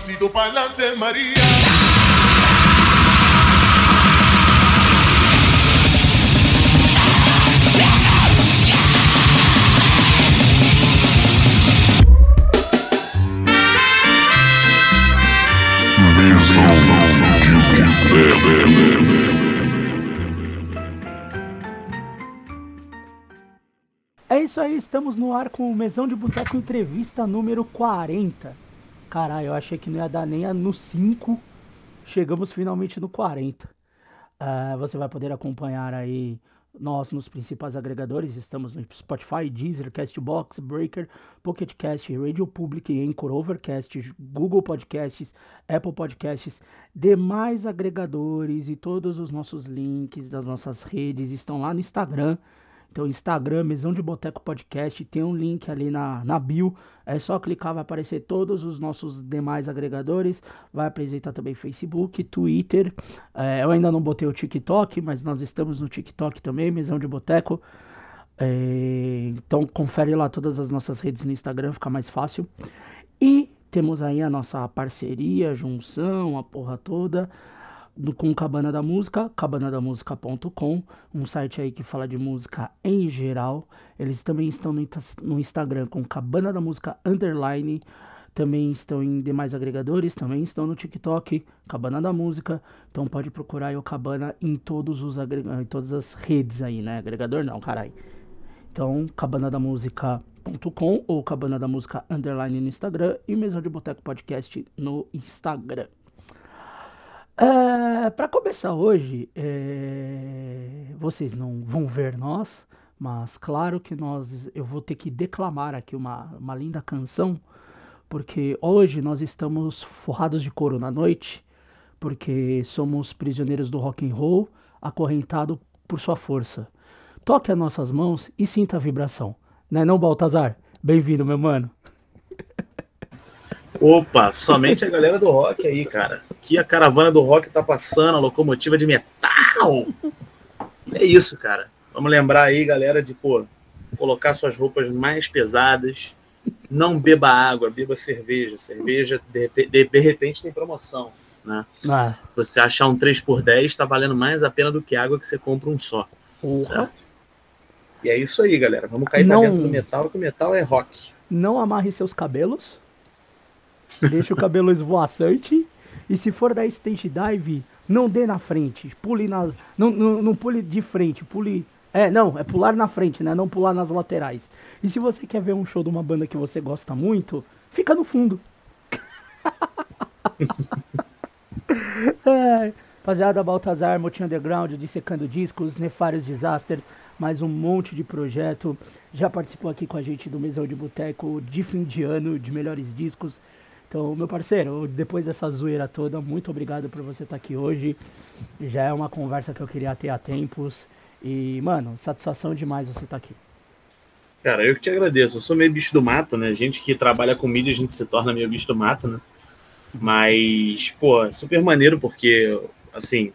pasito pa'lante, María. É isso aí, estamos no ar com o Mesão de Boteco Entrevista número 40. Caralho, eu achei que não ia dar nem a no 5. Chegamos finalmente no 40. Ah, você vai poder acompanhar aí nós nos principais agregadores. Estamos no Spotify, Deezer, Castbox, Breaker, Pocket Cast, Radio Public, Anchor, Overcast, Google Podcasts, Apple Podcasts, demais agregadores e todos os nossos links das nossas redes estão lá no Instagram. Então, Instagram, Mesão de Boteco Podcast, tem um link ali na, na bio. É só clicar, vai aparecer todos os nossos demais agregadores. Vai apresentar também Facebook, Twitter. É, eu ainda não botei o TikTok, mas nós estamos no TikTok também, Mesão de Boteco. É, então, confere lá todas as nossas redes no Instagram, fica mais fácil. E temos aí a nossa parceria, junção, a porra toda do, com Cabana da Música, cabanadamusica.com, um site aí que fala de música em geral. Eles também estão no, no Instagram com Cabana da Música Underline, também estão em demais agregadores, também estão no TikTok, Cabana da Música. Então pode procurar o Cabana em todos os em todas as redes aí, né? Agregador não, caralho. Então, cabanadamusica.com ou Cabana da Música Underline no Instagram e Mesão de Boteco Podcast no Instagram. É, para começar hoje, é, vocês não vão ver nós, mas claro que nós, eu vou ter que declamar aqui uma, uma linda canção, porque hoje nós estamos forrados de couro na noite, porque somos prisioneiros do rock and roll, acorrentado por sua força. Toque as nossas mãos e sinta a vibração. Né não, Baltazar? Bem-vindo, meu mano. Opa, somente a galera do rock aí, cara. Que a caravana do rock tá passando, a locomotiva de metal. É isso, cara. Vamos lembrar aí, galera, de pô, colocar suas roupas mais pesadas. Não beba água, beba cerveja. Cerveja, de, de, de repente, tem promoção. Né? Ah. Você achar um 3 por 10 tá valendo mais a pena do que água que você compra um só. E é isso aí, galera. Vamos cair não, pra dentro do metal, que o metal é rock. Não amarre seus cabelos Deixa o cabelo esvoaçante. E se for da stage dive, não dê na frente. Pule nas. Não, não, não pule de frente, pule. É, não, é pular na frente, né? Não pular nas laterais. E se você quer ver um show de uma banda que você gosta muito, fica no fundo. é, rapaziada, Baltazar, Motinho Underground, Dissecando Discos, Nefários Disaster, mais um monte de projeto. Já participou aqui com a gente do Mesão de Boteco de fim de ano, de melhores discos. Então, meu parceiro, depois dessa zoeira toda, muito obrigado por você estar aqui hoje. Já é uma conversa que eu queria ter há tempos. E, mano, satisfação demais você estar aqui. Cara, eu que te agradeço. Eu sou meio bicho do mato, né? A gente que trabalha com mídia, a gente se torna meio bicho do mato, né? Mas, pô, é super maneiro porque, assim,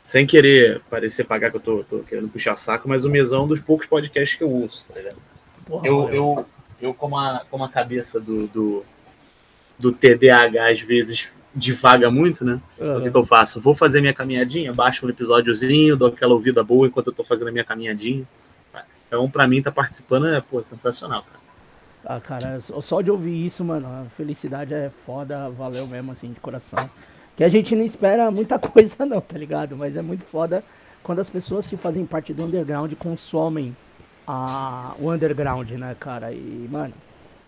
sem querer parecer pagar que eu tô, tô, querendo puxar saco, mas o mesão dos poucos podcasts que eu uso, tá ligado? Porra, eu, eu, eu, como a, como a cabeça do, do do TDAH às vezes divaga muito, né? Uhum. O que, que, eu faço? Vou fazer minha caminhadinha, baixo um episódiozinho, dou aquela ouvida boa enquanto eu tô fazendo a minha caminhadinha. Então, pra mim, tá participando é pô, sensacional, cara. Ah, cara, só de ouvir isso, mano, a felicidade é foda, valeu mesmo, assim, de coração. Que a gente não espera muita coisa, não, tá ligado? Mas é muito foda quando as pessoas que fazem parte do underground consomem a, o underground, né, cara? E, mano,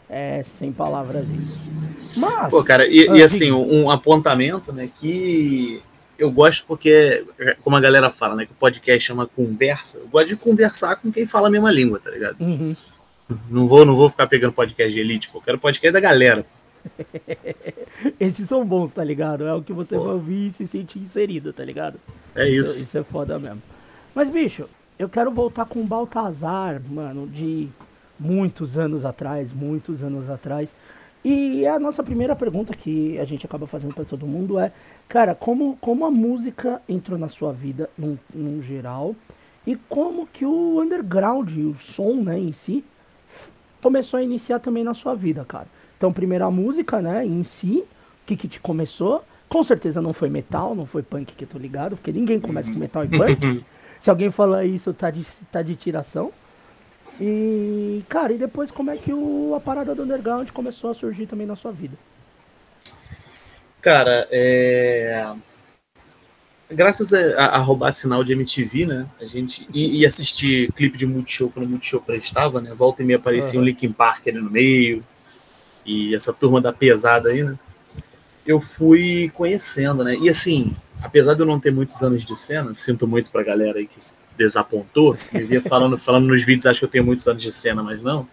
é sem palavras isso. Mas. Pô, cara, e, ah, e assim, um apontamento, né, que eu gosto porque, como a galera fala, né, que o podcast é uma conversa. Eu gosto de conversar com quem fala a mesma língua, tá ligado? Uhum. Não vou, não vou ficar pegando podcast de elite, pô. Eu quero podcast da galera. Esses são bons, tá ligado? É o que você pô. vai ouvir e se sentir inserido, tá ligado? É isso. Isso, isso é foda mesmo. Mas, bicho, eu quero voltar com o Baltazar, mano, de muitos anos atrás, muitos anos atrás. E a nossa primeira pergunta que a gente acaba fazendo para todo mundo é, cara, como, como a música entrou na sua vida num, num geral e como que o underground, o som, né, em si, começou a iniciar também na sua vida, cara. Então, primeiro a música, né, em si, que, que te começou. Com certeza não foi metal, não foi punk que eu tô ligado, porque ninguém começa com metal e punk. Se alguém falar isso, tá de, tá de tiração. E, cara, e depois como é que o, a parada do underground começou a surgir também na sua vida? Cara, é... graças a, a, roubar sinal de MTV, né? A gente e, e assistir clipe de Multishow quando o Multishow prestava, né? Volta e meia aparecia uhum. um Linkin Park ali no meio. E essa turma da pesada aí, né? Eu fui conhecendo, né? E assim, apesar de eu não ter muitos anos de cena, sinto muito pra galera aí que desapontou. Eu via falando, falando nos vídeos, acho que eu tenho muitos anos de cena, mas não.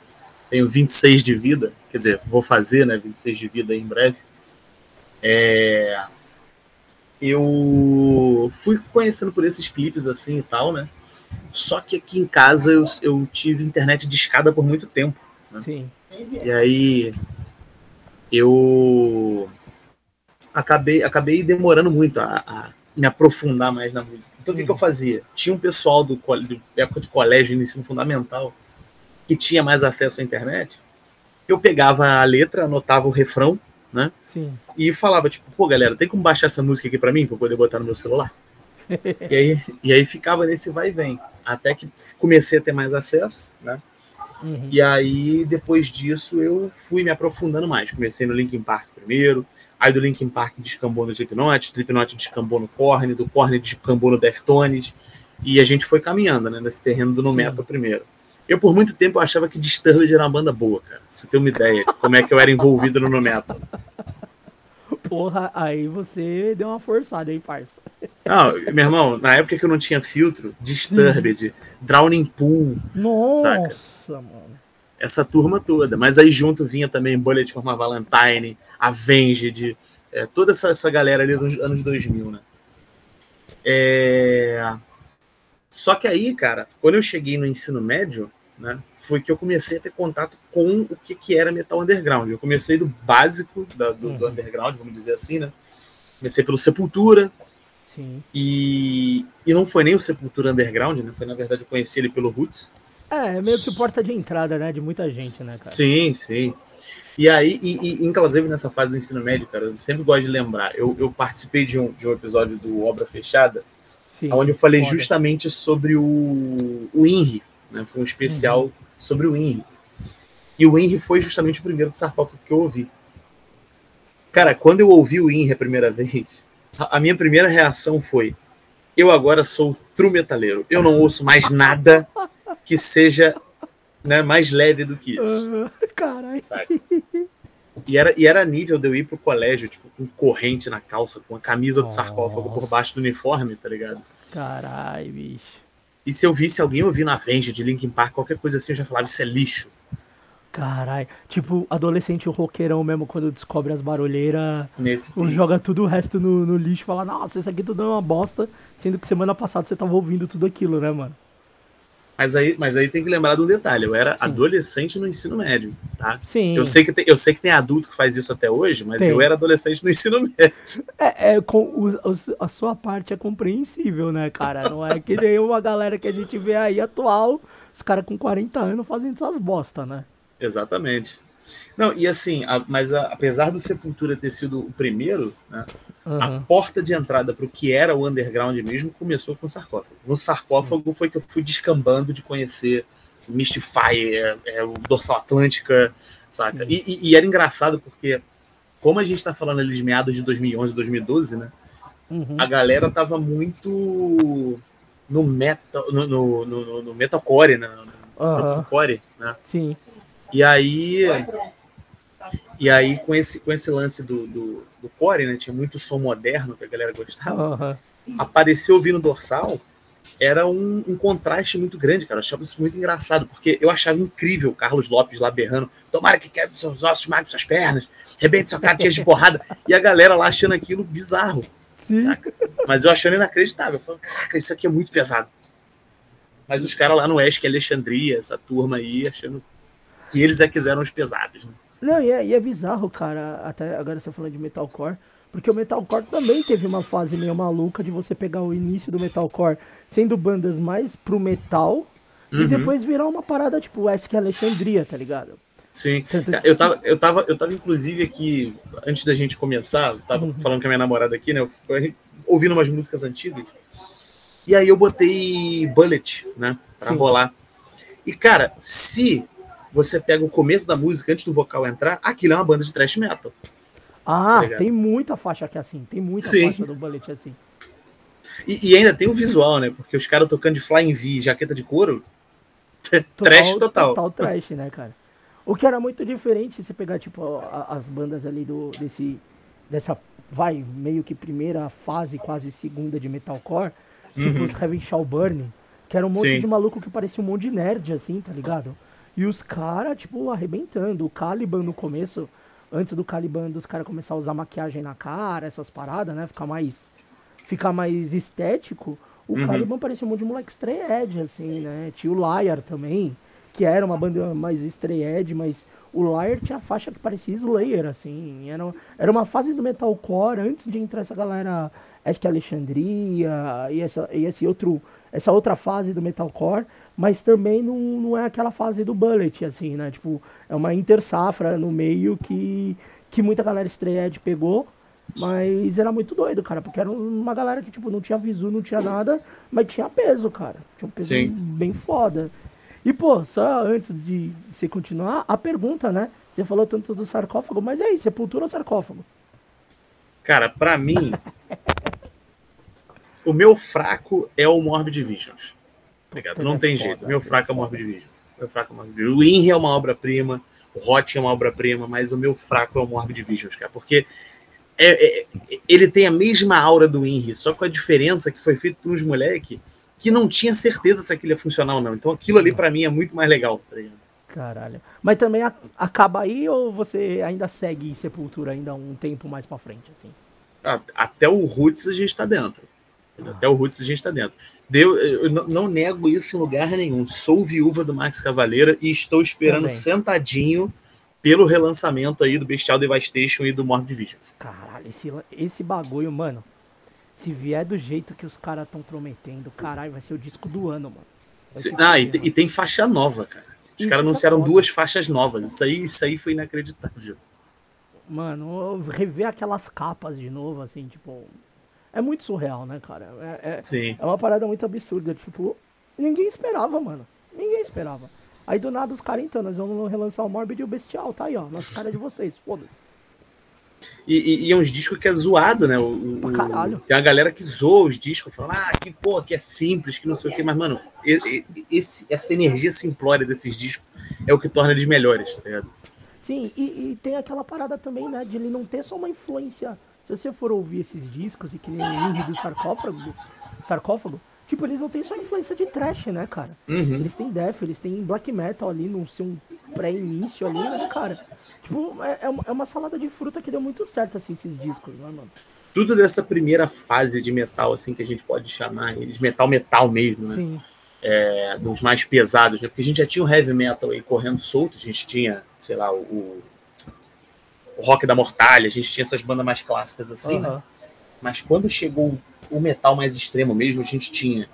Tenho 26 de vida, quer dizer, vou fazer, né? 26 de vida em breve. É... Eu fui conhecendo por esses clipes assim e tal, né? Só que aqui em casa eu, eu tive internet de escada por muito tempo. Né? Sim. E aí eu acabei, acabei demorando muito a, a me aprofundar mais na música. Então, o que, que eu fazia? Tinha um pessoal do, do época de colégio, ensino fundamental, que tinha mais acesso à internet. Eu pegava a letra, anotava o refrão, né? Sim. E falava, tipo, pô, galera, tem como baixar essa música aqui para mim, eu poder botar no meu celular? e, aí, e aí ficava nesse vai e vem. Até que comecei a ter mais acesso, né? Uhum. E aí, depois disso, eu fui me aprofundando mais. Comecei no Linkin Park primeiro, Aí do Linkin Park descambou no Slipknot, Slipknot descambou no Korn, do Korn descambou no Deftones, e a gente foi caminhando né, nesse terreno do no metal primeiro. Eu, por muito tempo, achava que Disturbed era uma banda boa, cara. Pra você ter uma ideia de como é que eu era envolvido no no metal. Porra, aí você deu uma forçada aí, parça. Não, meu irmão, na época que eu não tinha filtro, Disturbed. Drowning Pool. Nossa, saca? mano essa turma toda. Mas aí junto vinha também Bullet for my Valentine, Avenged, é, toda essa, essa galera ali dos anos 2000, né? É... Só que aí, cara, quando eu cheguei no ensino médio, né, foi que eu comecei a ter contato com o que, que era metal underground. Eu comecei do básico da, do, uhum. do, underground, vamos dizer assim, né? Comecei pelo Sepultura. Sim. E, e não foi nem o Sepultura underground, né? Foi na verdade eu conheci ele pelo Roots. É, é meio que porta de entrada, né? De muita gente, né, cara? Sim, sim. E aí, e, e, inclusive nessa fase do ensino médio, cara, eu sempre gosto de lembrar. Eu, eu participei de um, de um episódio do Obra Fechada, sim, onde eu falei foda. justamente sobre o, o INRI, né? Foi um especial uhum. sobre o INRI. E o INRI foi justamente o primeiro sarcófago que eu ouvi. Cara, quando eu ouvi o INRI a primeira vez, a, a minha primeira reação foi: eu agora sou true metaleiro. Eu não ouço mais nada que seja né, mais leve do que isso. Caralho. E era, e era nível de eu ir pro colégio, tipo, com corrente na calça, com a camisa do sarcófago por baixo do uniforme, tá ligado? Caralho, bicho. E se eu visse alguém ouvindo a Avenge de Linkin Park, qualquer coisa assim, eu já falava, isso é lixo. Caralho. Tipo, adolescente roqueirão mesmo, quando descobre as barulheiras, joga tudo o resto no, no lixo e fala, nossa, isso aqui tudo é uma bosta, sendo que semana passada você tava ouvindo tudo aquilo, né, mano? Mas aí, mas aí tem que lembrar de um detalhe. Eu era Sim. adolescente no ensino médio, tá? Sim. Eu sei que tem, eu sei que tem adulto que faz isso até hoje, mas tem. eu era adolescente no ensino médio. É, é com, o, a sua parte é compreensível, né, cara? Não é que nem uma galera que a gente vê aí atual, os caras com 40 anos fazendo essas bosta, né? Exatamente. Não, e assim, a, mas a, apesar do Sepultura ter sido o primeiro, né, uhum. a porta de entrada para o que era o underground mesmo começou com o sarcófago. No sarcófago Sim. foi que eu fui descambando de conhecer o Mystify, é, é, o Dorsal Atlântica, saca? E, e, e, era engraçado porque, como a gente está falando ali de meados de 2011, 2012, né, uhum. a galera tava muito no metal, no, no, no, no metalcore, né? No, uhum. no core, né? Sim. E aí e aí, com esse, com esse lance do, do, do core, né? Tinha muito som moderno que a galera gostava. Uhum. Apareceu ouvindo dorsal, era um, um, contraste muito grande, cara. Eu achava isso muito engraçado, porque eu achava incrível o Carlos Lopes lá berrando: tomara que quebre seus ossos, mague suas pernas, rebente sua cara de porrada. E a galera lá achando aquilo bizarro, saca? Mas eu achando inacreditável. Eu falando, caraca, isso aqui é muito pesado. Mas os caras lá no Oeste, que é Alexandria, essa turma aí, achando que eles é que quiseram os pesados. Né? Não, e é, e é bizarro, cara, até agora você falando de metalcore, porque o metalcore também teve uma fase meio maluca de você pegar o início do metalcore sendo bandas mais pro metal uhum. e depois virar uma parada tipo Esk Alexandria, tá ligado? Sim. Eu tava, eu tava, eu tava inclusive aqui, antes da gente começar, tava uhum. falando com a minha namorada aqui, né? ouvindo umas músicas antigas. E aí eu botei Bullet, né? Pra Sim. rolar. E, cara, se você pega o começo da música antes do vocal entrar, aquilo é uma banda de thrash metal. Ah, tá tem muita faixa aqui assim. Tem muita Sim. faixa do Bullet assim. E, e, ainda tem o visual, né? Porque os caras tocando de Flying V jaqueta de couro. Trash total. Total trash, né, cara? O que era muito diferente se você pegar, tipo, as bandas ali do, desse, dessa, vai, meio que primeira fase, quase segunda de metalcore, tipo uhum. os Heaven Shall Burn, que era um monte Sim. de maluco que parecia um monte de nerd, assim, tá ligado? E os caras, tipo, arrebentando. O Caliban no começo, antes do Caliban dos caras começar a usar maquiagem na cara, essas paradas, né? Ficar mais, ficar mais estético. O uhum. Caliban parecia um monte de moleque stray assim, né? Tinha o Liar também que era uma banda mais estreed, mas o Liar tinha faixa que parecia Slayer, assim. Era, era uma fase do metalcore antes de entrar essa galera Esk Alexandria e, essa, e esse outro, essa outra fase do metalcore, mas também não, não é aquela fase do Bullet, assim, né? Tipo, é uma intersafra no meio que, que muita galera estreed pegou. Mas era muito doido, cara, porque era uma galera que, tipo, não tinha visu, não tinha nada, mas tinha peso, cara. Tinha um peso Sim. bem foda. E, pô, só antes de você continuar, a pergunta, né? Você falou tanto do sarcófago, mas e aí, sepultura ou sarcófago? Cara, para mim, o meu fraco é o Morbid Visions. Obrigado. Não tem jeito. Meu fraco é o Morbid Visions. Meu fraco é o Morbid Visions. O Inri é uma obra-prima, o Hot é uma obra-prima, mas o meu fraco é o Morbid Visions, cara. Porque é, é, ele tem a mesma aura do Inri, só com a diferença que foi feito por uns moleques que não tinha certeza se aquilo ia funcionar ou não. Então aquilo ali para mim é muito mais legal, tá ligado? Caralho. Mas também a, acaba aí ou você ainda segue Sepultura ainda um tempo mais para frente, assim? Até o Roots a gente tá dentro. Ah. Até o Roots a gente tá dentro. Deu, eu não nego isso em lugar nenhum. Sou viúva do Max Cavaleira e estou esperando também. sentadinho pelo relançamento aí do Bestial Devastation e do Morbid Visions. Caralho, esse, esse bagulho, mano se vier do jeito que os caras estão prometendo, caralho, vai ser o disco do ano, mano. Ah, e, e, tem faixa nova, cara. Os caras anunciaram foda. duas faixas novas. Isso aí, isso aí foi inacreditável. Mano, rever aquelas capas de novo, assim, tipo. É muito surreal, né, cara? É, é, Sim. é uma parada muito absurda. Tipo, ninguém esperava, mano. Ninguém esperava. Aí do nada os caras, então, nós vamos relançar o Morbid e o Bestial, tá aí, ó. Nossa cara é de vocês, foda-se. E, e, e, é uns discos que é zoado, né? O, o, caralho. Tem a galera que zoa os discos, fala, ah, que porra, que é simples, que não sei o quê, mas, mano, esse, essa energia simplória desses discos é o que torna eles melhores, tá ligado? Sim, e, e, tem aquela parada também, né, de ele não ter só uma influência. Se você for ouvir esses discos e que nem o Indie do sarcófago, sarcófago, tipo, eles não têm só influência de trash, né, cara? Uhum. Eles têm death, eles têm black metal ali no seu pré-início ali, né, cara? Tipo, é, é, uma, é uma salada de fruta que deu muito certo, assim, esses discos, né, mano? Tudo dessa primeira fase de metal, assim, que a gente pode chamar eles, metal metal mesmo, né? Sim. É, dos mais pesados, né? Porque a gente já tinha o heavy metal aí correndo solto, a gente tinha, sei lá, o, o rock da Mortalha, a gente tinha essas bandas mais clássicas assim, uhum. né? Mas quando chegou o metal mais extremo mesmo, a gente tinha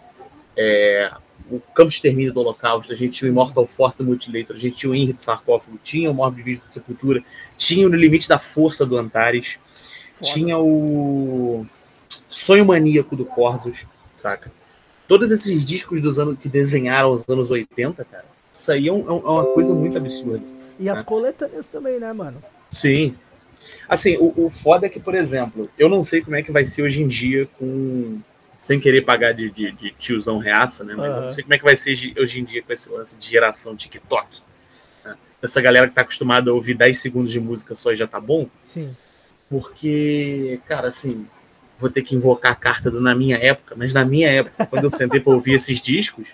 é, o Campo de Extermínio do Holocausto, a gente tinha o Immortal Force do Mutilator, a gente tinha o Henry de Sarcófago, tinha o Morbid Vídeo de Sepultura, tinha o No Limite da Força do Antares, Foda. tinha o Sonho Maníaco do Corsos, saca? Todos esses discos dos anos que desenharam os anos 80, cara, isso aí é, um, é uma coisa muito absurda. E as coletâneas também, né, mano? Sim. Assim, o, o foda é que, por exemplo, eu não sei como é que vai ser hoje em dia com sem querer pagar de, de, de tiozão reaça, né? Mas uhum. eu não sei como é que vai ser hoje em dia com esse lance de geração TikTok. Né? Essa galera que tá acostumada a ouvir 10 segundos de música só já tá bom. Sim. Porque, cara, assim, vou ter que invocar a carta do na minha época, mas na minha época, quando eu sentei pra ouvir esses discos,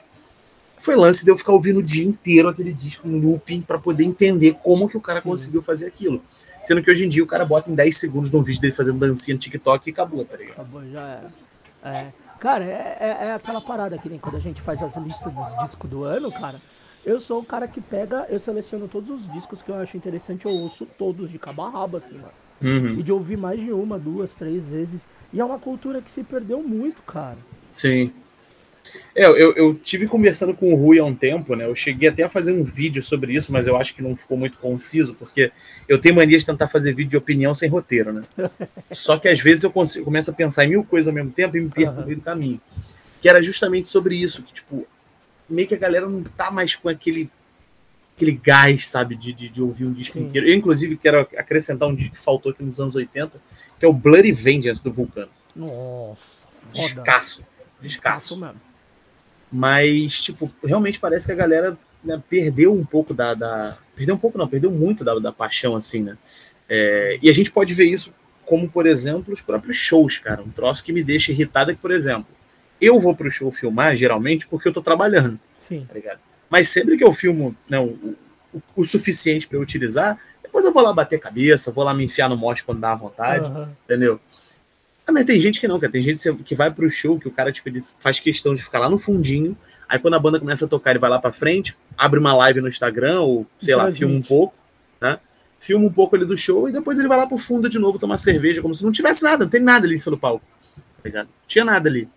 foi lance de eu ficar ouvindo o dia inteiro aquele disco no looping para poder entender como que o cara Sim. conseguiu fazer aquilo. Sendo que hoje em dia o cara bota em 10 segundos num vídeo dele fazendo dancinha no TikTok e acabou, tá ligado? Acabou, já era. É. Cara, é, é, é, aquela parada que nem quando a gente faz as listas dos discos do ano, cara. Eu sou o cara que pega, eu seleciono todos os discos que eu acho interessante, eu ouço todos de cabo a rabo, assim, mano. Uhum. E de ouvir mais de uma, duas, três vezes. E é uma cultura que se perdeu muito, cara. Sim. É, eu, eu tive conversando com o Rui há um tempo, né? Eu cheguei até a fazer um vídeo sobre isso, mas eu acho que não ficou muito conciso, porque eu tenho mania de tentar fazer vídeo de opinião sem roteiro, né? Só que às vezes eu consigo, começo a pensar em mil coisas ao mesmo tempo e me perco no meio do caminho. Que era justamente sobre isso, que, tipo, meio que a galera não tá mais com aquele aquele gás, sabe, de, de, de ouvir um disco Sim. inteiro. Eu, inclusive, quero acrescentar um disco que faltou aqui nos anos 80, que é o Bloody Vengeance do Vulcano. Nossa. Descasso. Descasso. mesmo. Mas, tipo, realmente parece que a galera né, perdeu um pouco da, da, Perdeu um pouco, não, perdeu muito da, da paixão, assim, né? É, e a gente pode ver isso como, por exemplo, os próprios shows, cara. Um troço que me deixa irritado é que, por exemplo, eu vou pro show filmar, geralmente, porque eu tô trabalhando. Sim. Tá Mas sempre que eu filmo não, né, o, o, o suficiente para eu utilizar, depois eu vou lá bater cabeça, vou lá me enfiar no mote quando dá vontade, uhum. entendeu? Ah, mas tem gente que não, cara. Tem gente que vai pro show que o cara tipo, ele faz questão de ficar lá no fundinho. Aí quando a banda começa a tocar, ele vai lá pra frente, abre uma live no Instagram, ou sei lá, filma um pouco, né? Filma um pouco ali do show e depois ele vai lá pro fundo de novo tomar cerveja, como se não tivesse nada, não tem nada ali em cima do palco. Tá ligado? Não tinha nada ali.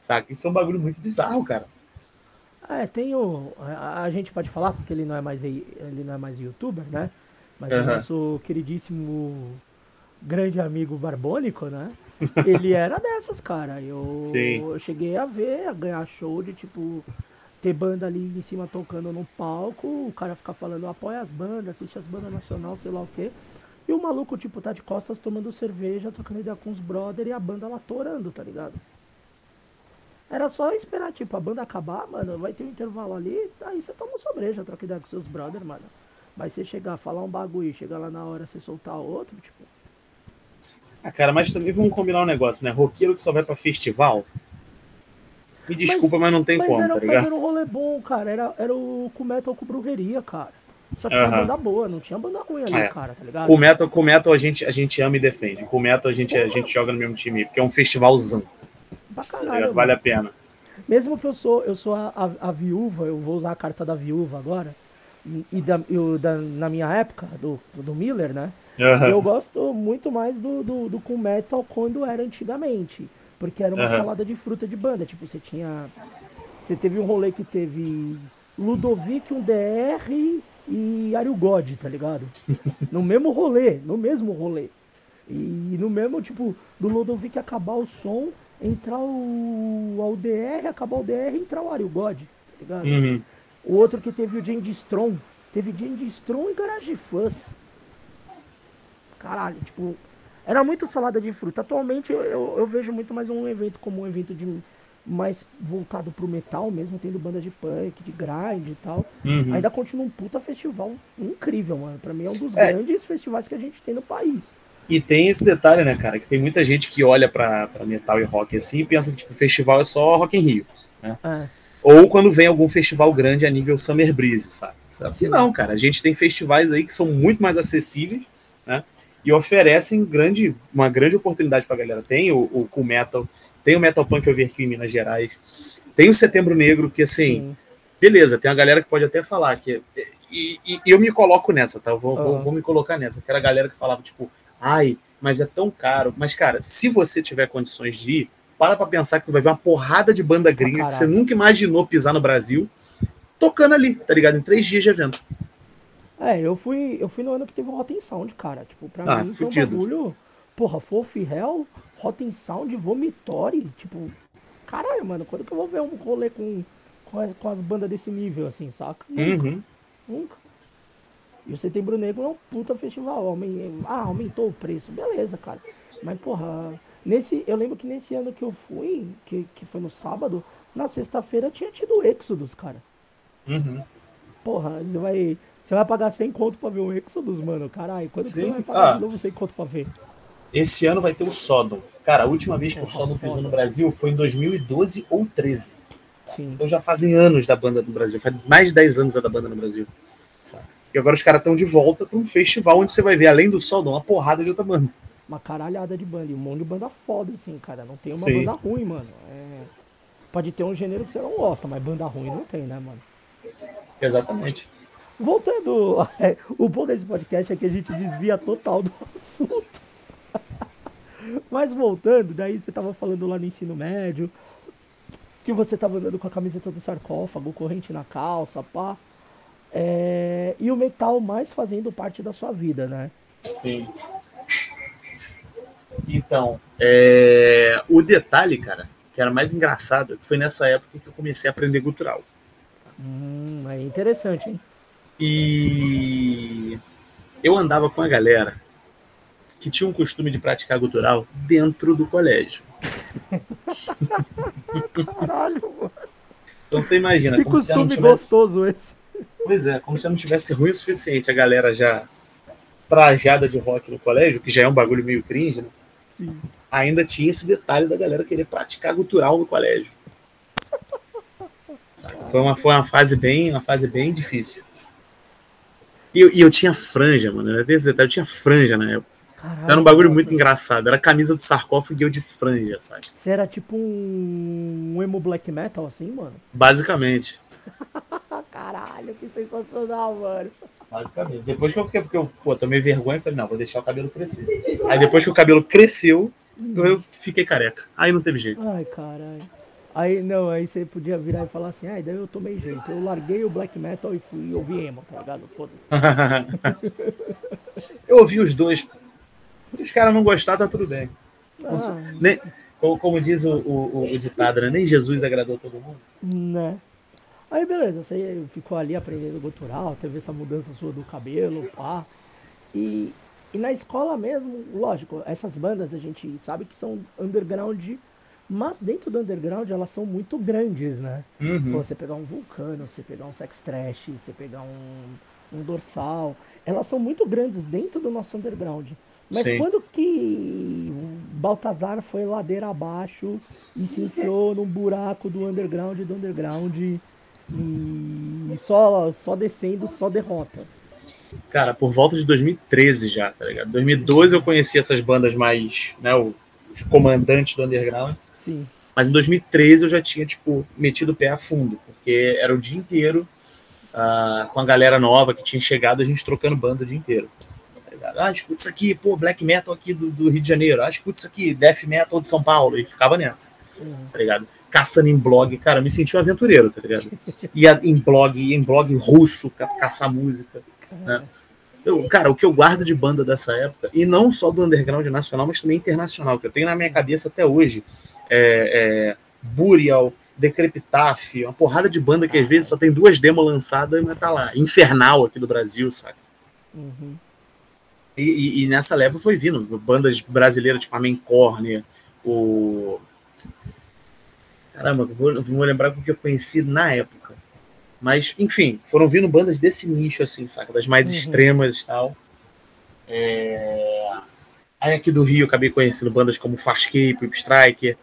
Saca? Isso é um bagulho muito bizarro, cara. É, tem o. A, gente pode falar, porque ele não é mais ele não é mais youtuber, né? Mas uhum. o nosso queridíssimo grande amigo Barbônico, né? Ele era dessas, cara. Eu, eu cheguei a ver, a ganhar show de tipo ter banda ali em cima tocando no palco, o cara ficar falando apoia as bandas, assiste as bandas nacional, sei lá o quê. E o maluco, tipo, tá de costas tomando cerveja, trocando ideia com os brother e a banda lá torando, tá ligado? Era só esperar, tipo, a banda acabar, mano, vai ter um intervalo ali, aí você toma uma breja, troca ideia com seus brother, mano. Mas você chegar, falar um bagulho, chegar lá na hora, você soltar outro, tipo. Ah, cara, mas também vamos combinar um negócio, né? Roqueiro que só vai pra festival. Me desculpa, mas, mas não tem mas como, era, tá ligado? Mas era um rolê bom, cara. Era, era o metal com brujeria, cara. Só tinha banda boa, não tinha banda ruim ali, é. cara, tá ligado? Com metal, com metal a gente, a gente ama e defende. Com metal a gente, a gente joga no mesmo time, porque é um festivalzão. Caralho, tá vale a pena. Mesmo que eu sou, eu sou a, a, a, viúva, eu vou usar a carta da viúva agora. E, da, eu, da, na minha época, do, do Miller, né? Uhum. Eu gosto muito mais do, do, do com metal quando era antigamente. Porque era uma uhum. salada de fruta de banda. Tipo, você tinha. Você teve um rolê que teve Ludovic, um DR e Ario God, tá ligado? No mesmo rolê, no mesmo rolê. E no mesmo, tipo, do Ludovic acabar o som, entrar o, o DR, acabar o DR e entrar o Ario God, tá ligado? Uhum. O outro que teve o James Strong. Teve James Strong e Garage Fuzz caralho, tipo, era muito salada de fruta. Atualmente eu, eu, eu, vejo muito mais um evento como um evento de mais voltado pro metal mesmo, tendo banda de punk, de grind e tal. Uhum. Ainda continua um puta festival incrível, mano. Pra mim é um dos é. grandes festivais que a gente tem no país. E tem esse detalhe, né, cara, que tem muita gente que olha pra, pra metal e rock assim e pensa que tipo, o festival é só Rock in Rio, né? É. Ou quando vem algum festival grande a nível Summer Breeze, sabe? Sabe que não, cara. A gente tem festivais aí que são muito mais acessíveis, né? E oferecem grande, uma grande oportunidade para a galera. Tem o, o Cool Metal, tem o Metal Punk eu vi aqui em Minas Gerais, tem o Setembro Negro, que assim, Sim. beleza, tem a galera que pode até falar que. E, e, e eu me coloco nessa, tá? Eu vou, uhum. vou, vou, me colocar nessa. Que era a galera que falava, tipo, ai, mas é tão caro. Mas, cara, se você tiver condições de ir, para pra pensar que tu vai ver uma porrada de banda gringa ah, que você nunca imaginou pisar no Brasil, tocando ali, tá ligado? Em três dias de evento. É, eu fui, eu fui no ano que teve o Rotten Sound, cara. Tipo, pra ah, mim foi um bagulho. Porra, Fof Hell, Rotten Sound, Vomitori. Tipo, caralho, mano, quando que eu vou ver um rolê com, com, as, com as bandas desse nível, assim, saca? Nunca. Uhum. Nunca. E o Setembro Negro é um puta festival. Ah, aumentou o preço. Beleza, cara. Mas, porra, nesse, eu lembro que nesse ano que eu fui, que, que foi no sábado, na sexta-feira tinha tido Exodus, cara. Uhum. Porra, você vai você vai pagar 100 conto pra ver o Exodus, mano? Caralho, quando Sim. você vai pagar ah, de novo 100 conto pra ver? Esse ano vai ter o Sodom. Cara, a última vez que o Sodom pisou no Brasil foi em 2012 ou 13. Sim. Então já fazem anos da banda no Brasil. Faz mais de 10 anos da banda no Brasil. Sabe? E agora os caras estão de volta para um festival onde você vai ver, além do Sodom, uma porrada de outra banda. Uma caralhada de banda. E um monte de banda foda, assim, cara. Não tem uma Sim. banda ruim, mano. É... Pode ter um gênero que você não gosta, mas banda ruim não tem, né, mano? Exatamente. Voltando, é, o bom desse podcast é que a gente desvia total do assunto. Mas voltando, daí você tava falando lá no ensino médio. que você tava andando com a camiseta do sarcófago, corrente na calça, pá. É, e o metal mais fazendo parte da sua vida, né? Sim. Então, é... o detalhe, cara, que era mais engraçado, foi nessa época que eu comecei a aprender gutural. Hum, é interessante, hein? E eu andava com a galera que tinha um costume de praticar gutural dentro do colégio. Caralho, mano. Então você imagina. Que como se já não costume tivesse- gostoso esse. Pois é, como se eu não tivesse ruim o suficiente a galera já trajada de rock no colégio, que já é um bagulho meio cringe, né? Sim. Ainda tinha esse detalhe da galera querer praticar gutural no colégio. Saca? Foi uma, foi uma fase bem, uma fase bem difícil. E eu, e eu tinha franja, mano. Eu esse detalhe, eu tinha franja na época. Era um bagulho muito engraçado. Era camisa de sarcófago e eu de franja, sabe? Você era tipo um, um emo black metal assim, mano? Basicamente. Caralho, que sensacional, mano. Basicamente. Depois que eu, porque eu pô, tomei vergonha, falei, não, vou deixar o cabelo crescer. Aí depois que o cabelo cresceu, eu fiquei careca. Aí não teve jeito. Ai, caralho. Aí não, aí você podia virar e falar assim, ai, daí eu tomei jeito. Eu larguei o black metal e fui ouvir emo, tá ligado? Foda-se. eu ouvi os dois. Se os caras não gostar, tá tudo bem. Ah, Nem, como, como diz o, o, o ditado, né? Nem Jesus agradou todo mundo. né? Aí beleza, você ficou ali aprendendo gutural, teve essa mudança sua do cabelo, pá. E, e na escola mesmo, lógico, essas bandas a gente sabe que são underground, mas dentro do underground elas são muito grandes, né? Uhum. Pô, você pegar um vulcano, você pegar um sex trash, você pegar um, um dorsal, elas são muito grandes dentro do nosso underground. Mas Sim. quando que o Baltazar foi ladeira abaixo e se enfiou num buraco do underground do underground e só, só descendo, só derrota? Cara, por volta de 2013 já, tá ligado? 2012 eu conheci essas bandas mais, né, o- os comandantes do underground. Sim. Mas em 2013 eu já tinha, tipo, metido o pé a fundo, porque era o dia inteiro ah, com a galera nova que tinha chegado, a gente trocando banda o dia inteiro. Ah, escuta isso aqui, pô, black metal aqui do, do Rio de Janeiro. Ah, escuta isso aqui, death metal de São Paulo. E ficava nessa, Uhum. tá ligado? Caçando em blog, cara, me senti um aventureiro, tá ligado? Ia em blog, ia em blog russo, ca- caçar música. né? Eu, cara, o que eu guardo de banda dessa época, e não só do underground nacional, mas também internacional, que eu tenho na minha cabeça até hoje, é, é Burial, Decrepitaf, uma porrada de banda que às vezes só tem duas demos lançadas, mas tá lá. Infernal aqui do Brasil, sabe? Uhum. E, e- e nessa leva foi vindo bandas brasileiras, tipo a Main Corner, o. Caramba, vou, vou lembrar o que eu conheci na época. Mas, enfim, foram vindo bandas desse nicho, assim, saca? Das mais Uhum. extremas e tal. É... Aí aqui do Rio eu acabei conhecendo bandas como Farscape, Whip Striker.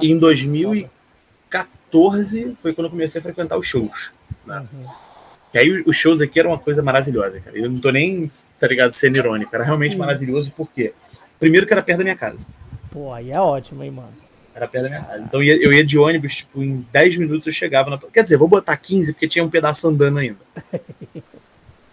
E em 2014 foi quando eu comecei a frequentar os shows. né? Uhum. E aí os shows aqui eram uma coisa maravilhosa, cara. Eu não tô nem, tá ligado, sendo irônico. Era realmente Sim. maravilhoso, por quê? Primeiro que era perto da minha casa. Pô, aí é ótimo, hein, mano. Era perto da minha casa. Então eu ia, eu ia de ônibus, tipo, em 10 minutos eu chegava na. Quer dizer, vou botar 15, porque tinha um pedaço andando ainda.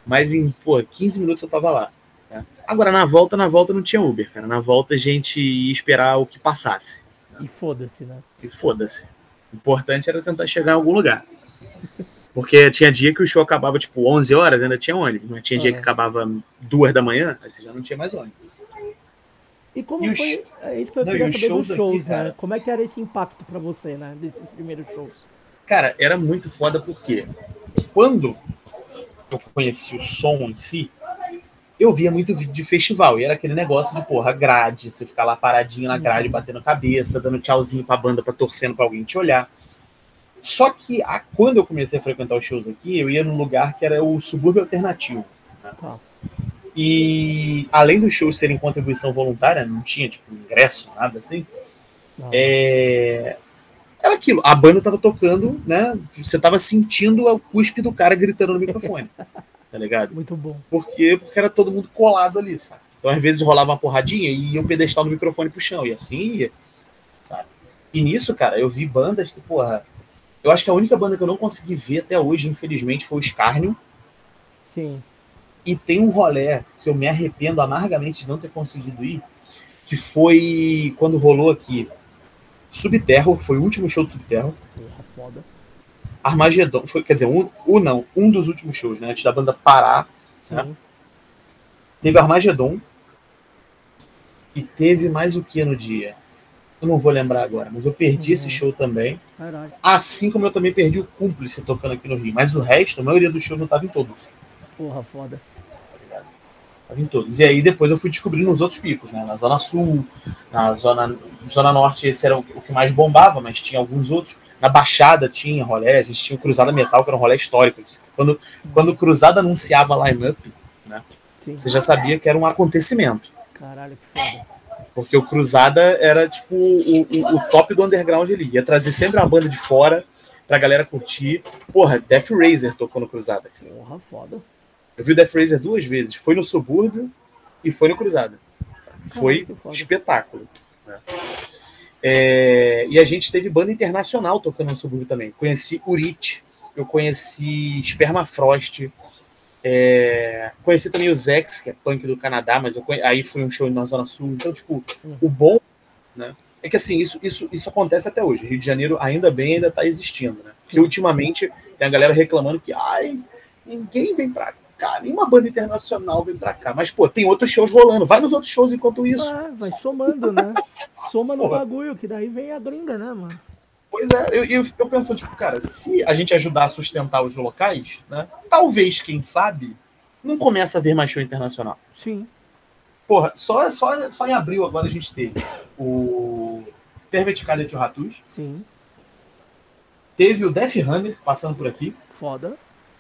Mas em, pô, 15 minutos eu tava lá. né? Agora, na volta, na volta não tinha Uber, cara. Na volta a gente ia esperar o que passasse. E foda-se, né? E foda-se. O importante era tentar chegar em algum lugar. Porque tinha dia que o show acabava, tipo, 11 horas, ainda tinha ônibus. Mas tinha dia Ah. que acabava 2 da manhã, aí você já não tinha mais ônibus. E como E os foi. É isso que eu Não, queria saber dos shows shows, aqui, né? cara? Como é que era esse impacto pra você, né? Desses primeiros shows. Cara, era muito foda porque quando eu conheci o som em si, eu via muito vídeo de festival. E era aquele negócio de, porra, grade, você ficar lá paradinho na grade, batendo cabeça, dando tchauzinho pra banda, pra torcendo pra alguém te olhar. Só que a- quando eu comecei a frequentar os shows aqui, eu ia num lugar que era o subúrbio alternativo. Tá. E além dos shows serem contribuição voluntária, não tinha, tipo, ingresso, nada assim. É... Era aquilo, a banda tava tocando, né? Você tava sentindo o cuspe do cara gritando no microfone. Tá ligado? Muito bom. Por quê? Porque era todo mundo colado ali, sabe? Então, às vezes, rolava uma porradinha e ia um pedestal no microfone pro chão, e assim ia, sabe? E nisso, cara, eu vi bandas que, porra. Eu acho que a única banda que eu não consegui ver até hoje, infelizmente, foi o Scarnio. Sim. E tem um rolé que eu me arrependo amargamente de não ter conseguido ir, que foi quando rolou aqui Subterror, foi o último show do Subterror. Porra, foda. Armagedon, foi, quer dizer, um, um não, um dos últimos shows, né? Antes da banda parar. Né? Teve Armagedon. E teve mais o que no dia? Eu não vou lembrar agora, mas eu perdi uhum. esse show também. Assim como eu também perdi o Cúmplice tocando aqui no Rio. Mas o resto, a maioria dos shows eu tava em todos. Porra, foda. Tava em todos. E aí depois eu fui descobrindo os outros picos, né? Na Zona Sul, na Zona, zona Norte, esse era o que mais bombava, mas tinha alguns outros. Na Baixada tinha rolé, a gente tinha o Cruzada Metal, que era um rolé histórico aqui. Quando, quando o Cruzada anunciava line-up, né? Sim. Você já sabia que era um acontecimento. Caralho, que foda. Porque o Cruzada era tipo o, o, o, top do underground ali. Ia trazer sempre uma banda de fora pra galera curtir. Porra, Death Razor tocou no Cruzada. Porra, foda. Eu vi o Death Razor duas vezes. Foi no Subúrbio e foi no Cruzada. Foi um espetáculo. Né? É, e a gente teve banda internacional tocando no Subúrbio também. Conheci Urit, eu conheci Spermafrost, é, conheci também o Zex, que é punk do Canadá, mas conhe... aí foi um show na Zona Sul. Então, tipo, o bom, né? É que assim, isso, isso, isso acontece até hoje. Rio de Janeiro, ainda bem, ainda está existindo, né? Porque ultimamente tem a galera reclamando que, ai, ninguém vem pra cá, nenhuma banda internacional vem pra cá. Mas, pô, tem outros shows rolando. Vai nos outros shows enquanto isso. Ah, vai somando, né? Soma no bagulho, que daí vem a gringa, né, mano? Pois é, eu, eu, eu penso, tipo, cara, se a gente ajudar a sustentar os locais, né? Talvez, quem sabe, não começa a ver mais show internacional. Sim. Porra, só, só, só em abril agora a gente teve o Terveticalha de Ratus. Sim. Teve o Death Runner passando por aqui. Foda.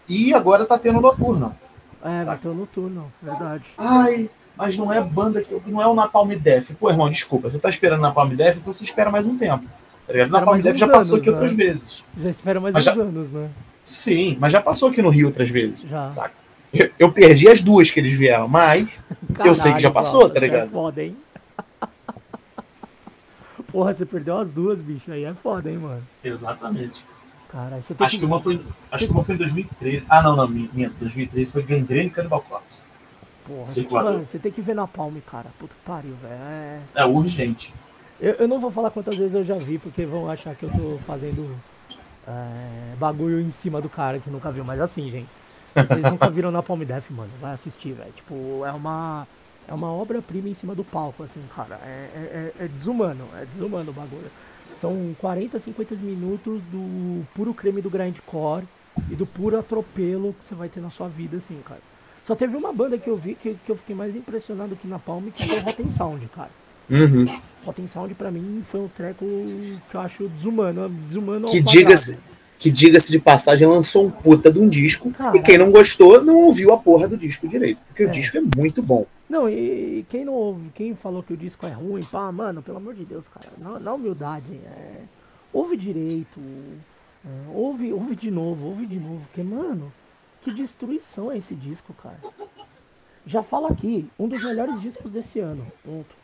E agora tá tendo o Noturno. É, vai ter o Noturno, verdade. Ai, mas não é banda que. Não é o Napalm Death. Pô, irmão, desculpa. Você tá esperando o Napalm Death, então você espera mais um tempo. Tá ligado? Napalm Death já passou aqui né? outras vezes. Já espera mais uns já... anos, né? Sim, mas já passou aqui no Rio outras vezes. Já. Saca? Eu, eu perdi as duas que eles vieram, mas Caralho, eu sei que já passou, tá ligado? É foda, hein? Porra, você perdeu as duas, bicho. Aí é foda, hein, mano? Exatamente. Cara, acho que... que... uma foi, acho que uma foi em 2013. Ah, não, não, minha, 2013 foi Gangrene e Cannibal Corpse. Porra, mano, você tem que ver na Palme, cara. Puta que pariu, velho. É... é urgente. Eu, eu, não vou falar quantas vezes eu já vi, porque vão achar que eu tô fazendo é, bagulho em cima do cara que nunca viu. Mas assim, gente. Vocês nunca viram na Palm Death, mano. Vai assistir, velho. Tipo, é uma. É uma obra-prima em cima do palco, assim, cara. É, é, é, é desumano, é desumano o bagulho. São 40, 50 minutos do puro creme do grindcore e do puro atropelo que você vai ter na sua vida, assim, cara. Só teve uma banda que eu vi que, que eu fiquei mais impressionado que na Palme, que foi o Rotten Sound, cara. Uhum. Rotten Sound pra mim foi um treco que eu acho desumano. Desumano que diga-se que diga-se de passagem, lançou um puta de um disco. Caraca. E quem não gostou não ouviu a porra do disco direito. Porque é. o disco é muito bom. Não, e quem não ouve, quem falou que o disco é ruim, pá, mano, pelo amor de Deus, cara, na, na humildade, é, ouve direito, é, ouve, ouve de novo, ouve de novo, porque, mano, que destruição é esse disco, cara. Já fala aqui, um dos melhores discos desse ano. Ponto.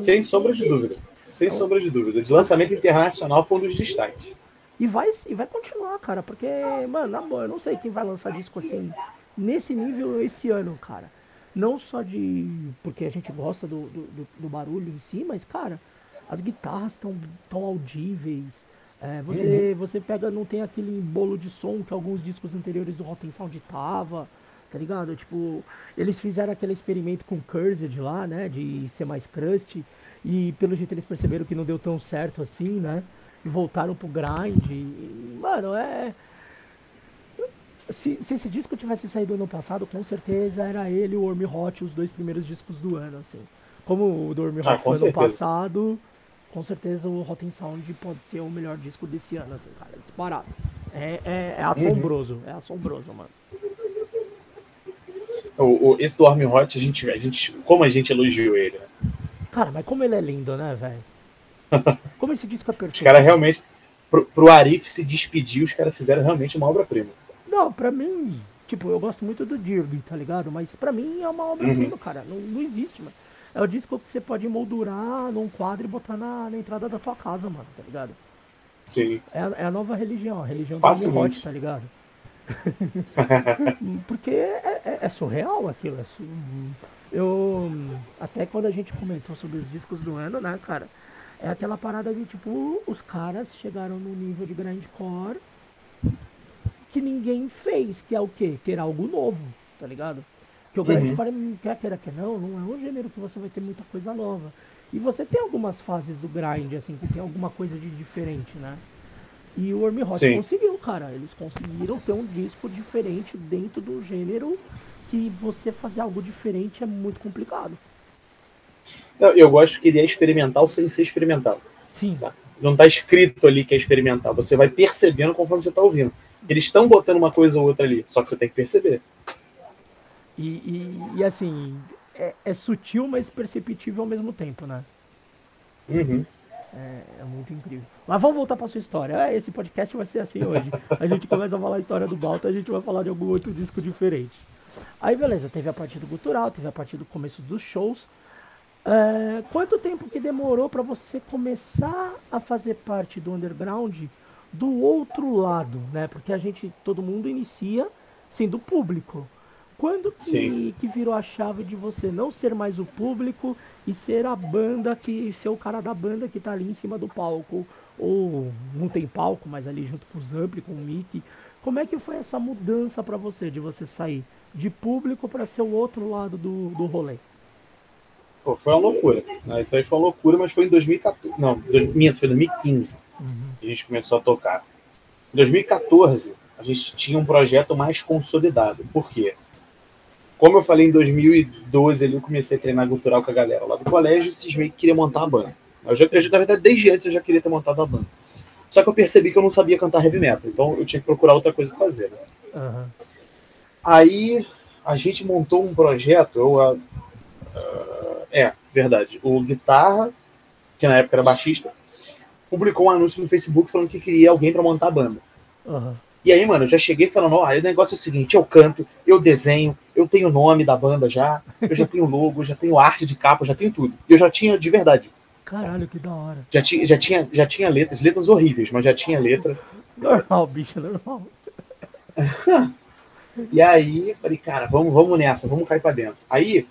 Sem sombra de dúvida. Sem então, sombra de dúvida. De lançamento internacional foi um dos destaques. E vai, e vai continuar, cara, porque, mano, na boa, eu não sei quem vai lançar disco assim, nesse nível esse ano, cara. Não só de. porque a gente gosta do, do, do barulho em si, mas, cara, as guitarras estão tão audíveis. É, você, uhum. você pega, não tem aquele bolo de som que alguns discos anteriores do Rotten Sound tava, tá ligado? Tipo, eles fizeram aquele experimento com Cursed lá, né, de ser mais crust, e pelo jeito eles perceberam que não deu tão certo assim, né, e voltaram pro grind, e, mano, é... Se, se, esse disco tivesse saído ano passado, com certeza era ele e o Worm Hot, os dois primeiros discos do ano, assim. Como o do Worm ah, Hot foi ano passado, com certeza o Rotten Sound pode ser o melhor disco desse ano, assim, cara, disparado. É, é, é assombroso, é assombroso, mano. O, o, esse do Army Hot, a gente, a gente, como a gente elogiou ele, né? Cara, mas como ele é lindo, né, velho? Como esse disco é perfeito. Os caras realmente, pro, pro Arif se despedir, os caras fizeram realmente uma obra-prima. Não, pra mim, tipo, eu gosto muito do Dirby, tá ligado? Mas pra mim é uma obra-prima, uhum. cara. Não, não existe, mano. É o disco que você pode moldurar num quadro e botar na, na entrada da tua casa, mano, tá ligado? Sim. É a, é a nova religião, a religião do Hot, tá ligado? Porque é, é, é, surreal aquilo. É su... Eu. Até quando a gente comentou sobre os discos do ano, né, cara? É aquela parada de tipo, os caras chegaram no nível de grindcore que ninguém fez, que é o quê? Ter algo novo, tá ligado? Que o grindcore, uhum. quer queira que não, não é um gênero que você vai ter muita coisa nova. E você tem algumas fases do grind, assim, que tem alguma coisa de diferente, né? E o Worm Hot conseguiu, cara. Eles conseguiram ter um disco diferente dentro do gênero que você fazer algo diferente é muito complicado. Eu gosto que ele é experimental sem ser experimental. Sim. Sabe? Não está escrito ali que é experimental. Você vai percebendo conforme você está ouvindo. Eles estão botando uma coisa ou outra ali, só que você tem que perceber. E, e, e assim, é, é, sutil, mas perceptível ao mesmo tempo, né? Uhum. É, é, muito incrível. Mas vamos voltar para sua história. É, esse podcast vai ser assim hoje. A gente começa a falar a história do Balta, a gente vai falar de algum outro disco diferente. Aí beleza, teve a parte do cultural, teve a parte do começo dos shows. É, quanto tempo que demorou para você começar a fazer parte do underground do outro lado, né? Porque a gente, todo mundo inicia sendo público. Quando que, que, virou a chave de você não ser mais o público e ser a banda que ser o cara da banda que tá ali em cima do palco ou não tem palco, mas ali junto com os ampli, com o Mickey. Como é que foi essa mudança para você de você sair de público para ser o outro lado do, do rolê? Pô, foi uma loucura. Né? Isso aí foi uma loucura, mas foi em 2014. Não, minto, foi em 2015 uhum. que a gente começou a tocar. Em 2014, a gente tinha um projeto mais consolidado. Por quê? Como eu falei, em 2012 ali, eu comecei a treinar cultural com a galera lá do colégio e meio que queria montar a banda. Eu já, eu, na verdade, desde antes eu já queria ter montado a banda. Só que eu percebi que eu não sabia cantar heavy metal, então eu tinha que procurar outra coisa para fazer. Né? Uhum. Aí a gente montou um projeto, eu, uh, uh, é, verdade, o Guitarra, que na época era baixista, publicou um anúncio no Facebook falando que queria alguém para montar a banda. Uhum. E aí, mano, eu já cheguei falando, olha, o negócio é o seguinte, eu canto, eu desenho, eu tenho o nome da banda já, eu já tenho logo, já tenho arte de capa, já tenho tudo. Eu já tinha de verdade. Caralho, sabe? que da hora. Já tinha, já, tinha, já tinha letras, letras horríveis, mas já tinha letra. Normal, bicho, normal. e aí, falei, cara, vamos, vamos nessa, vamos cair pra dentro. Aí,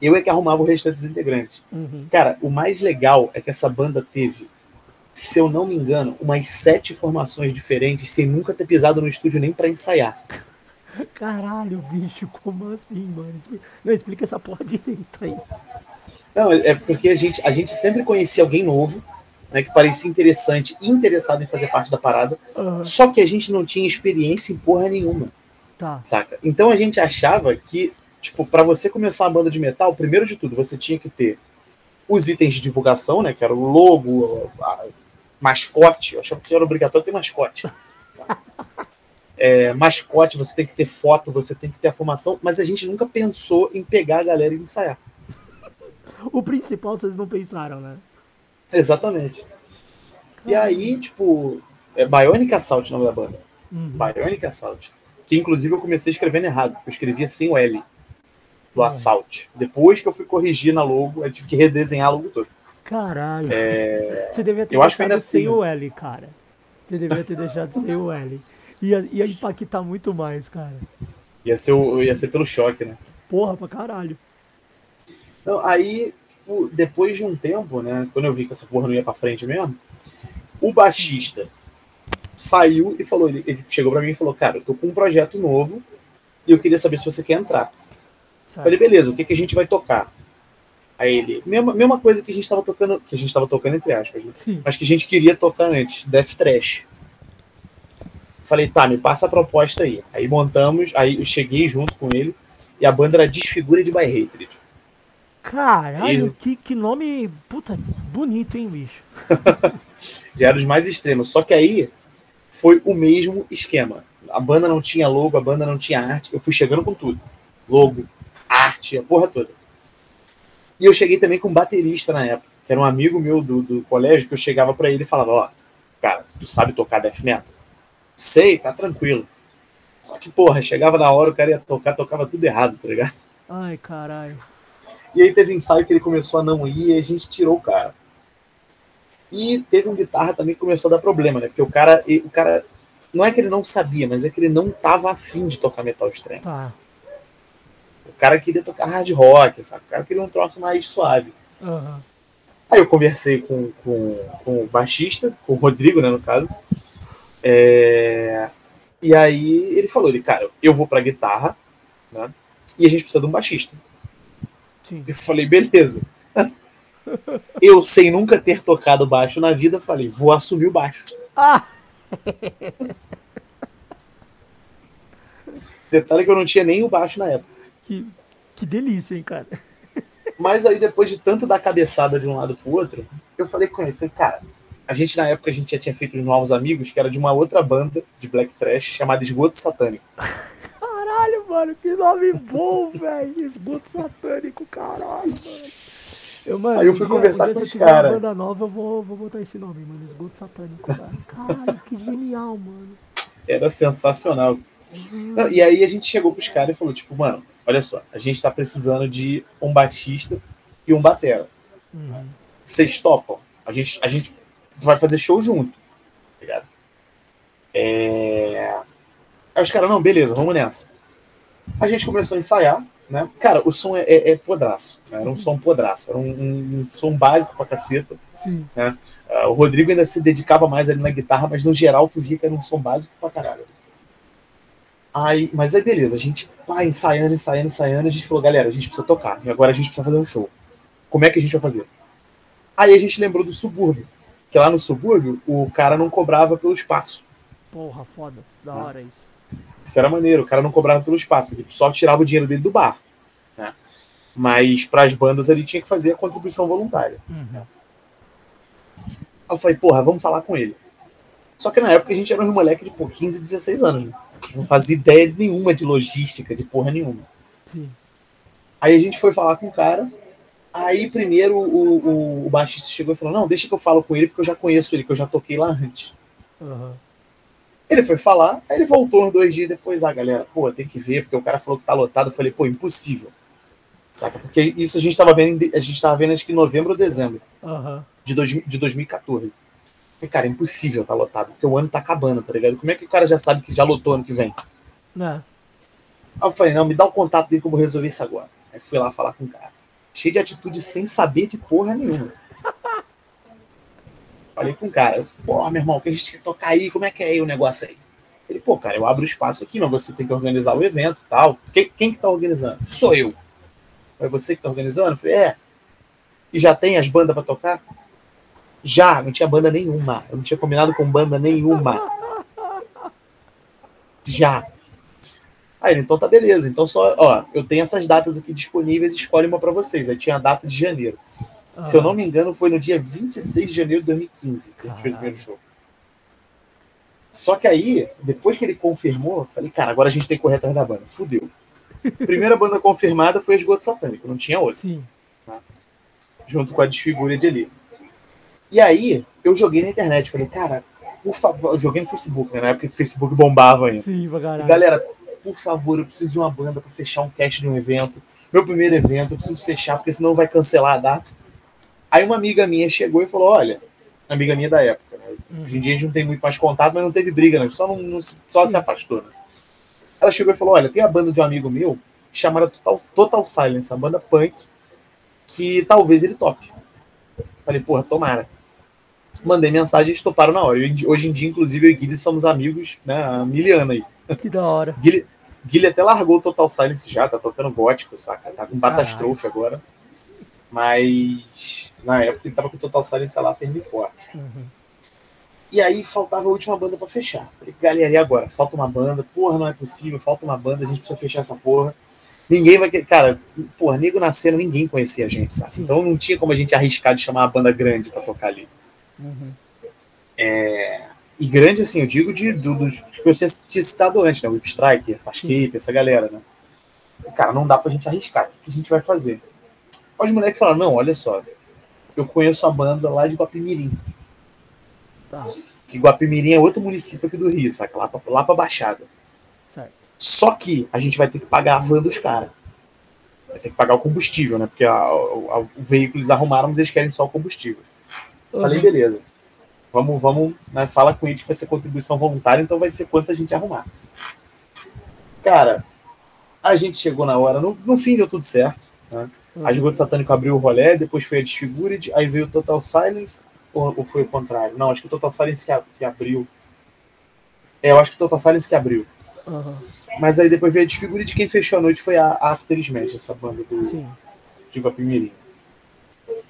eu é que arrumava o restante dos integrantes. Uhum. Cara, o mais legal é que essa banda teve se eu não me engano, umas sete formações diferentes sem nunca ter pisado no estúdio nem para ensaiar. Caralho, bicho, como assim, mano? Não, explica essa porra direito aí. Não, é, é porque a gente, a gente sempre conhecia alguém novo, né, que parecia interessante e interessado em fazer parte da parada, uhum. só que a gente não tinha experiência em porra nenhuma. Tá. Saca? Então a gente achava que, tipo, para você começar uma banda de metal, primeiro de tudo, você tinha que ter os itens de divulgação, né, que era o logo, a, mascote. Eu achava que era obrigatório ter mascote. É, mascote, você tem que ter foto, você tem que ter a formação, mas a gente nunca pensou em pegar a galera e ensaiar. O principal vocês não pensaram, né? Exatamente. E aí, tipo, é Bionic Assault o nome da banda. Uhum. Bionic Assault. Que inclusive eu comecei escrevendo errado. Eu escrevia sem o L do uhum. Assault. Depois que eu fui corrigir na logo, eu tive que redesenhar a logo toda. Caralho. É... Você devia ter eu acho que ainda sem tenho. o L, cara. Você devia ter deixado sem o L. Ia, ia impactar muito mais, cara. Ia ser, o, ia ser pelo choque, né? Porra, pra caralho. Então, aí, tipo, depois de um tempo, né? Quando eu vi que essa porra não ia pra frente mesmo, o baixista saiu e falou, ele, ele chegou para mim e falou, cara, eu tô com um projeto novo e eu queria saber se você quer entrar. Falei, beleza, o que, que a gente vai tocar? Aí ele, mesma, mesma coisa que a gente estava tocando, que a gente estava tocando entre aspas, né? mas que a gente queria tocar antes, Death Trash. Falei, tá, me passa a proposta aí. Aí montamos, aí eu cheguei junto com ele e a banda era Desfigura de By Hatred. Caralho, e... que, que nome, puta, bonito, hein, bicho? Já era os mais extremos. Só que aí foi o mesmo esquema. A banda não tinha logo, a banda não tinha arte. Eu fui chegando com tudo. Logo, arte, a porra toda. E eu cheguei também com um baterista na época, que era um amigo meu do, do colégio, que eu chegava para ele e falava, ó, cara, tu sabe tocar death metal? Sei, tá tranquilo. Só que, porra, chegava na hora, o cara ia tocar, tocava tudo errado, tá ligado? Ai, caralho. E aí teve ensaio que ele começou a não ir e a gente tirou o cara. E teve um guitarra também que começou a dar problema, né? Porque o cara, o cara Não é que ele não sabia, mas é que ele não tava afim de tocar metal extremo. Tá. O cara queria tocar hard rock, sabe? O cara queria um troço mais suave. Aham. Aí eu conversei com, com, com o baixista, com o Rodrigo, né, no caso. É, E aí ele falou, ele, cara, eu vou pra guitarra, né? E a gente precisa de um baixista. Sim. Eu falei, beleza. Eu, sem nunca ter tocado baixo na vida, falei, vou assumir o baixo. Ah! Detalhe que eu não tinha nem o baixo na época. Que, que delícia, hein, cara? Mas aí, depois de tanto dar cabeçada de um lado pro outro, eu falei com ele, falei, cara, a gente na época a gente já tinha feito os novos amigos, que era de uma outra banda de black trash chamada Esgoto Satânico. Caralho, mano, que nome bom, velho. Esgoto satânico, caralho, mano. Eu, mano, Aí eu fui conversar dia com os tiver uma cara. banda nova, eu vou, vou botar esse nome, mano. Esgoto satânico, cara. Caralho, que genial, mano. Era sensacional. Não, e aí a gente chegou pros caras e falou, tipo, mano, olha só, a gente tá precisando de um baixista e um batera. Uhum. Vocês topam? A gente, a gente vai fazer show junto, tá? É... Aí os caras, não, beleza, vamos nessa. A gente começou a ensaiar, né? Cara, o som é, é, é podraço, né? era um som podraço, era um, um- som básico pra caceta. Sim. Ah, o Rodrigo ainda se dedicava mais ali na guitarra, mas no geral tu via que era um som básico pra caralho. Aí, mas aí beleza, a gente pá, ensaiando, ensaiando, ensaiando, a gente falou, galera, a gente precisa tocar, e agora a gente precisa fazer um show. Como é que a gente vai fazer? Aí a gente lembrou do subúrbio, que lá no subúrbio o cara não cobrava pelo espaço. Porra, foda. Da hora isso. Isso era maneiro, o cara não cobrava pelo espaço, ele só tirava o dinheiro dele do bar. Né? Mas para as bandas ele tinha que fazer a contribuição voluntária. Uhum. Aí eu falei, porra, vamos falar com ele. Só que na época a gente era um moleque de pô, 15, 16 anos. Né? Não fazia ideia nenhuma de logística, de porra nenhuma. Sim. Aí a gente foi falar com o cara. Aí primeiro o, o, o baixista chegou e falou: Não, deixa que eu falo com ele, porque eu já conheço ele, que eu já toquei lá antes. Aham. Ele foi falar, aí ele voltou uns dois dias depois. Ah, galera, pô, tem que ver, porque o cara falou que tá lotado. Eu falei, pô, impossível. Saca? Porque isso a gente tava vendo, a gente tava vendo acho que em novembro ou dezembro Aham. de, dois, de 2014. Falei, cara, é impossível tá lotado, porque o ano tá acabando, tá ligado? Como é que o cara já sabe que já lotou ano que vem? Né? Aí eu falei, não, me dá o contato dele que eu vou resolver isso agora. Aí fui lá falar com o cara. Cheio de atitude sem saber de porra nenhuma. Falei com o cara, eu, porra, meu irmão, que a gente tem que tocar aí, como é que é aí o negócio aí? Ele, pô, cara, eu abro o espaço aqui, mas você tem que organizar o evento e tal. Quem, quem que tá organizando? Sou eu. É você que tá organizando? Eu falei, é. E já tem as bandas pra tocar? Já, não tinha banda nenhuma. Eu não tinha combinado com banda nenhuma. Já. Aí ele, então tá beleza. Então só, ó, eu tenho essas datas aqui disponíveis, escolhe uma pra vocês. Aí tinha a data de janeiro. Se eu não me engano, foi no dia 26 de janeiro de 2015 que a gente fez o primeiro show. Só que aí, depois que ele confirmou, eu falei, cara, agora a gente tem que correr atrás da banda. Fudeu. Primeira banda confirmada foi a Esgoto Satânico, não tinha outra, Sim. junto com a Desfigura de ali. E aí, eu joguei na internet, falei, cara, por favor, eu joguei no Facebook, né, na época que o Facebook bombava ainda. Sim, pra caralho. Galera, por favor, eu preciso de uma banda pra fechar um cast de um evento. Meu primeiro evento, eu preciso fechar, porque senão vai cancelar a data. Aí uma amiga minha chegou e falou: Olha, amiga minha da época, né? Hoje em dia a gente não tem muito mais contato, mas não teve briga, né? Só, não, não se- só se afastou, né? Ela chegou e falou: Olha, tem a banda de um amigo meu chamada Total, Total Silence, uma banda punk, que talvez ele tope. Falei, porra, tomara. Mandei mensagem e eles toparam na hora. Hoje em dia, inclusive, eu e Guilherme somos amigos, né? Há mil anos aí. Que da hora. Guilherme, Guilherme até largou o Total Silence já, tá tocando gótico, saca? Tá com Caralho. Batastrofe agora. Mas na época ele tava com o Total Silence lá firme e forte. Uhum. E aí faltava a última banda pra fechar. Falei, galera, e agora? Falta uma banda, porra, não é possível, falta uma banda, a gente precisa fechar essa porra. Ninguém vai querer. Cara, porra, nego na cena, ninguém conhecia a gente, sabe? Sim. Então não tinha como a gente arriscar de chamar uma banda grande pra tocar ali. Uhum. E grande, assim, eu digo de, do, dos que você tinha citado antes, né? Whip Striker, Fascape, essa galera, né? Cara, não dá pra gente arriscar. O que a gente vai fazer? Os moleques falaram, não, olha só, eu conheço a banda lá de Guapimirim. Tá, Que Guapimirim é outro município aqui do Rio, saca? Lá pra, lá pra Baixada. certo. Só que a gente vai ter que pagar a van dos caras. Vai ter que pagar o combustível, né? Porque a- a- o veículo eles arrumaram, mas eles querem só o combustível. Falei, Uhum. beleza. Vamos, vamos, né, fala com eles que vai ser contribuição voluntária, então vai ser quanto a gente arrumar. Cara, a gente chegou na hora, no, no fim deu tudo certo. Né? Uhum. A Esgoto Satânico abriu o rolê, depois foi a Disfigured, aí veio o Total Silence, ou, ou, foi o contrário? Não, acho que o Total Silence que, que abriu. É, eu acho que o Total Silence que abriu. Uhum. Mas aí depois veio a Disfigured, quem fechou a noite foi a After Smash, essa banda do, Sim. de Guapimirim.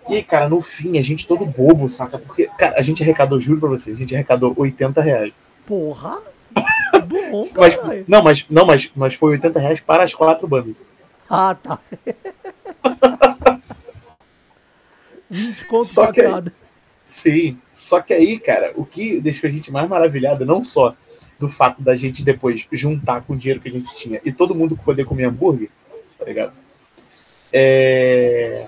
E, cara, no fim, a gente todo bobo, saca? Porque, cara, a gente arrecadou, juro pra você, a gente arrecadou 80 reais. Porra! Bom, mas, não, mas, não mas, mas foi 80 reais para as quatro bandas. Ah, tá. 20 contos só que aí, Sim, só que aí, cara, o que deixou a gente mais maravilhado, não só do fato da gente depois juntar com o dinheiro que a gente tinha e todo mundo poder comer hambúrguer, tá ligado? É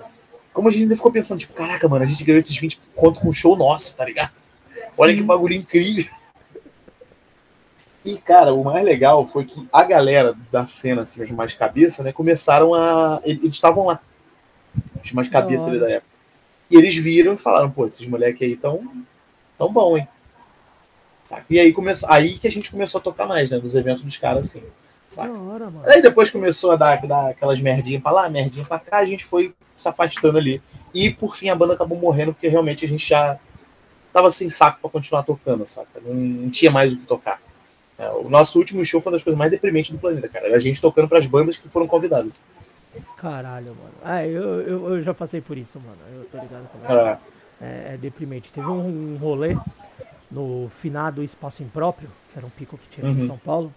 como a gente ainda ficou pensando, tipo, caraca, mano, a gente ganhou esses 20 conto com um show nosso, tá ligado? Olha que bagulho incrível. E, cara, o mais legal foi que a galera da cena, assim, os mais cabeça, né, começaram a. Eles estavam lá. Os mais cabeça ali da época. E eles viram e falaram, pô, esses moleques aí tão, tão bom, hein? E aí, come... aí que a gente começou a tocar mais, né? Nos eventos dos caras, assim. Hora, aí depois começou a dar, dar aquelas merdinhas pra lá, merdinha pra cá, a gente foi se afastando ali. E por fim a banda acabou morrendo porque realmente a gente já tava sem saco para continuar tocando, saca? Não, não, tinha mais o que tocar. É, o nosso último show foi uma das coisas mais deprimentes do planeta, cara. A gente tocando para as bandas que foram convidadas. Caralho, mano. Ah, eu, eu, eu, já passei por isso, mano. Eu tô ligado com é. é, é deprimente. Teve um, um rolê no finado Espaço Impróprio, que era um pico que tinha uhum. em São Paulo.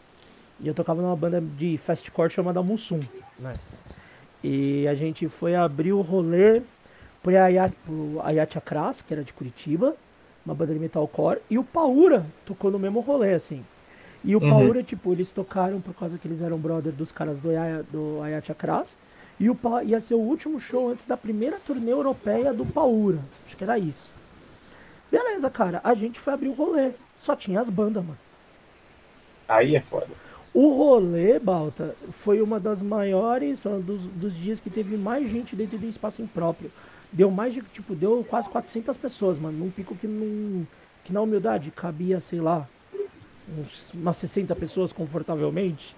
E eu tocava numa banda de fastcore chamada Mussum, né? E a gente foi abrir o rolê pro Ayat, pro Ayat Akras, que era de Curitiba, uma banda de metalcore, e o Paura tocou no mesmo rolê, assim. E o uhum. Paura, tipo, eles tocaram por causa que eles eram brother dos caras do, do Ayat Akras, e o pa ia ser o último show antes da primeira turnê europeia do Paura. Acho que era isso. Beleza, cara, a gente foi abrir o rolê. Só tinha as bandas, mano. Aí é foda. O rolê, Balta, foi uma das maiores, dos, dos dias que teve mais gente dentro do espaço impróprio. Deu mais de, tipo, deu quase 400 pessoas, mano, num pico que, num, que na humildade cabia, sei lá, uns, umas 60 pessoas confortavelmente.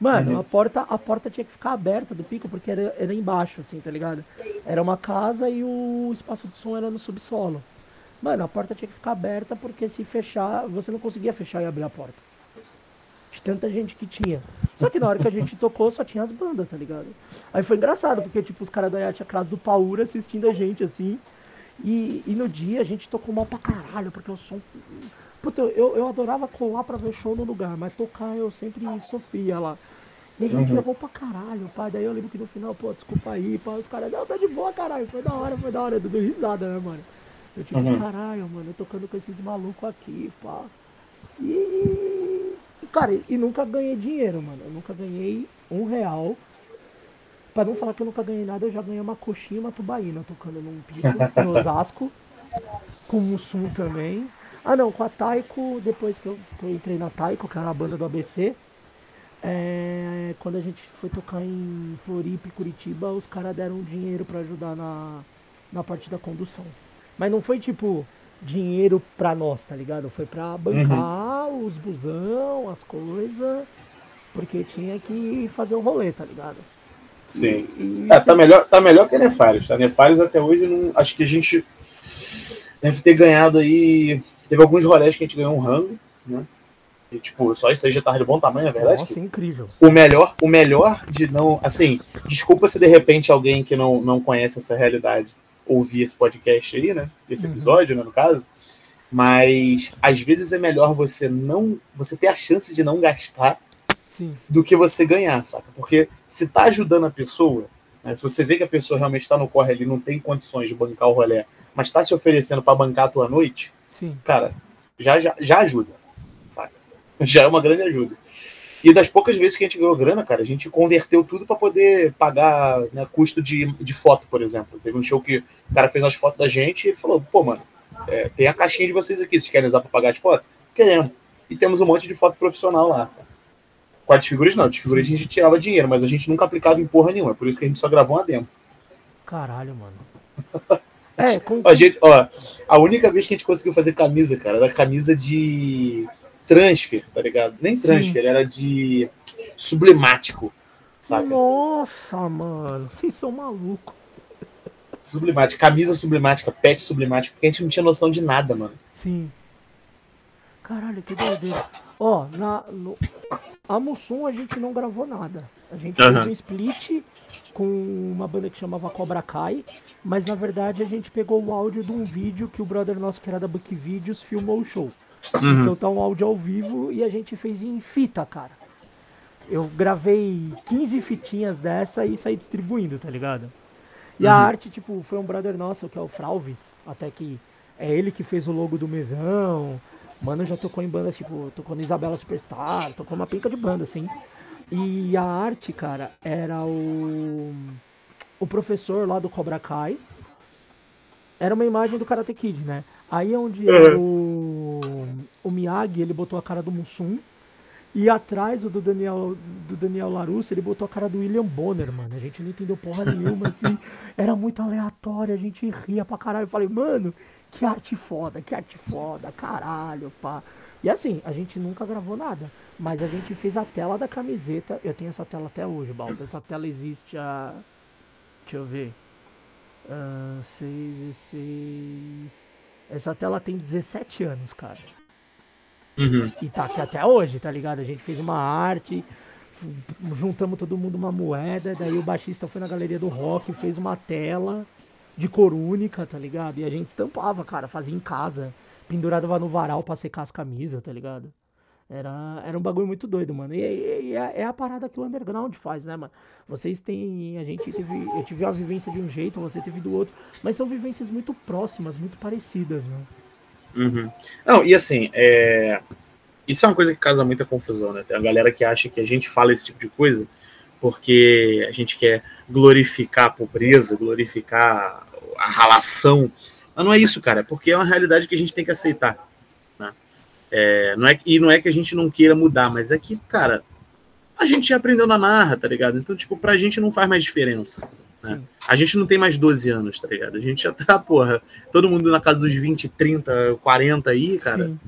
Mano, uhum. a, porta, a porta tinha que ficar aberta do pico porque era, era embaixo, assim, tá ligado? Era uma casa e o espaço de som era no subsolo. Mano, a porta tinha que ficar aberta porque se fechar, você não conseguia fechar e abrir a porta de tanta gente que tinha. Só que na hora que a gente tocou, só tinha as bandas, tá ligado? Aí foi engraçado, porque tipo, os caras da Yacht Class do Paura assistindo a gente, assim. E, e no dia a gente tocou mal pra caralho, porque o som. Puta, eu, eu adorava colar pra ver show no lugar, mas tocar eu sempre sofria lá. E a gente uhum. levou pra caralho, pai. Daí eu lembro que no final, pô, desculpa aí, pá. Os caras, não, tá de boa, caralho. Foi da hora, foi da hora. Deu risada, né, mano? Eu tipo, uhum. caralho, mano, eu tocando com esses malucos aqui, pá. E Cara, e nunca ganhei dinheiro, mano. Eu nunca ganhei um real. Pra não falar que eu nunca ganhei nada, eu já ganhei uma coxinha e uma tubaína tocando num pico no Osasco. Com o Sum também. Ah não, com a Taiko, depois que eu, que eu entrei na Taiko, que era a banda do ABC. É, quando a gente foi tocar em Floripa e Curitiba, os caras deram dinheiro para ajudar na, na parte da condução. Mas não foi tipo, dinheiro pra nós, tá ligado? Foi pra bancar uhum. os busão, as coisas, porque tinha que fazer o um rolê, tá ligado? Sim. E, e é, tá, melhor, tá melhor que a Nefarios. Tá? A Nefarios até hoje, não, acho que a gente deve ter ganhado aí. Teve alguns rolês que a gente ganhou um rango, né? E, tipo, só isso aí já tá de bom tamanho, é verdade? Nossa, que incrível. O melhor, o melhor de não. Assim, desculpa se de repente alguém que não, não conhece essa realidade ouvir esse podcast aí, né? Esse uhum. episódio, né, no caso. Mas às vezes é melhor você não. Você ter a chance de não gastar Sim. do que você ganhar, saca? Porque se tá ajudando a pessoa, né, se você vê que a pessoa realmente está no corre ali, não tem condições de bancar o rolê, mas está se oferecendo para bancar a tua noite, Sim. cara, já, já, já ajuda, saca? Já é uma grande ajuda. E das poucas vezes que a gente ganhou grana, cara, a gente converteu tudo para poder pagar né, custo de, de foto, por exemplo. Teve um show que o cara fez umas fotos da gente e ele falou: pô, mano, é, tem a caixinha de vocês aqui, vocês querem usar para pagar as fotos? Queremos. E temos um monte de foto profissional lá, sabe? Com a desfiguras não, desfiguras a gente tirava dinheiro, mas a gente nunca aplicava em porra nenhuma, por isso que a gente só gravou uma demo. Caralho, mano. É, com... a, gente, ó, a única vez que a gente conseguiu fazer camisa, cara, era camisa de transfer, tá ligado? Nem transfer, Sim. era de sublimático, sabe? Nossa, mano, vocês são malucos. Sublimática, camisa sublimática, pet sublimático, porque a gente não tinha noção de nada, mano. Sim. Caralho, que doideira. Ó, na, no, a Mussum a gente não gravou nada. A gente uhum. fez um split com uma banda que chamava Cobra Kai, mas na verdade a gente pegou o áudio de um vídeo que o brother nosso que era da Book Videos filmou o show. Uhum. Então tá um áudio ao vivo e a gente fez em fita, cara. Eu gravei 15 fitinhas dessa e saí distribuindo, tá ligado? E uhum. a arte, tipo, foi um brother nosso, que é o Fralvis, até que é ele que fez o logo do mesão. Mano já tocou em bandas, tipo, tocou no Isabela Superstar, tocou uma pinca de banda, assim. E a arte, cara, era o. O professor lá do Cobra Kai. Era uma imagem do Karate Kid, né? Aí é onde uhum. o, o Miyagi, ele botou a cara do Mussum. E atrás o do Daniel, do Daniel Larusso, ele botou a cara do William Bonner, mano. A gente não entendeu porra nenhuma, assim. Era muito aleatório, a gente ria pra caralho. Eu falei, mano, que arte foda, que arte foda, caralho, pá. E assim, a gente nunca gravou nada. Mas a gente fez a tela da camiseta. Eu tenho essa tela até hoje, Baldo. Essa tela existe há. Deixa eu ver. Uh, seis, seis. Essa tela tem 17 anos, cara. Uhum. E tá aqui até hoje, tá ligado? A gente fez uma arte, juntamos todo mundo uma moeda, daí o baixista foi na galeria do rock, fez uma tela de cor única, tá ligado? E a gente estampava, cara, fazia em casa, pendurava no varal pra secar as camisas, tá ligado? Era, era um bagulho muito doido, mano. E, e, e é, é, a parada que o underground faz, né, mano? Vocês têm. A gente teve. Eu tive uma vivência de um jeito, você teve do outro. Mas são vivências muito próximas, muito parecidas, né? Uhum. Não, e assim, é... isso é uma coisa que causa muita confusão, né? Tem a galera que acha que a gente fala esse tipo de coisa porque a gente quer glorificar a pobreza, glorificar a ralação. Mas não é isso, cara, é porque é uma realidade que a gente tem que aceitar. Né? É, não é, e não é que a gente não queira mudar, mas é que, cara, a gente já aprendeu na marra, tá ligado? Então, tipo, pra gente não faz mais diferença. Né? A gente não tem mais 12 anos, tá ligado? A gente já tá, porra, todo mundo na casa dos 20, 30, 40 aí, cara. Sim.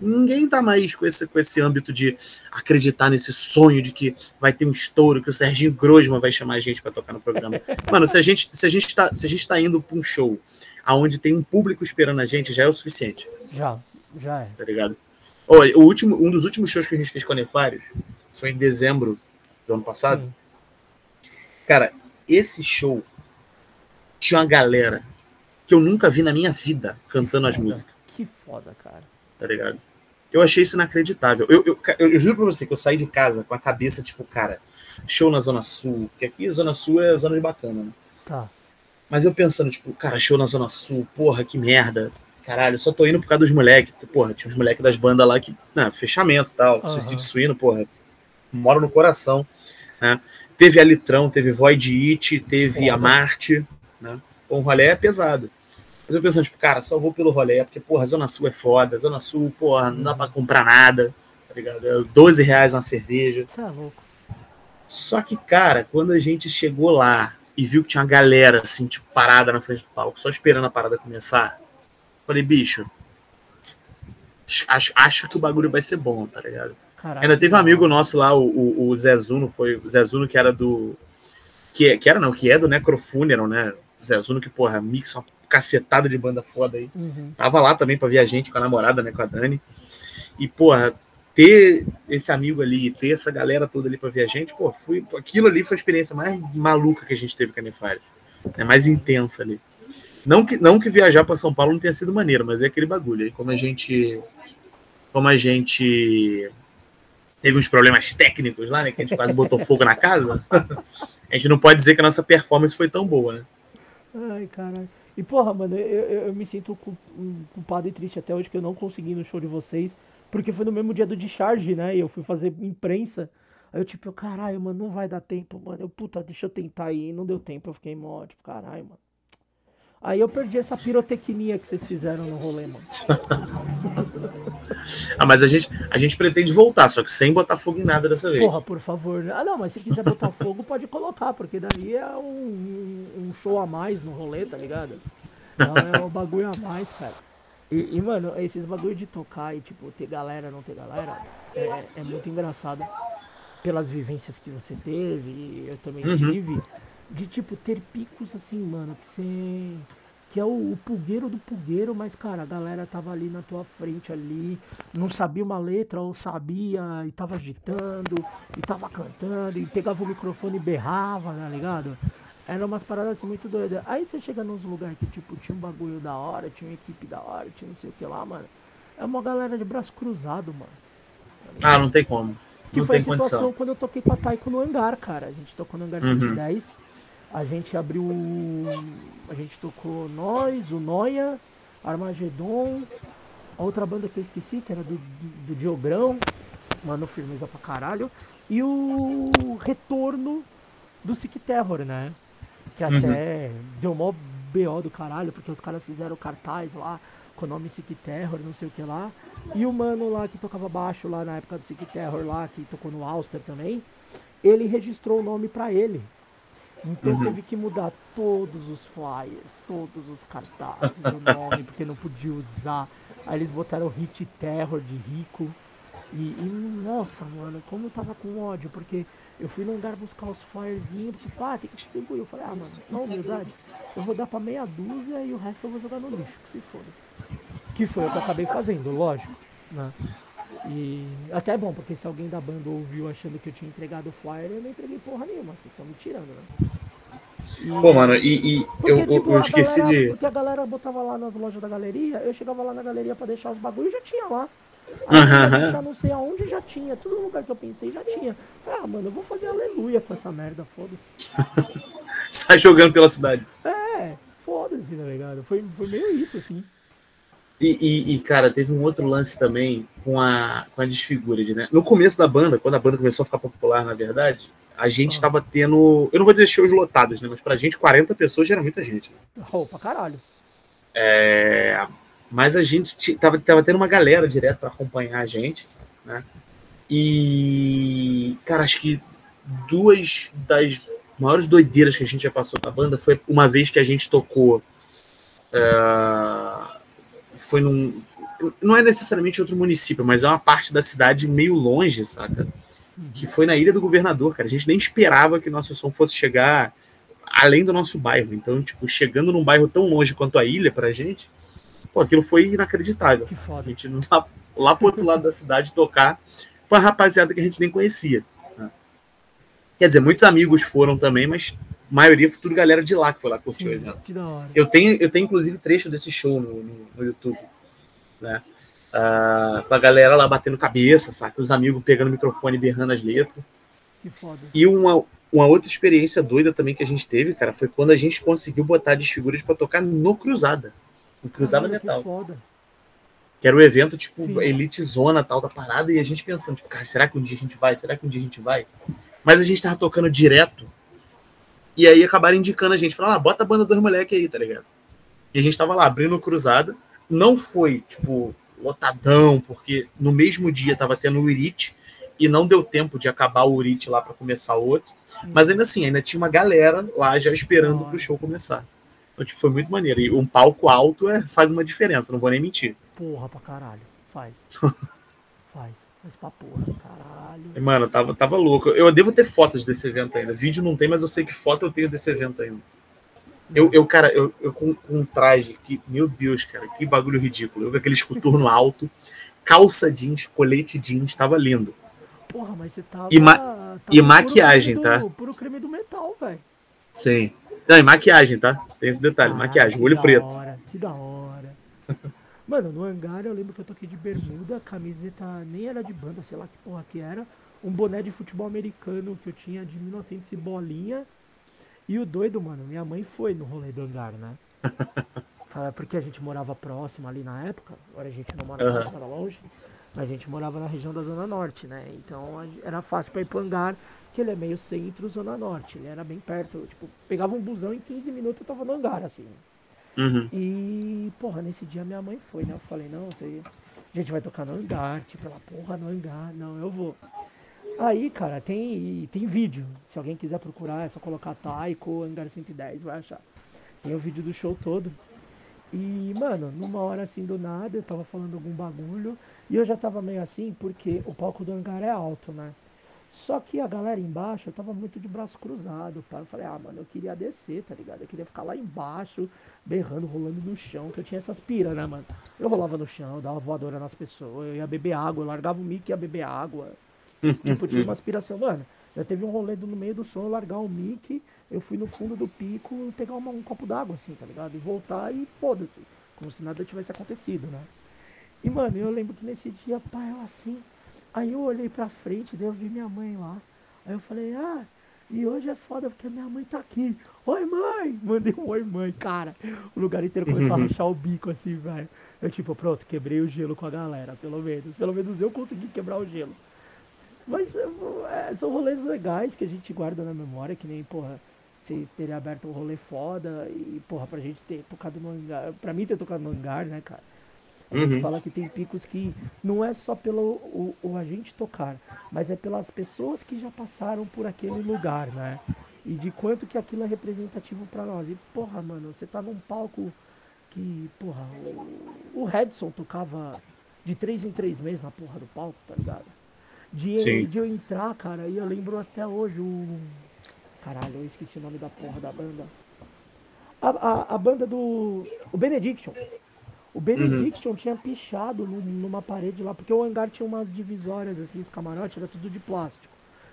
Ninguém tá mais com esse, com esse âmbito de acreditar nesse sonho de que vai ter um estouro, que o Serginho Grosman vai chamar a gente para tocar no programa. Mano, se a gente, se a gente, tá, se a gente tá indo pra um show aonde tem um público esperando a gente, já é o suficiente. Já, já é. Tá ligado? Oh, o último, um dos últimos shows que a gente fez com a Nefários foi em dezembro do ano passado. Sim. Cara, esse show tinha uma galera que eu nunca vi na minha vida cantando as músicas. Que foda, cara. Tá ligado? Eu achei isso inacreditável. Eu, eu, eu, juro pra você que eu saí de casa com a cabeça, tipo, cara, show na Zona Sul, porque aqui a Zona Sul é zona de bacana, né? Tá. Mas eu pensando, tipo, cara, show na Zona Sul, porra, que merda. Caralho, só tô indo por causa dos moleques. Porra, tinha uns moleques das bandas lá que, né, fechamento e tal, uhum. suicídio suíno, porra, mora no coração, né? Teve a Litrão, teve Void It, teve a Marte, né? O rolê é pesado. Mas eu pensando, tipo, cara, só vou pelo rolê, porque, porra, Zona Sul é foda, Zona Sul, porra, não dá pra comprar nada, tá ligado? É 12 reais uma cerveja. É louco. Só que, cara, quando a gente chegou lá e viu que tinha uma galera, assim, tipo, parada na frente do palco, só esperando a parada começar, falei, bicho, acho, acho que o bagulho vai ser bom, tá ligado? Caraca, Ainda teve um amigo nosso lá, o, o, o Zé Zuno, foi o Zé Zuno que era do. Que, que era, não, que é do Necrofuneral, né? O Zé Zuno que, porra, mixa cacetada de banda foda aí. Uhum. Tava lá também para ver a gente com a namorada, né, com a Dani. E, porra, ter esse amigo ali, ter essa galera toda ali para ver a gente, pô, foi, aquilo ali foi a experiência mais maluca que a gente teve com a Nefares. É mais intensa ali. Não que, não que viajar para São Paulo não tenha sido maneiro, mas é aquele bagulho aí, como a gente como a gente teve uns problemas técnicos lá, né, que a gente quase botou fogo na casa. a gente não pode dizer que a nossa performance foi tão boa, né? Ai, caralho. E porra, mano, eu, eu, me sinto culpado e triste até hoje que eu não consegui no show de vocês, porque foi no mesmo dia do discharge, né? E eu fui fazer imprensa. Aí eu, tipo, caralho, mano, não vai dar tempo, mano. Eu, puta, deixa eu tentar ir. Não deu tempo, eu fiquei mó, tipo, caralho, mano. Aí eu perdi essa pirotecnia que vocês fizeram no rolê, mano. ah, mas a gente, a gente pretende voltar, só que sem botar fogo em nada dessa vez. Porra, por favor. Ah, não, mas se quiser botar fogo, pode colocar, porque daí é um, um show a mais no rolê, tá ligado? Então é um bagulho a mais, cara. E, e, mano, esses bagulho de tocar e, tipo, ter galera, não ter galera, é, é muito engraçado pelas vivências que você teve, e eu também uhum. tive, de, tipo, ter picos assim, mano, que você que é o, o pulgueiro do pulgueiro, mas, cara, a galera tava ali na tua frente ali, não sabia uma letra ou sabia e tava agitando, e tava cantando, e pegava o microfone e berrava, tá ligado? Era umas paradas assim muito doidas. Aí você chega nos lugares que, tipo, tinha um bagulho da hora, tinha uma equipe da hora, tinha não sei o que lá, mano. É uma galera de braço cruzado, mano. Tá ah, não tem como. Que não foi a situação condição. quando eu toquei com a Taiko no hangar, cara. A gente tocou no hangar uhum. 110. A gente abriu. A gente tocou nós, o Noia, Armagedon, a outra banda que eu esqueci, que era do, do, do Diogrão, mano, firmeza pra caralho. E o retorno do Sick Terror, né? Que até uhum. deu mó BO do caralho, porque os caras fizeram cartaz lá com o nome Sick Terror, não sei o que lá. E o mano lá que tocava baixo lá na época do Sick Terror lá, que tocou no Alster também, ele registrou o nome pra ele. Então uhum. teve que mudar todos os flyers, todos os cartazes, o nome, porque não podia usar. Aí eles botaram Hit Terror de rico. E, e, nossa, mano, como eu tava com ódio, porque eu fui no lugar buscar os flyerzinhos, porque, ah, tem que distribuir. Eu falei, ah, mano, na humildade, eu vou dar pra meia dúzia e o resto eu vou jogar no lixo, que se foda. Que foi o que eu acabei fazendo, lógico, né? E até é bom, porque se alguém da banda ouviu achando que eu tinha entregado o flyer, eu não entreguei porra nenhuma, vocês estão me tirando, né? E... Pô, mano, e, e porque, eu, tipo, eu esqueci galera, de. Porque a galera botava lá nas lojas da galeria, eu chegava lá na galeria pra deixar os bagulhos e já tinha lá. Aí uhum. já não sei aonde já tinha, todo lugar que eu pensei já tinha. Ah, mano, eu vou fazer aleluia com essa merda, foda-se. Sai jogando pela cidade. É, foda-se, tá ligado? Foi, foi meio isso, assim. E, e, e, cara, teve um outro lance também com a, com a Desfigured, né? No começo da banda, quando a banda começou a ficar popular, na verdade, a gente ah. tava tendo. Eu não vou dizer shows lotados, né? Mas pra gente, 40 pessoas já era muita gente. Né? Oh, pra caralho. É, mas a gente tava, tava tendo uma galera direto para acompanhar a gente, né? E, cara, acho que duas das maiores doideiras que a gente já passou na banda foi uma vez que a gente tocou. Uh, foi num. Não é necessariamente outro município, mas é uma parte da cidade meio longe, saca? Que foi na Ilha do Governador, cara. A gente nem esperava que nosso som fosse chegar além do nosso bairro. Então, tipo, chegando num bairro tão longe quanto a ilha pra gente, pô, aquilo foi inacreditável. A gente lá, lá pro outro lado da cidade tocar com a rapaziada que a gente nem conhecia. Né? Quer dizer, muitos amigos foram também, mas maioria foi tudo galera de lá que foi lá curtir o evento. Eu tenho, eu tenho inclusive trecho desse show no, no, no YouTube, né? Uh, com a galera lá batendo cabeça, saca? Os amigos pegando o microfone e berrando as letras. Que foda. E uma, uma outra experiência doida também que a gente teve, cara, foi quando a gente conseguiu botar desfiguras para tocar no Cruzada. No Cruzada Metal. Que, foda. que era o evento, tipo, Sim. elite zona tal da parada, e a gente pensando, tipo, cara, será que um dia a gente vai? Será que um dia a gente vai? Mas a gente tava tocando direto e aí acabaram indicando a gente, falaram, ah, bota a banda dos moleques aí, tá ligado? E a gente tava lá abrindo cruzada. Não foi, tipo, lotadão, porque no mesmo dia tava tendo o Irit e não deu tempo de acabar o Irit lá para começar outro. Mas ainda assim, ainda tinha uma galera lá já esperando pro show começar. Então, tipo, foi muito maneiro. E um palco alto é, faz uma diferença, não vou nem mentir. Porra pra caralho. Faz. faz. Mas pra porra, caralho. Mano, tava, tava louco. Eu devo ter fotos desse evento ainda. Vídeo não tem, mas eu sei que foto eu tenho desse evento ainda. Eu, eu cara, eu, eu com, com um traje que, meu Deus, cara, que bagulho ridículo. Eu com aquele esculturno alto, calça jeans, colete jeans, tava lindo. Porra, mas você tava. E, ma tava e maquiagem, do, tá? Puro creme do metal, velho. Sim. Não, e maquiagem, tá? Tem esse detalhe, ah, maquiagem, olho preto. Hora, que da hora. Mano, no hangar eu lembro que eu toquei de bermuda, camiseta nem era de banda, sei lá que porra que era. Um boné de futebol americano que eu tinha de 1900 e bolinha. E o doido, mano, minha mãe foi no rolê do hangar, né? Porque a gente morava próximo ali na época. Agora a gente não mora mais, uhum. longe. Mas a gente morava na região da Zona Norte, né? Então era fácil pra ir pro hangar, que ele é meio centro, Zona Norte. Ele era bem perto. Tipo, pegava um busão em 15 minutos eu tava no hangar, assim. Uhum. E, porra, nesse dia minha mãe foi, né? Eu falei, não, você, a gente vai tocar no hangar. Tipo, ela, porra, no hangar, não, eu vou. Aí, cara, tem, tem vídeo. Se alguém quiser procurar, é só colocar Taiko Hangar 110, vai achar. Tem o vídeo do show todo. E, mano, numa hora assim do nada, eu tava falando algum bagulho. E eu já tava meio assim, porque o palco do hangar é alto, né? Só que a galera embaixo tava muito de braço cruzado, pá. Eu falei, ah, mano, eu queria descer, tá ligado? Eu queria ficar lá embaixo, berrando, rolando no chão, que eu tinha essas piras, né, mano? Eu rolava no chão, dava voadora nas pessoas, eu ia beber água, eu largava o mic e ia beber água. tipo, tinha uma aspiração, mano. Já teve um rolê no meio do som, eu largar o mic, eu fui no fundo do pico pegar uma, um copo d'água, assim, tá ligado? E voltar e foda-se. Como se nada tivesse acontecido, né? E, mano, eu lembro que nesse dia, pai, eu assim, Aí eu olhei pra frente, daí eu vi minha mãe lá. Aí eu falei, ah, e hoje é foda porque minha mãe tá aqui. Oi, mãe! Mandei um oi, mãe, cara. O lugar inteiro começou a rachar o bico assim, velho. Eu, tipo, pronto, quebrei o gelo com a galera, pelo menos. Pelo menos eu consegui quebrar o gelo. Mas é, são rolês legais que a gente guarda na memória, que nem, porra, vocês terem aberto um rolê foda e, porra, pra gente ter tocado no hangar. Pra mim ter tocado no hangar, né, cara? A gente uhum. fala que tem picos que não é só pelo o, o agente tocar, mas é pelas pessoas que já passaram por aquele lugar, né? E de quanto que aquilo é representativo para nós. E, porra, mano, você tá num palco que, porra, o, o Redson tocava de três em três meses na porra do palco, tá ligado? De, de eu entrar, cara, e eu lembro até hoje o. Caralho, eu esqueci o nome da porra da banda. A, a, a banda do. O Benediction. O Benediction uhum. tinha pichado numa parede lá, porque o hangar tinha umas divisórias, assim, os camarotes, era tudo de plástico.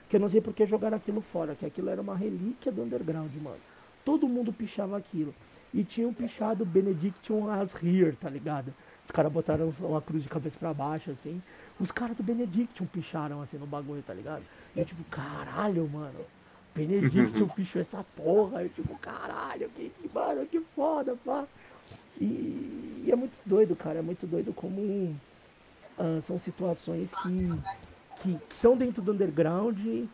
Que eu não sei por que jogaram aquilo fora, que aquilo era uma relíquia do underground, mano. Todo mundo pichava aquilo. E tinham pichado Benediction as here, tá ligado? Os caras botaram uma cruz de cabeça para baixo, assim. Os caras do Benediction picharam, assim, no bagulho, tá ligado? E eu, tipo, caralho, mano. Benediction uhum. pichou essa porra. Eu, tipo, caralho, que, mano, que foda, pá. E, e, é muito doido, cara. É muito doido como uh, são situações que, que, são dentro do underground, e,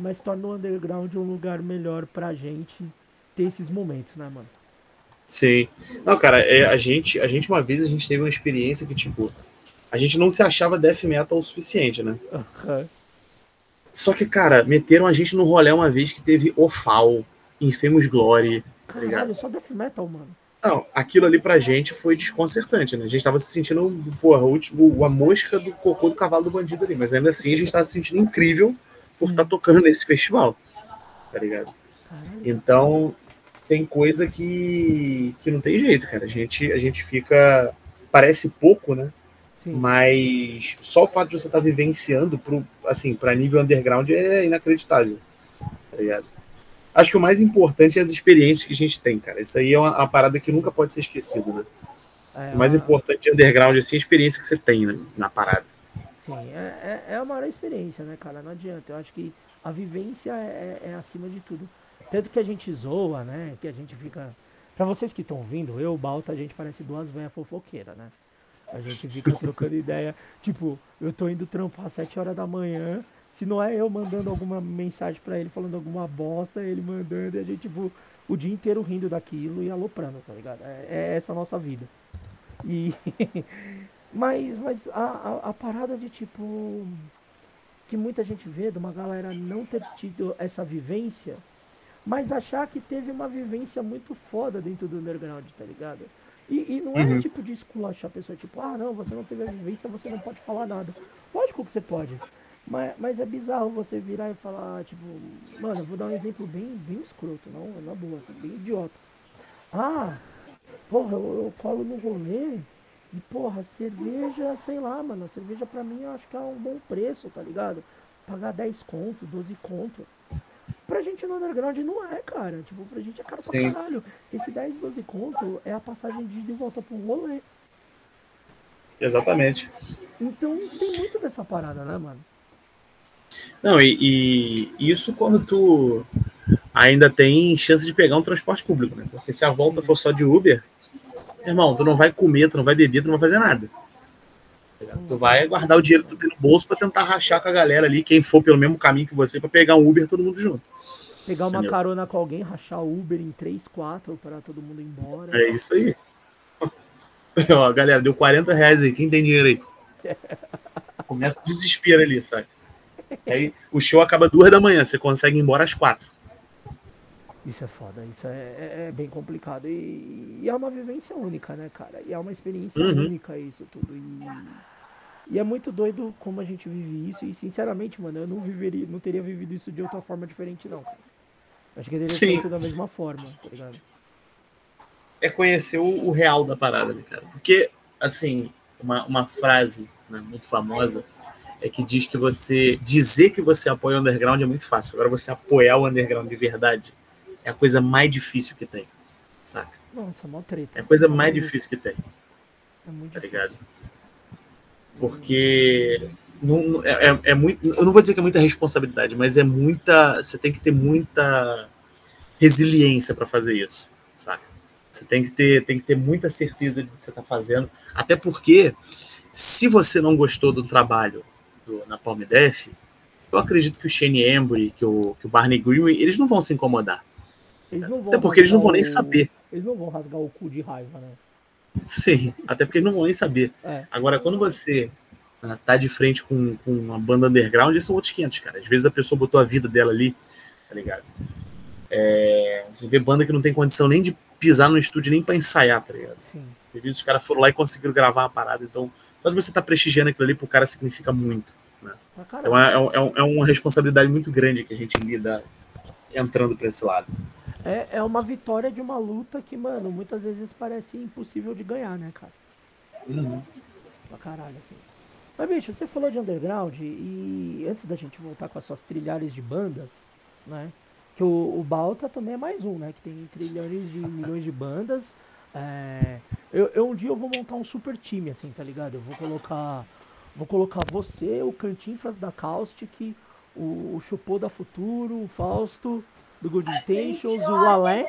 mas tornam o underground um lugar melhor pra gente ter esses momentos, né, mano? Sim. Não, cara, é, a, gente, a gente uma vez a gente teve uma experiência que, tipo, a gente não se achava death metal o suficiente, né? Uhum. Só que, cara, meteram a gente no rolê uma vez que teve Ofal, Infamous Glory. Tá Caralho, só death metal, mano. Não, aquilo ali pra gente foi desconcertante, né? A gente tava se sentindo, porra, o, a mosca do cocô do cavalo do bandido ali, mas ainda assim a gente tava se sentindo incrível por estar tá tocando nesse festival, tá ligado? Então, tem coisa que, que não tem jeito, cara. A gente, a gente fica. Parece pouco, né? Sim. Mas só o fato de você estar tá vivenciando pro, assim, para nível underground é inacreditável. Tá ligado? Acho que o mais importante é as experiências que a gente tem, cara. Isso aí é uma, uma parada que nunca pode ser esquecido, né? É, o mais importante é underground, assim, a experiência que você tem né, na parada. Sim, é, é, é a maior experiência, né, cara? Não adianta. Eu acho que a vivência é, é, é acima de tudo. Tanto que a gente zoa, né? Que a gente fica. Pra vocês que estão vindo, eu, o Balta, a gente parece duas velhas fofoqueiras, né? A gente fica trocando ideia. Tipo, eu tô indo trampar às 7 horas da manhã. Se não é eu mandando alguma mensagem para ele falando alguma bosta, ele mandando e a gente, tipo, o dia inteiro rindo daquilo e aloprando, tá ligado? É, é essa a nossa vida. E. mas mas a, a, a, parada de tipo. Que muita gente vê de uma galera não ter tido essa vivência, mas achar que teve uma vivência muito foda dentro do underground, tá ligado? E, e não é uhum. tipo de esculachar a pessoa, tipo, ah não, você não teve a vivência, você não pode falar nada. Lógico que você pode. Mas, mas é bizarro você virar e falar, tipo, mano, eu vou dar um exemplo bem, bem escroto, não, na boa, assim, bem idiota. Ah, porra, eu, eu colo no rolê e, porra, cerveja, sei lá, mano, a cerveja pra mim eu acho que é um bom preço, tá ligado? Pagar 10 conto, 12 conto. Pra gente no underground não é, cara. Tipo, pra gente é caro Sim. pra caralho. Esse 10, 12 conto é a passagem de, de volta pro rolê. Exatamente. Então tem muito dessa parada, né, mano? Não, e, e, isso quando tu ainda tem chance de pegar um transporte público, né? Porque se a volta for só de Uber, irmão, tu não vai comer, tu não vai beber, tu não vai fazer nada. Tu vai guardar o dinheiro que tu tem no bolso para tentar rachar com a galera ali, quem for pelo mesmo caminho que você, para pegar um Uber todo mundo junto. Pegar uma Entendeu? carona com alguém, rachar o Uber em 3, 4 para todo mundo ir embora. É isso aí. Ó, galera, deu 40 reais aí. Quem tem dinheiro aí? Começa o desespero ali, sabe? Aí o show acaba duas da manhã, você consegue ir embora às quatro. Isso é foda, isso é, é, é bem complicado. E, e, é uma vivência única, né, cara? E é uma experiência uhum. única isso tudo. E, e é muito doido como a gente vive isso. E sinceramente, mano, eu não viveria, não teria vivido isso de outra forma diferente, não. Acho que teria feito da mesma forma, tá ligado? É conhecer o, o, real da parada, né, cara? Porque, assim, uma, uma frase né, muito famosa é que diz que você dizer que você apoia o underground é muito fácil. Agora você apoiar o underground de verdade é a coisa mais difícil que tem. Saca? Nossa, mó treta. É a coisa mais difícil que tem. É muito tá ligado? Porque não, é, é, é, muito. Eu não vou dizer que é muita responsabilidade, mas é muita. Você tem que ter muita resiliência para fazer isso, saca? Você tem que ter, tem que ter muita certeza do que você está fazendo. Até porque, se você não gostou do trabalho do, na Palm Def, eu acredito que o Shane Embury, que o, que o Barney Greenway, eles não vão se incomodar. até porque eles não vão nem saber. Eles não vão rasgar o cu de raiva, né? Sim, até porque eles não vão nem saber. É. Agora, quando você uh, tá de frente com, com uma banda underground, eles são outros 500, cara. Às vezes a pessoa botou a vida dela ali, tá ligado? É, você vê banda que não tem condição nem de pisar no estúdio nem para ensaiar, tá ligado? Sim. Os caras foram lá e conseguiram gravar uma parada. Então, só de você estar tá prestigiando aquilo ali pro cara significa muito. Então é, é, é, uma responsabilidade muito grande que a gente lida entrando para esse lado. É, é uma vitória de uma luta que, mano, muitas vezes parece impossível de ganhar, né, cara? Uhum. Pra caralho, assim. Mas, bicho, você falou de underground e antes da gente voltar com as suas trilhares de bandas, né? Que o, o Balta também é mais um, né? Que tem trilhões de milhões de bandas. É, eu, eu, um dia eu vou montar um super time, assim, tá ligado? Eu vou colocar. Vou colocar você, o Cantinfras da Caustic, o, o Chupô da Futuro, o Fausto do Good Intentions, o Alex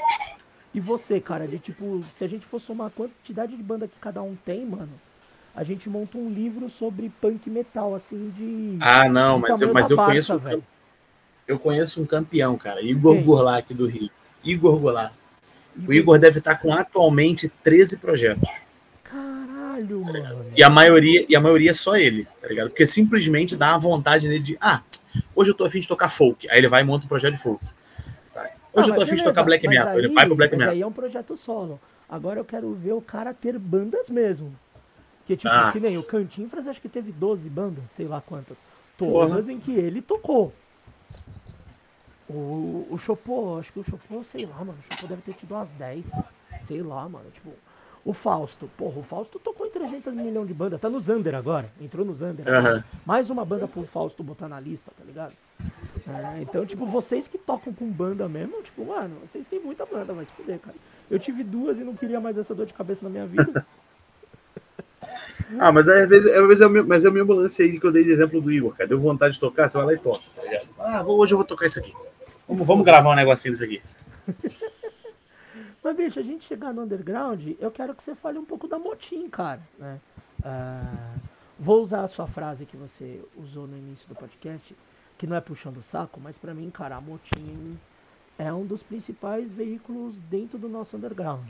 e você, cara. De tipo, se a gente for somar a quantidade de banda que cada um tem, mano, a gente monta um livro sobre punk metal, assim, de. Ah, não, de mas eu, mas eu conheço. Um, eu conheço um campeão, cara, Igor Quem? Goulart aqui do Rio. Igor Goulart. O Igor deve estar com atualmente 13 projetos. Caralho, mano. E a maioria, e a maioria é só ele, tá ligado? Porque simplesmente dá a vontade nele de, ah, hoje eu tô afim de tocar folk. Aí ele vai e monta um projeto de folk. Sabe? Hoje não, eu tô afim de tocar black metal. Aí, ele vai pro black metal. aí é um projeto solo. Agora eu quero ver o cara ter bandas mesmo. Que tipo, ah. que nem o Cantinfras, acho que teve 12 bandas, sei lá quantas. Todas Porra. em que ele tocou. O, o Chopô, acho que o Chopô, sei lá, mano. O Chopô deve ter tido umas 10. Sei lá, mano. Tipo, o Fausto. Porra, o Fausto tocou em 300 milhões de banda. Tá no Zander agora. Entrou no Zander. Uhum. Mais uma banda pro Fausto botar na lista, tá ligado? É, então, tipo, vocês que tocam com banda mesmo, tipo, mano, vocês têm muita banda, mas fuder, cara. Eu tive duas e não queria mais essa dor de cabeça na minha vida. ah, mas às vezes, às vezes é, o meu, mas é o mesmo lance aí que eu dei de exemplo do Igor, cara. Deu vontade de tocar, você vai lá e toca, tá ligado? Ah, hoje eu vou tocar isso aqui. Vamos, vamos gravar um negocinho disso aqui. Mas, bicho, a gente chegar no underground, eu quero que você fale um pouco da Motim, cara. Né? Uh, vou usar a sua frase que você usou no início do podcast, que não é puxando o saco, mas para mim, cara, a Motim é um dos principais veículos dentro do nosso underground.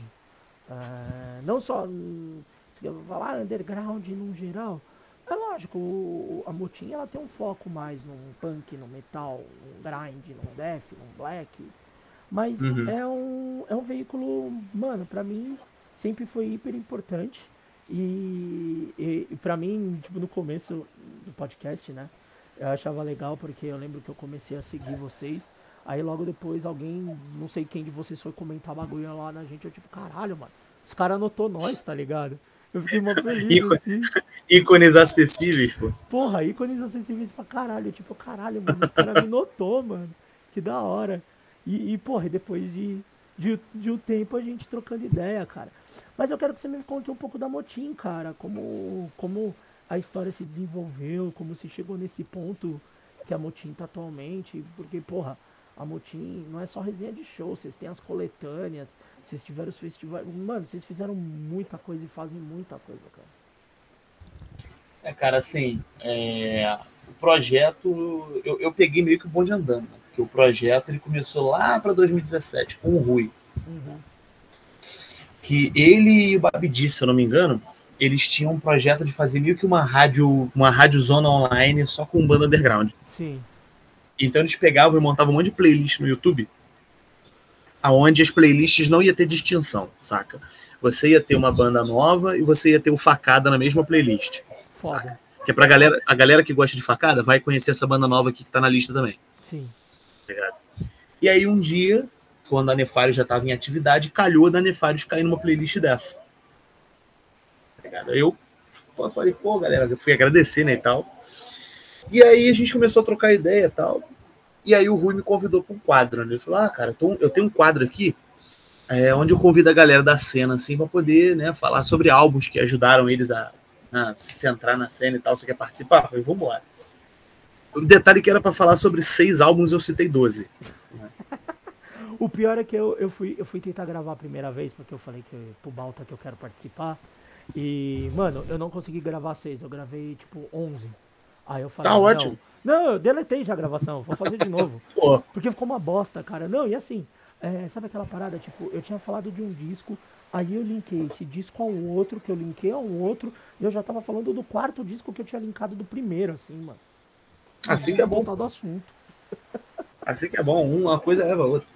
Uh, não só, se eu falar underground no geral, é lógico, a Motim ela tem um foco mais no punk, no metal, no grind, no death, no black. Mas uhum. é, um, é um veículo, mano, pra mim sempre foi hiper importante. E, e, e pra mim, tipo, no começo do podcast, né? Eu achava legal porque eu lembro que eu comecei a seguir vocês. Aí logo depois alguém, não sei quem de vocês foi comentar bagulho lá na gente. Eu tipo, caralho, mano. Os caras anotou nós, tá ligado? Eu fiquei mó feliz. Ícone, assim. Ícones acessíveis, pô. Porra, ícones acessíveis pra caralho. Tipo, caralho, mano, os caras me notou, mano. Que da hora. E, e porra, depois de, de, de um tempo a gente trocando ideia, cara. Mas eu quero que você me conte um pouco da Motim, cara. Como, como a história se desenvolveu, como se chegou nesse ponto que a Motim tá atualmente. Porque, porra, a Motim não é só resenha de show, vocês têm as coletâneas, vocês tiveram os festivais. Mano, vocês fizeram muita coisa e fazem muita coisa, cara. É, cara, assim, é, o projeto, eu, eu peguei meio que o bonde andando, né? Porque o projeto ele começou lá para 2017 com o Rui. Uhum. Que ele e o Babidi, se eu não me engano, eles tinham um projeto de fazer meio que uma rádio, uma rádio zona online só com banda underground. Sim. Então eles pegavam e montavam um monte de playlist no YouTube aonde as playlists não ia ter distinção, saca? Você ia ter uma banda nova e você ia ter o facada na mesma playlist. Foda. Saca? Que é pra galera, a galera que gosta de facada vai conhecer essa banda nova aqui que tá na lista também. Sim. Obrigado. E aí um dia, quando a Nefários já estava em atividade, calhou da Nefários cair numa playlist dessa. Obrigado. Eu pô, falei, pô, galera, eu fui agradecer, né, e tal. E aí a gente começou a trocar ideia e tal. E aí o Rui me convidou para um quadro, né? Ele falou, ah, cara, eu tenho um quadro aqui é, onde eu convido a galera da cena, assim, para poder, né, falar sobre álbuns que ajudaram eles a, a, se centrar na cena e tal. Você quer participar? Eu falei, vamos lá. O detalhe que era para falar sobre seis álbuns, eu citei 12. o pior é que eu, eu, fui, eu fui tentar gravar a primeira vez, porque eu falei que pro Balta que eu quero participar. E, mano, eu não consegui gravar seis, eu gravei tipo 11. Aí eu falei, tá ótimo. Não, eu deletei já a gravação, vou fazer de novo. porque ficou uma bosta, cara. Não, e assim, é, sabe aquela parada? Tipo, eu tinha falado de um disco, aí eu linkei esse disco a um outro, que eu linkei a um outro, e eu já tava falando do quarto disco que eu tinha linkado do primeiro, assim, mano. Assim que é bom. do assunto. Assim que é bom, uma coisa leva a outra.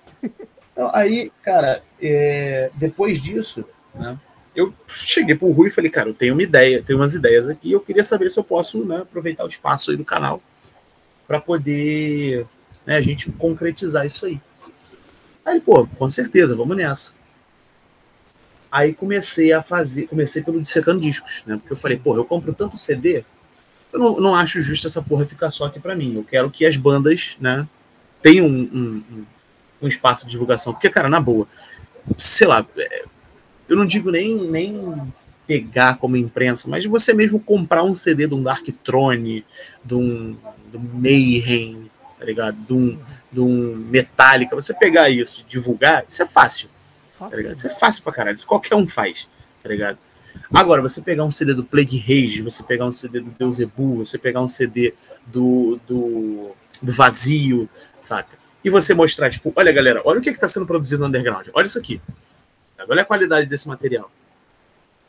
Então, aí, cara, é, depois disso, né, eu cheguei pro Rui e falei, cara, eu tenho uma ideia, tenho umas ideias aqui, eu queria saber se eu posso né, aproveitar o espaço aí do canal para poder né, a gente concretizar isso aí. Aí, pô, com certeza, vamos nessa. Aí comecei a fazer, comecei pelo dissecando discos, né? Porque eu falei, pô, eu compro tanto CD, eu não, não acho justo essa porra ficar só aqui para mim. Eu quero que as bandas, né, tenham um, um, um, espaço de divulgação. Porque, cara, na boa, sei lá, é, eu não digo nem, nem pegar como imprensa, mas você mesmo comprar um CD de um Dark Throne, de um, de um Mayhem, tá ligado? De um, de um Metallica, você pegar isso divulgar, isso é fácil. Tá ligado? Isso é fácil pra caralho, isso qualquer um faz, tá ligado? Agora, você pegar um CD do Plague Rage, você pegar um CD do Deusebu, você pegar um CD do, do, do Vazio, saca? E você mostrar, tipo, olha galera, olha o que está sendo produzido no underground, olha isso aqui. Olha a qualidade desse material.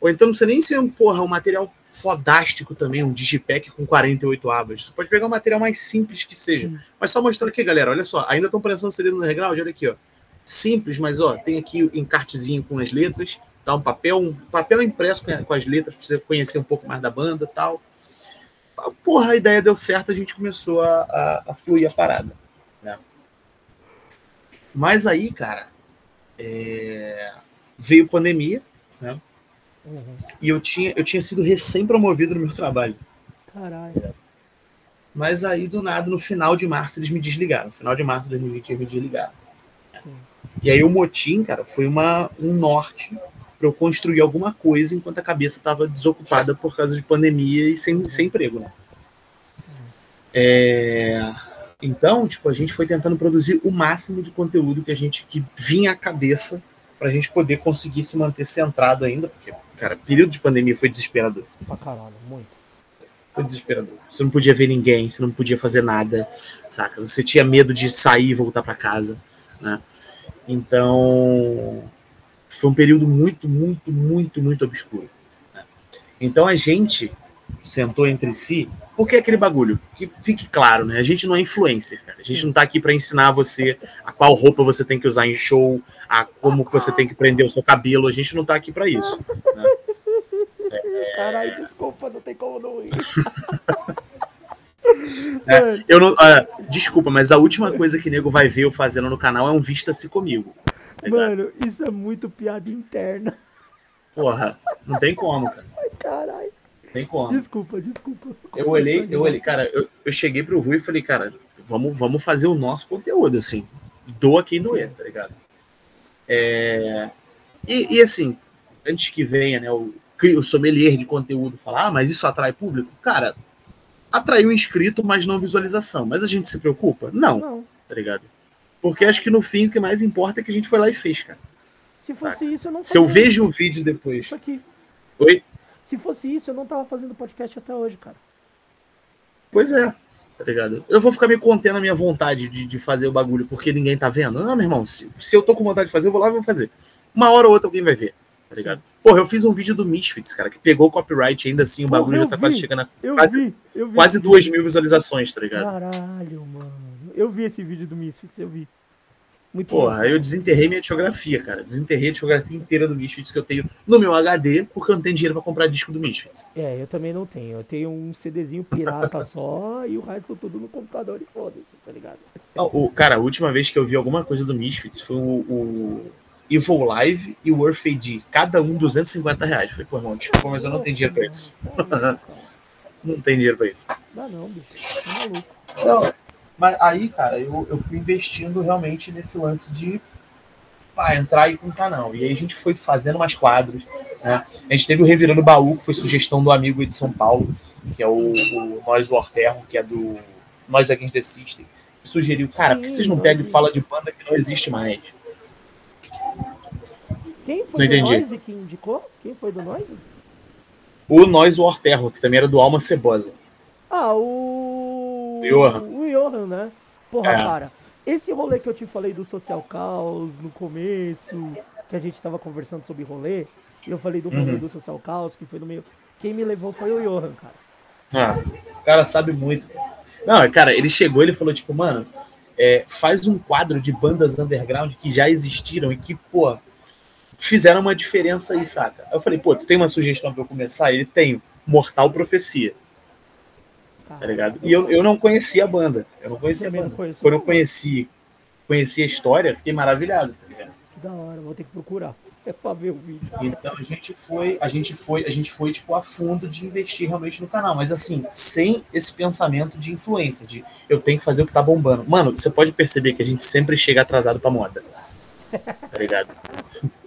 Ou então não precisa nem ser um, porra, um material fodástico também, um digipack com 48 abas. Você pode pegar um material mais simples que seja. Hum. Mas só mostrar aqui, galera, olha só, ainda estão prensando CD no underground, olha aqui, ó. Simples, mas ó, tem aqui o encartezinho com as letras, tá? Um papel, um papel impresso com as letras para você conhecer um pouco mais da banda tal. Porra, a ideia deu certo, a gente começou a, a, a fluir a parada. Né? Mas aí, cara, é veio pandemia, né? Uhum. E eu tinha, eu tinha sido recém-promovido no meu trabalho. Caralho. Mas aí, do nada, no final de março, eles me desligaram. No final de março de 2020, eles me desligaram. Sim. E aí, o motim, cara, foi uma, um norte para eu construir alguma coisa enquanto a cabeça estava desocupada por causa de pandemia e sem, sem emprego, né? É... Então, tipo, a gente foi tentando produzir o máximo de conteúdo que a gente que vinha à cabeça para a gente poder conseguir se manter centrado ainda, porque, cara, período de pandemia foi desesperador. Pra caralho, muito. Foi desesperador. Você não podia ver ninguém, você não podia fazer nada, saca? Você tinha medo de sair e voltar para casa, né? Então, foi um período muito, muito, muito, muito obscuro. Né? Então a gente sentou entre si por que aquele bagulho? Que fique claro, né? A gente não é influencer, cara. A gente não tá aqui para ensinar você a qual roupa você tem que usar em show, a como que você tem que prender o seu cabelo. A gente não tá aqui para isso. Né? É... Caralho, desculpa, não tem como não ir. É, eu não, uh, desculpa, mas a última coisa que nego vai ver eu fazendo no canal é um Vista-se comigo. Mano, isso é muito piada interna. Porra, não tem como, cara. Ai, caralho. Tem como. Desculpa, desculpa. Eu olhei, eu olhei, cara, eu, eu cheguei pro Rui e falei, cara, vamos, vamos fazer o nosso conteúdo, assim. Doa quem doer, tá ligado? É... E, e, assim, antes que venha, né, o, o sommelier de conteúdo falar, ah, mas isso atrai público? Cara, atraiu inscrito, mas não visualização. Mas a gente se preocupa? Não, não. tá ligado? Porque acho que no fim o que mais importa é que a gente foi lá e fez, cara. Se fosse isso, eu não Se eu vejo o vídeo depois. Isso aqui. Oi? Se fosse isso, eu não tava fazendo podcast até hoje, cara. Pois é, tá ligado? Eu vou ficar me contendo a minha vontade de, de fazer o bagulho porque ninguém tá vendo. Não, meu irmão, se, se eu tô com vontade de fazer, eu vou lá e vou fazer. Uma hora ou outra alguém vai ver, tá ligado? Porra, eu fiz um vídeo do Misfits, cara, que pegou copyright ainda assim, o bagulho já tá vi, quase chegando a eu quase, vi, eu vi quase duas mil visualizações, tá ligado? Caralho, mano. Eu vi esse vídeo do Misfits, eu vi. Muito Porra, aí eu desenterrei minha discografia, cara. Desenterrei a discografia inteira do Misfits que eu tenho no meu HD, porque eu não tenho dinheiro pra comprar disco do Misfits. É, eu também não tenho. Eu tenho um CDzinho pirata só e o resto tudo no computador e foda-se, tá ligado? Não, o, cara, a última vez que eu vi alguma coisa do Misfits foi o, o Evil Live e o Earth AD. Cada um 250 reais. Falei, pô, irmão, desculpa, mas eu não tenho dinheiro pra isso. não tem dinheiro pra isso. Dá não, bicho. Tá maluco. Não, mas aí, cara, eu, eu fui investindo realmente nesse lance de pá, entrar e contar não. E aí a gente foi fazendo mais quadros. Né? A gente teve o Revirando Baú, que foi sugestão do amigo de São Paulo, que é o, o Nós do Orterro, que é do Nós Against the System. Que sugeriu, cara, por que vocês não pegam e falam de banda que não existe mais? Quem foi não do entendi. Noise que indicou? Quem foi do Noise? O Nós do Orterro, que também era do Alma Cebosa. Ah, o. Johan. Johan, né? Porra, é. cara. Esse rolê que eu te falei do Social Caos no começo, que a gente tava conversando sobre rolê, eu falei do rolê uhum. do Social Caos, que foi no meio. Quem me levou foi o Johan, cara. Ah, o cara sabe muito. Não, cara, ele chegou ele falou, tipo, mano, é, faz um quadro de bandas underground que já existiram e que, pô, fizeram uma diferença aí, saca? Eu falei, pô, tu tem uma sugestão pra eu começar? Ele tem Mortal Profecia tá ligado? E eu, eu não conhecia a banda. Eu não conhecia a banda. Quando eu conheci, conheci a história, fiquei maravilhado, tá ligado? Que da hora, vou ter que procurar. É pra ver o vídeo. Então a gente foi, a gente foi, a gente foi, tipo, a fundo de investir realmente no canal. Mas assim, sem esse pensamento de influência, de eu tenho que fazer o que tá bombando. Mano, você pode perceber que a gente sempre chega atrasado pra moda. Tá ligado?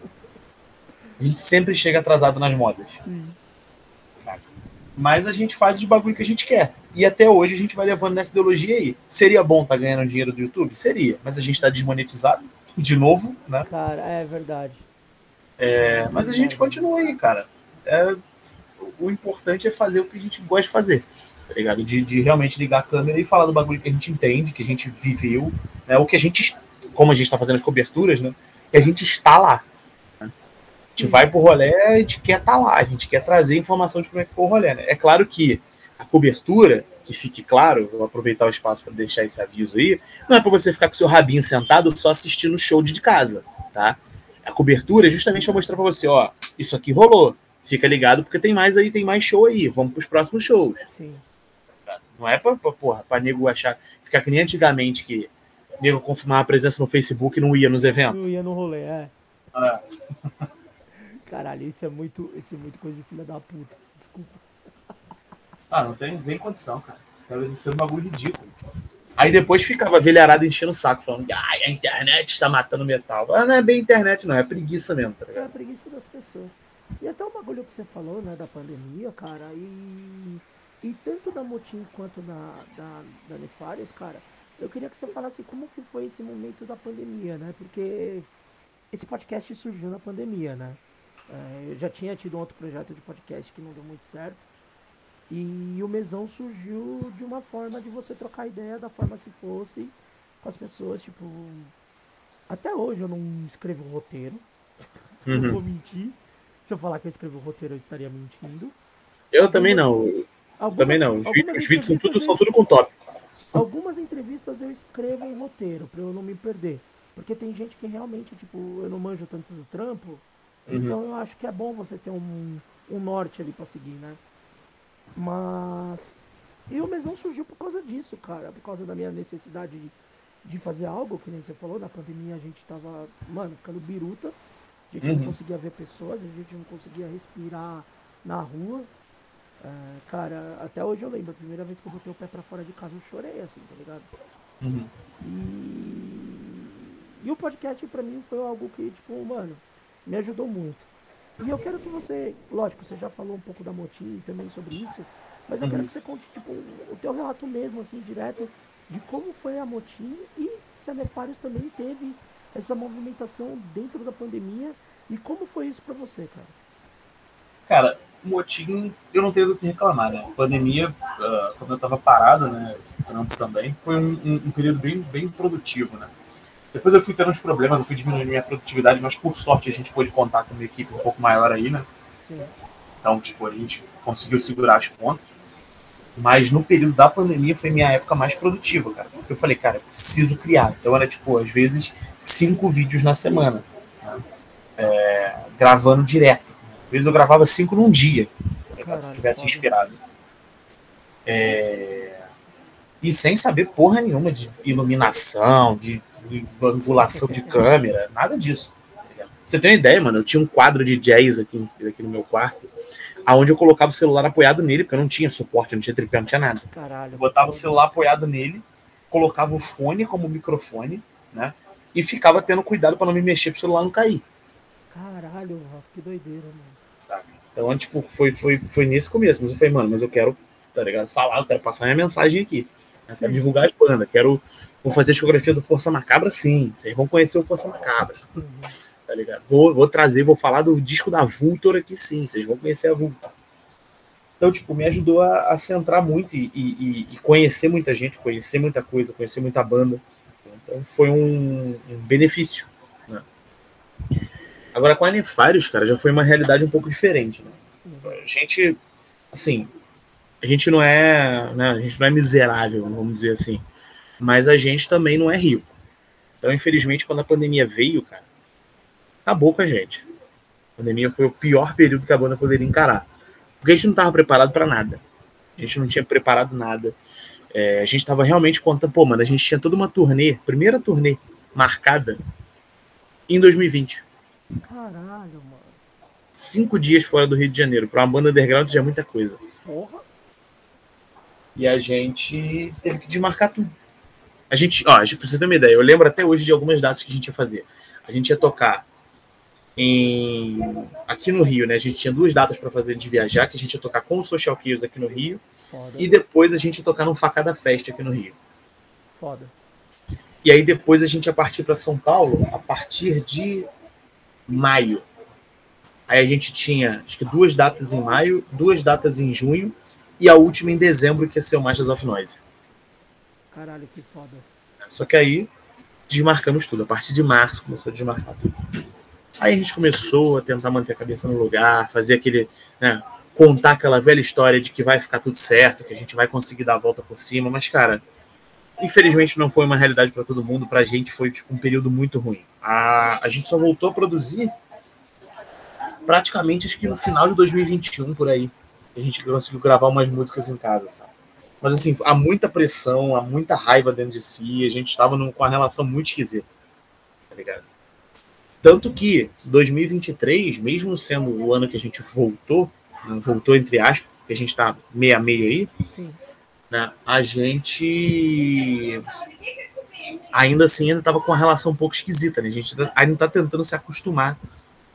A gente sempre chega atrasado nas modas. Saca? Mas a gente faz os bagulho que a gente quer. E até hoje a gente vai levando nessa ideologia aí. Seria bom estar tá ganhando dinheiro do YouTube? Seria. Mas a gente está desmonetizado de novo, né? Cara, é verdade. É, mas a gente continua aí, cara. É, o importante é fazer o que a gente gosta de fazer. Tá ligado? De, de realmente ligar a câmera e falar do bagulho que a gente entende, que a gente viveu, né? O que a gente, como a gente está fazendo as coberturas, né? Que a gente está lá. Gente vai pro rolê, a gente quer estar tá lá, a gente quer trazer informação de como é que foi o rolê, né? É claro que a cobertura, que fique claro, vou aproveitar o espaço para deixar esse aviso aí, não é para você ficar com seu rabinho sentado só assistindo o show de casa, tá? A cobertura é justamente para mostrar para você, ó, isso aqui rolou. Fica ligado porque tem mais aí, tem mais show aí. Vamos para os próximos shows. Sim. Não é para porra, para nego achar, ficar que nem antigamente que nego confirmar a presença no Facebook e não ia nos eventos. Não ia no rolê, é. é. Caralho, isso é muito, isso é muito coisa de filha da puta. Desculpa. Ah, não tem nem condição, cara. Isso é um bagulho ridículo. Aí depois ficava velharado enchendo o saco, falando ah, a internet está matando metal. Ah, não é bem internet, não, é preguiça mesmo, tá ligado? É a preguiça das pessoas. E até o bagulho que você falou, né, da pandemia, cara, e, e tanto da Motim quanto da, da, da Nefários, cara, eu queria que você falasse como que foi esse momento da pandemia, né? Porque esse podcast surgiu na pandemia, né? É, eu já tinha tido um outro projeto de podcast que não deu muito certo. E o mesão surgiu de uma forma de você trocar ideia da forma que fosse com as pessoas, tipo. Até hoje eu não escrevo roteiro. Uhum. não vou mentir. Se eu falar que eu escrevo roteiro, eu estaria mentindo. Eu algumas, também não. Algumas, também não. Os, os vídeos são tudo, são tudo com tópico. Algumas entrevistas eu escrevo em roteiro, pra eu não me perder. Porque tem gente que realmente, tipo, eu não manjo tanto do trampo. Uhum. Então eu acho que é bom você ter um, um norte ali pra seguir, né? Mas. E o mesão surgiu por causa disso, cara. Por causa da minha necessidade de, de fazer algo, que nem você falou, na pandemia a gente tava, mano, ficando biruta. A gente uhum. não conseguia ver pessoas, a gente não conseguia respirar na rua. É, cara, até hoje eu lembro, a primeira vez que eu botei o pé pra fora de casa eu chorei, assim, tá ligado? Uhum. E... e o podcast pra mim foi algo que, tipo, mano, me ajudou muito. E eu quero que você, lógico, você já falou um pouco da Motim também sobre isso, mas eu uhum. quero que você conte tipo, o teu relato mesmo, assim, direto, de como foi a Motim e se a Nefários também teve essa movimentação dentro da pandemia e como foi isso para você, cara? Cara, Motim, eu não tenho do que reclamar, né? A pandemia, uh, quando eu tava parado, né, trampo também, foi um, um, um período bem, bem produtivo, né? Depois eu fui tendo uns problemas, eu fui diminuindo minha produtividade, mas por sorte a gente pôde contar com uma equipe um pouco maior aí, né? Sim. Então, tipo, a gente conseguiu segurar as pontas. Mas no período da pandemia foi minha época mais produtiva, cara. Porque eu falei, cara, eu preciso criar. Então era tipo, às vezes, cinco vídeos na semana. Né? É, gravando direto. Às vezes eu gravava cinco num dia. Caralho, se eu tivesse inspirado. É... E sem saber porra nenhuma de iluminação, de, de angulação de câmera, nada disso. Você tem uma ideia, mano? Eu tinha um quadro de jazz aqui, aqui no meu quarto aonde eu colocava o celular apoiado nele, porque eu não tinha suporte, não tinha tripé, não tinha nada. Caralho. Eu botava o celular apoiado nele, colocava o fone como microfone, né? E ficava tendo cuidado para não me mexer pro celular não cair. Caralho, que doideira, mano. Saca? Então, tipo, foi, foi, foi nesse começo. Mas eu falei, mano, mas eu quero, tá ligado? Falar, eu quero passar minha mensagem aqui. Eu quero divulgar as bandas, quero. Vou fazer a discografia do Força Macabra, sim. Vocês vão conhecer o Força Macabra. Tá ligado? Vou, vou trazer, vou falar do disco da Vultor aqui sim, vocês vão conhecer a Vultor. Então, tipo, me ajudou a, a centrar muito e, e, e, conhecer muita gente, conhecer muita coisa, conhecer muita banda. Então, foi um, um benefício. Né? Agora, com a Nefários, cara, já foi uma realidade um pouco diferente. Né? A gente, assim, a gente não é, né, a gente não é miserável, vamos dizer assim, mas a gente também não é rico. Então, infelizmente, quando a pandemia veio, cara, acabou com a gente. A pandemia foi o pior período que a banda poderia encarar. Porque a gente não estava preparado para nada. A gente não tinha preparado nada. É, a gente estava realmente contando, pô, mano, a gente tinha toda uma turnê, primeira turnê marcada em 2020. Caralho, mano. Cinco dias fora do Rio de Janeiro. Para uma banda underground já é muita coisa. Porra. E a gente teve que desmarcar tudo. A gente, ó, a gente precisa ter uma ideia. Eu lembro até hoje de algumas datas que a gente ia fazer. A gente ia tocar em aqui no Rio, né? A gente tinha duas datas para fazer de viajar, que a gente ia tocar com o Social Kills aqui no Rio Foda. e depois a gente ia tocar no Facada Fest aqui no Rio. Foda. E aí depois a gente ia partir para São Paulo a partir de maio. Aí a gente tinha acho que duas datas em maio, duas datas em junho e a última em dezembro que ia ser o Masters of Noise. Caralho, que foda. Só que aí desmarcamos tudo. A partir de março começou a desmarcar tudo. Aí a gente começou a tentar manter a cabeça no lugar, fazer aquele. Né, contar aquela velha história de que vai ficar tudo certo, que a gente vai conseguir dar a volta por cima, mas, cara, infelizmente não foi uma realidade para todo mundo. Pra gente foi tipo, um período muito ruim. A, a gente só voltou a produzir praticamente acho que no final de 2021 por aí. A gente conseguiu gravar umas músicas em casa, sabe? Mas assim, há muita pressão, há muita raiva dentro de si, a gente estava com uma relação muito esquisita. Tá ligado? Tanto que 2023, mesmo sendo o ano que a gente voltou, né, voltou entre aspas, porque a gente está meia meia aí, né, a gente ainda assim ainda estava com uma relação um pouco esquisita, né? A gente tá, ainda está tentando se acostumar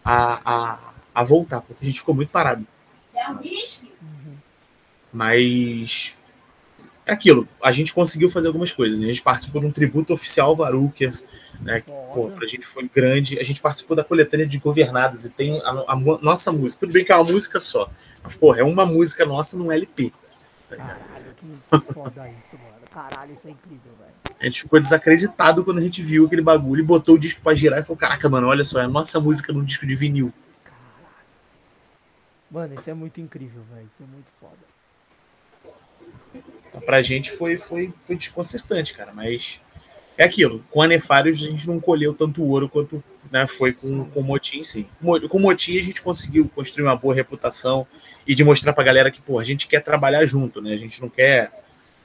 a, a, a, voltar, porque a gente ficou muito parado. Mas é aquilo, a gente conseguiu fazer algumas coisas. Né? A gente participou de um tributo oficial ao Varukers, né? Pô, pra gente foi grande. A gente participou da coletânea de Governadas e tem a, a, a, nossa música. Tudo bem que é uma música só, mas, porra, é uma música nossa num LP. Tá Caralho, que foda isso, mano. Caralho, isso é incrível, velho. A gente ficou desacreditado quando a gente viu aquele bagulho e botou o disco pra girar e falou: Caraca, mano, olha só, é a nossa música num disco de vinil. Caralho. Mano, isso é muito incrível, velho. Isso é muito foda. Então, pra gente foi, foi, foi desconcertante, cara. Mas é aquilo. Com a Nefários a gente não colheu tanto ouro quanto né, foi com, com o Motim, sim. Com o Motim a gente conseguiu construir uma boa reputação e de mostrar pra galera que, pô, a gente quer trabalhar junto, né? A gente não quer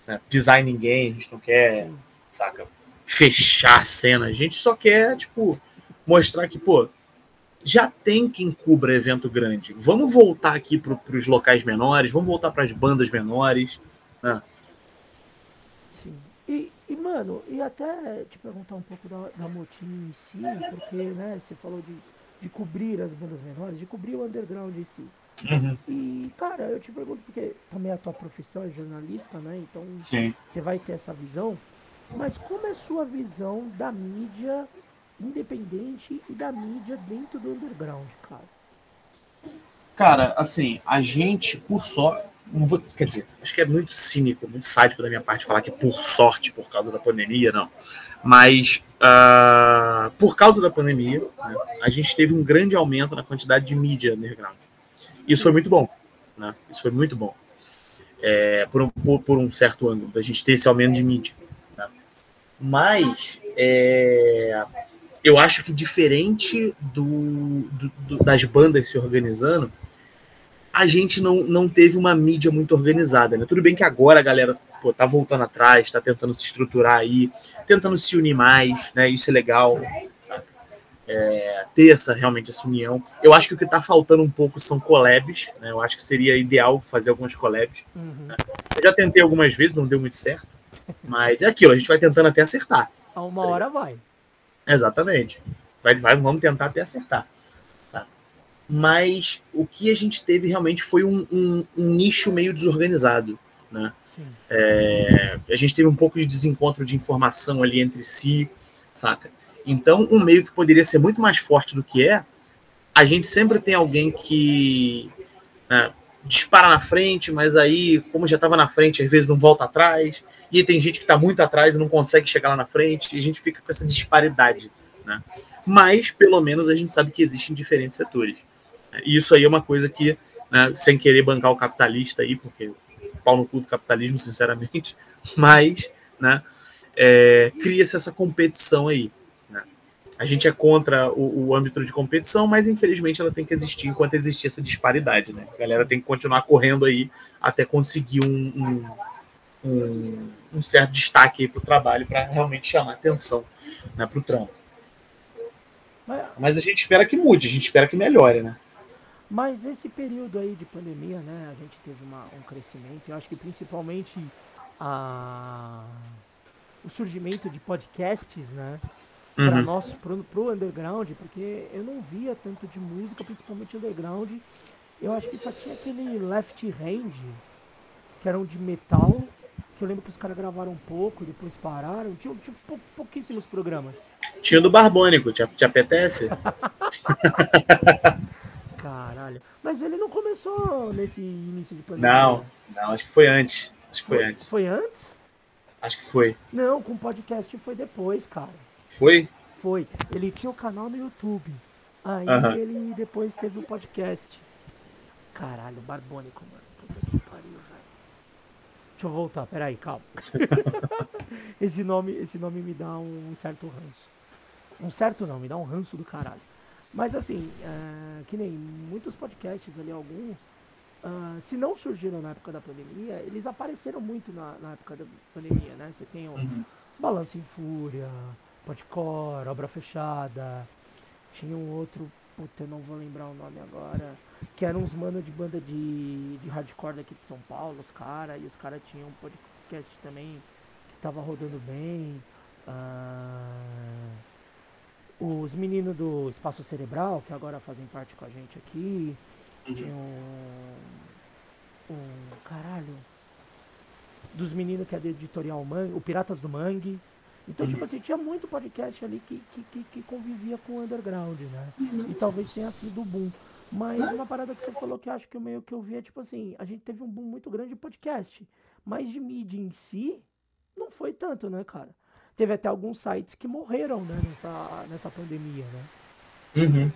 né, pisar em ninguém, a gente não quer, saca, fechar a cena. A gente só quer, tipo, mostrar que, pô, já tem quem cubra evento grande. Vamos voltar aqui para os locais menores, vamos voltar para as bandas menores. Né? E, e, mano, e até te perguntar um pouco da, da Motim em si, porque né, você falou de, de cobrir as bandas menores, de cobrir o underground em si. Uhum. E, cara, eu te pergunto, porque também a tua profissão é jornalista, né? Então Sim. você vai ter essa visão. Mas como é a sua visão da mídia independente e da mídia dentro do underground, cara? Cara, assim, a gente, por sorte, vou, quer dizer, acho que é muito cínico, muito sádico da minha parte falar que é por sorte, por causa da pandemia, não. Mas uh, por causa da pandemia, né, a gente teve um grande aumento na quantidade de mídia underground. Isso foi muito bom. Né? Isso foi muito bom. é, por, um, por, por, um certo ângulo, da gente ter esse aumento de mídia. Tá? Mas é, eu acho que diferente do, do, do, das bandas se organizando, a gente não, não teve uma mídia muito organizada. Né? Tudo bem que agora a galera pô, tá voltando atrás, tá tentando se estruturar aí, tentando se unir mais, né? Isso é legal, sabe? É, ter essa realmente essa união. Eu acho que o que está faltando um pouco são collabs, né? Eu acho que seria ideal fazer algumas collabs. Uhum. Né? Eu já tentei algumas vezes, não deu muito certo, mas é aquilo, a gente vai tentando até acertar. A uma hora vai. Exatamente. Vai, vai, vamos tentar até acertar. Mas o que a gente teve realmente foi um, um, um nicho meio desorganizado, né? É, a gente teve um pouco de desencontro de informação ali entre si, saca? Então, um meio que poderia ser muito mais forte do que é, a gente sempre tem alguém que né, dispara na frente, mas aí, como já estava na frente, às vezes não volta atrás, e tem gente que está muito atrás e não consegue chegar lá na frente, e a gente fica com essa disparidade. Né? Mas, pelo menos, a gente sabe que existem diferentes setores. Isso aí é uma coisa que, né, sem querer bancar o capitalista aí, porque pau no cu do capitalismo, sinceramente, mas né, é, cria-se essa competição aí. Né? A gente é contra o, o, âmbito de competição, mas infelizmente ela tem que existir enquanto existir essa disparidade. Né? A galera tem que continuar correndo aí até conseguir um, um, um, um certo destaque para o trabalho para realmente chamar atenção né, para o trampo. Mas a gente espera que mude, a gente espera que melhore, né? Mas esse período aí de pandemia, né, a gente teve uma, um crescimento, eu acho que principalmente a, o surgimento de podcasts, né, uhum. para nós, pro, pro underground, porque eu não via tanto de música, principalmente underground, eu acho que só tinha aquele Left Hand, que eram de metal, que eu lembro que os caras gravaram um pouco, depois pararam, tinha, tinha pou, pouquíssimos programas. Tinha do Barbônico, te, te apetece? Caralho. Mas ele não começou nesse início de pandemia. Não, não, acho que foi antes. Acho que foi, foi antes. Foi antes? Acho que foi. Não, com podcast foi depois, cara. Foi? Foi. Ele tinha o um canal no YouTube. Aí uh -huh. ele depois teve o um podcast. Caralho, Barbônico, mano. Puta que pariu, velho. Deixa eu voltar, peraí, calma. esse, nome, esse nome me dá um certo ranço. Um certo não, me dá um ranço do caralho. Mas assim, uh, que nem muitos podcasts ali, alguns, uh, se não surgiram na época da pandemia, eles apareceram muito na, na época da pandemia, né? Você tem o uhum. Balanço em Fúria, Podcore, Obra Fechada, tinha um outro, puta, não vou lembrar o nome agora, que eram uns manos de banda de, de hardcore daqui de São Paulo, os caras, e os caras tinham um podcast também que tava rodando bem. Uh, os meninos do Espaço Cerebral, que agora fazem parte com a gente aqui. Uhum. Tinha um, um. Caralho. Dos meninos que é do editorial Mangue, o Piratas do Mangue. Então, uhum. tipo assim, tinha muito podcast ali que, que, que, que convivia com o underground, né? Uhum. E talvez tenha sido o boom. Mas uma parada que você falou que eu acho que eu meio que eu vi é tipo assim, a gente teve um boom muito grande de podcast. Mas de mídia em si, não foi tanto, né, cara? Teve até alguns sites que morreram né, nessa, nessa pandemia, né? Uhum.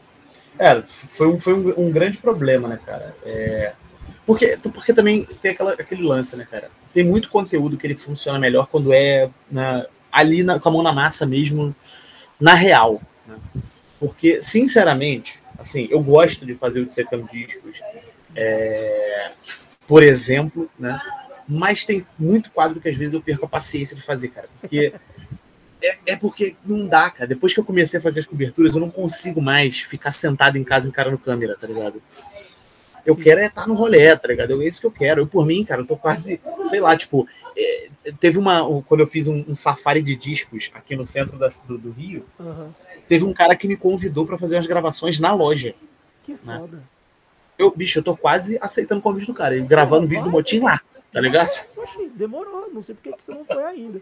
É, foi, um, foi um, um, grande problema, né, cara? É, porque, porque também tem aquela, aquele lance, né, cara? Tem muito conteúdo que ele funciona melhor quando é na, ali na, com a mão na massa mesmo, na real. Né? Porque, sinceramente, assim, eu gosto de fazer o Dissecando Discos, é, por exemplo, né? Mas tem muito quadro que às vezes eu perco a paciência de fazer, cara. Porque é, é, porque não dá, cara. Depois que eu comecei a fazer as coberturas, eu não consigo mais ficar sentado em casa encarando câmera, tá ligado? Eu quero é estar no rolê, tá ligado? É isso que eu quero. Eu, por mim, cara, eu tô quase, sei lá, tipo, é, teve uma. Quando eu fiz um, um, safari de discos aqui no centro da, do, do Rio, uhum. teve um cara que me convidou para fazer umas gravações na loja. Que né? foda. Eu, bicho, eu tô quase aceitando o convite do cara, gravando vídeo do motim lá, tá ligado? Oxi, demorou, não sei por que você não foi ainda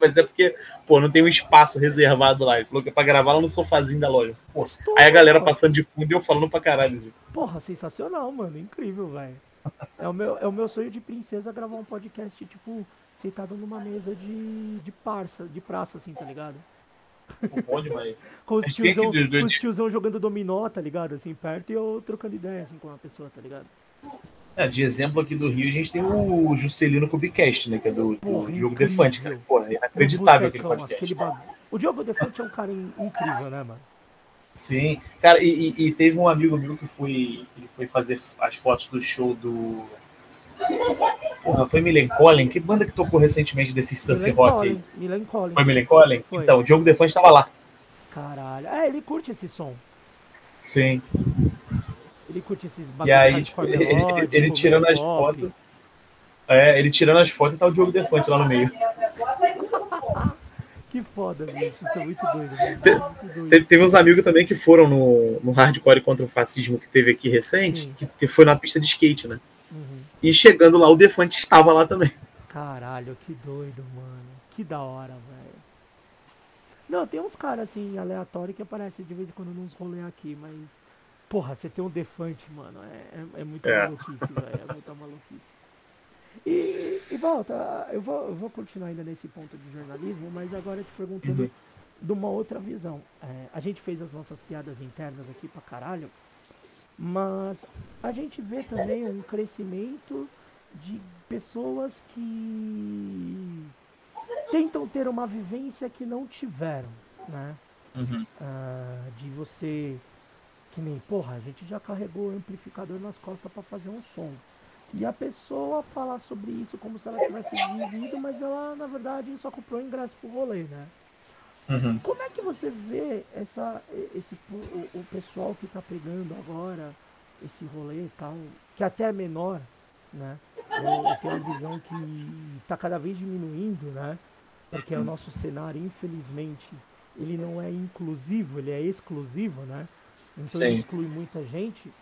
mas é porque, pô, não tem um espaço reservado lá. Ele falou que é pra gravar lá no sofazinho da loja. Pô, aí a galera passando de fundo e eu falando pra caralho. Porra, sensacional, mano. Incrível, velho. É o, meu, é o meu sonho de princesa gravar um podcast, tipo, sentado numa mesa de, de parça, de praça, assim, tá ligado? Bom demais. com os tiozão, com os tiozão jogando dominó, tá ligado? Assim, perto e eu trocando ideia, assim, com uma pessoa, tá ligado? É, de exemplo aqui do Rio, a gente tem o Juscelino Kubicast, né? Que é do, do jogo Defante, cara. Pô, é inacreditável aquele podcast. Aquele o Diogo Defante é um cara incrível, né, mano? Sim. Cara, e, e, teve um amigo meu que foi, ele foi fazer as fotos do show do. Porra, foi Millencolin? Que banda que tocou recentemente desse surf Milen rock aí? Millencolin. Foi Millencolin? Então, o Diogo Defante estava lá. Caralho. É, ele curte esse som. Sim. Ele curte esses bagulhos E aí, tipo, ele, ele, ele tirando as fotos. É, ele tirando as fotos e tá o Diogo Defante lá no meio. Que foda, bicho. Isso é muito doido. Te, Teve, teve uns amigos também que foram no, no hardcore contra o fascismo que teve aqui recente, Sim. que foi na pista de skate, né? Uhum. E chegando lá, o Defante estava lá também. Caralho, que doido, mano. Que da hora, velho. Não, tem uns caras assim, aleatórios que aparecem de vez em quando nos rolê aqui, mas. Porra, você tem um Defante, mano. É, é, é muita é. maluquice, velho. É muita maluquice. E, e volta, eu vou, eu vou continuar ainda nesse ponto de jornalismo, mas agora te perguntando uhum. de uma outra visão. É, a gente fez as nossas piadas internas aqui pra caralho, mas a gente vê também um crescimento de pessoas que tentam ter uma vivência que não tiveram, né? Uhum. Uh, de você que nem, porra, a gente já carregou o amplificador nas costas para fazer um som. E a pessoa falar sobre isso como se ela tivesse vivido, mas ela, na verdade, só comprou ingresso pro rolê, né? Uhum. Como é que você vê essa, esse, o, o pessoal que está pegando agora esse rolê e tal, que até é menor, né? Eu, eu tenho a visão que está cada vez diminuindo, né? Porque o nosso cenário, infelizmente, ele não é inclusivo, ele é exclusivo, né? Então Sim. exclui muita gente.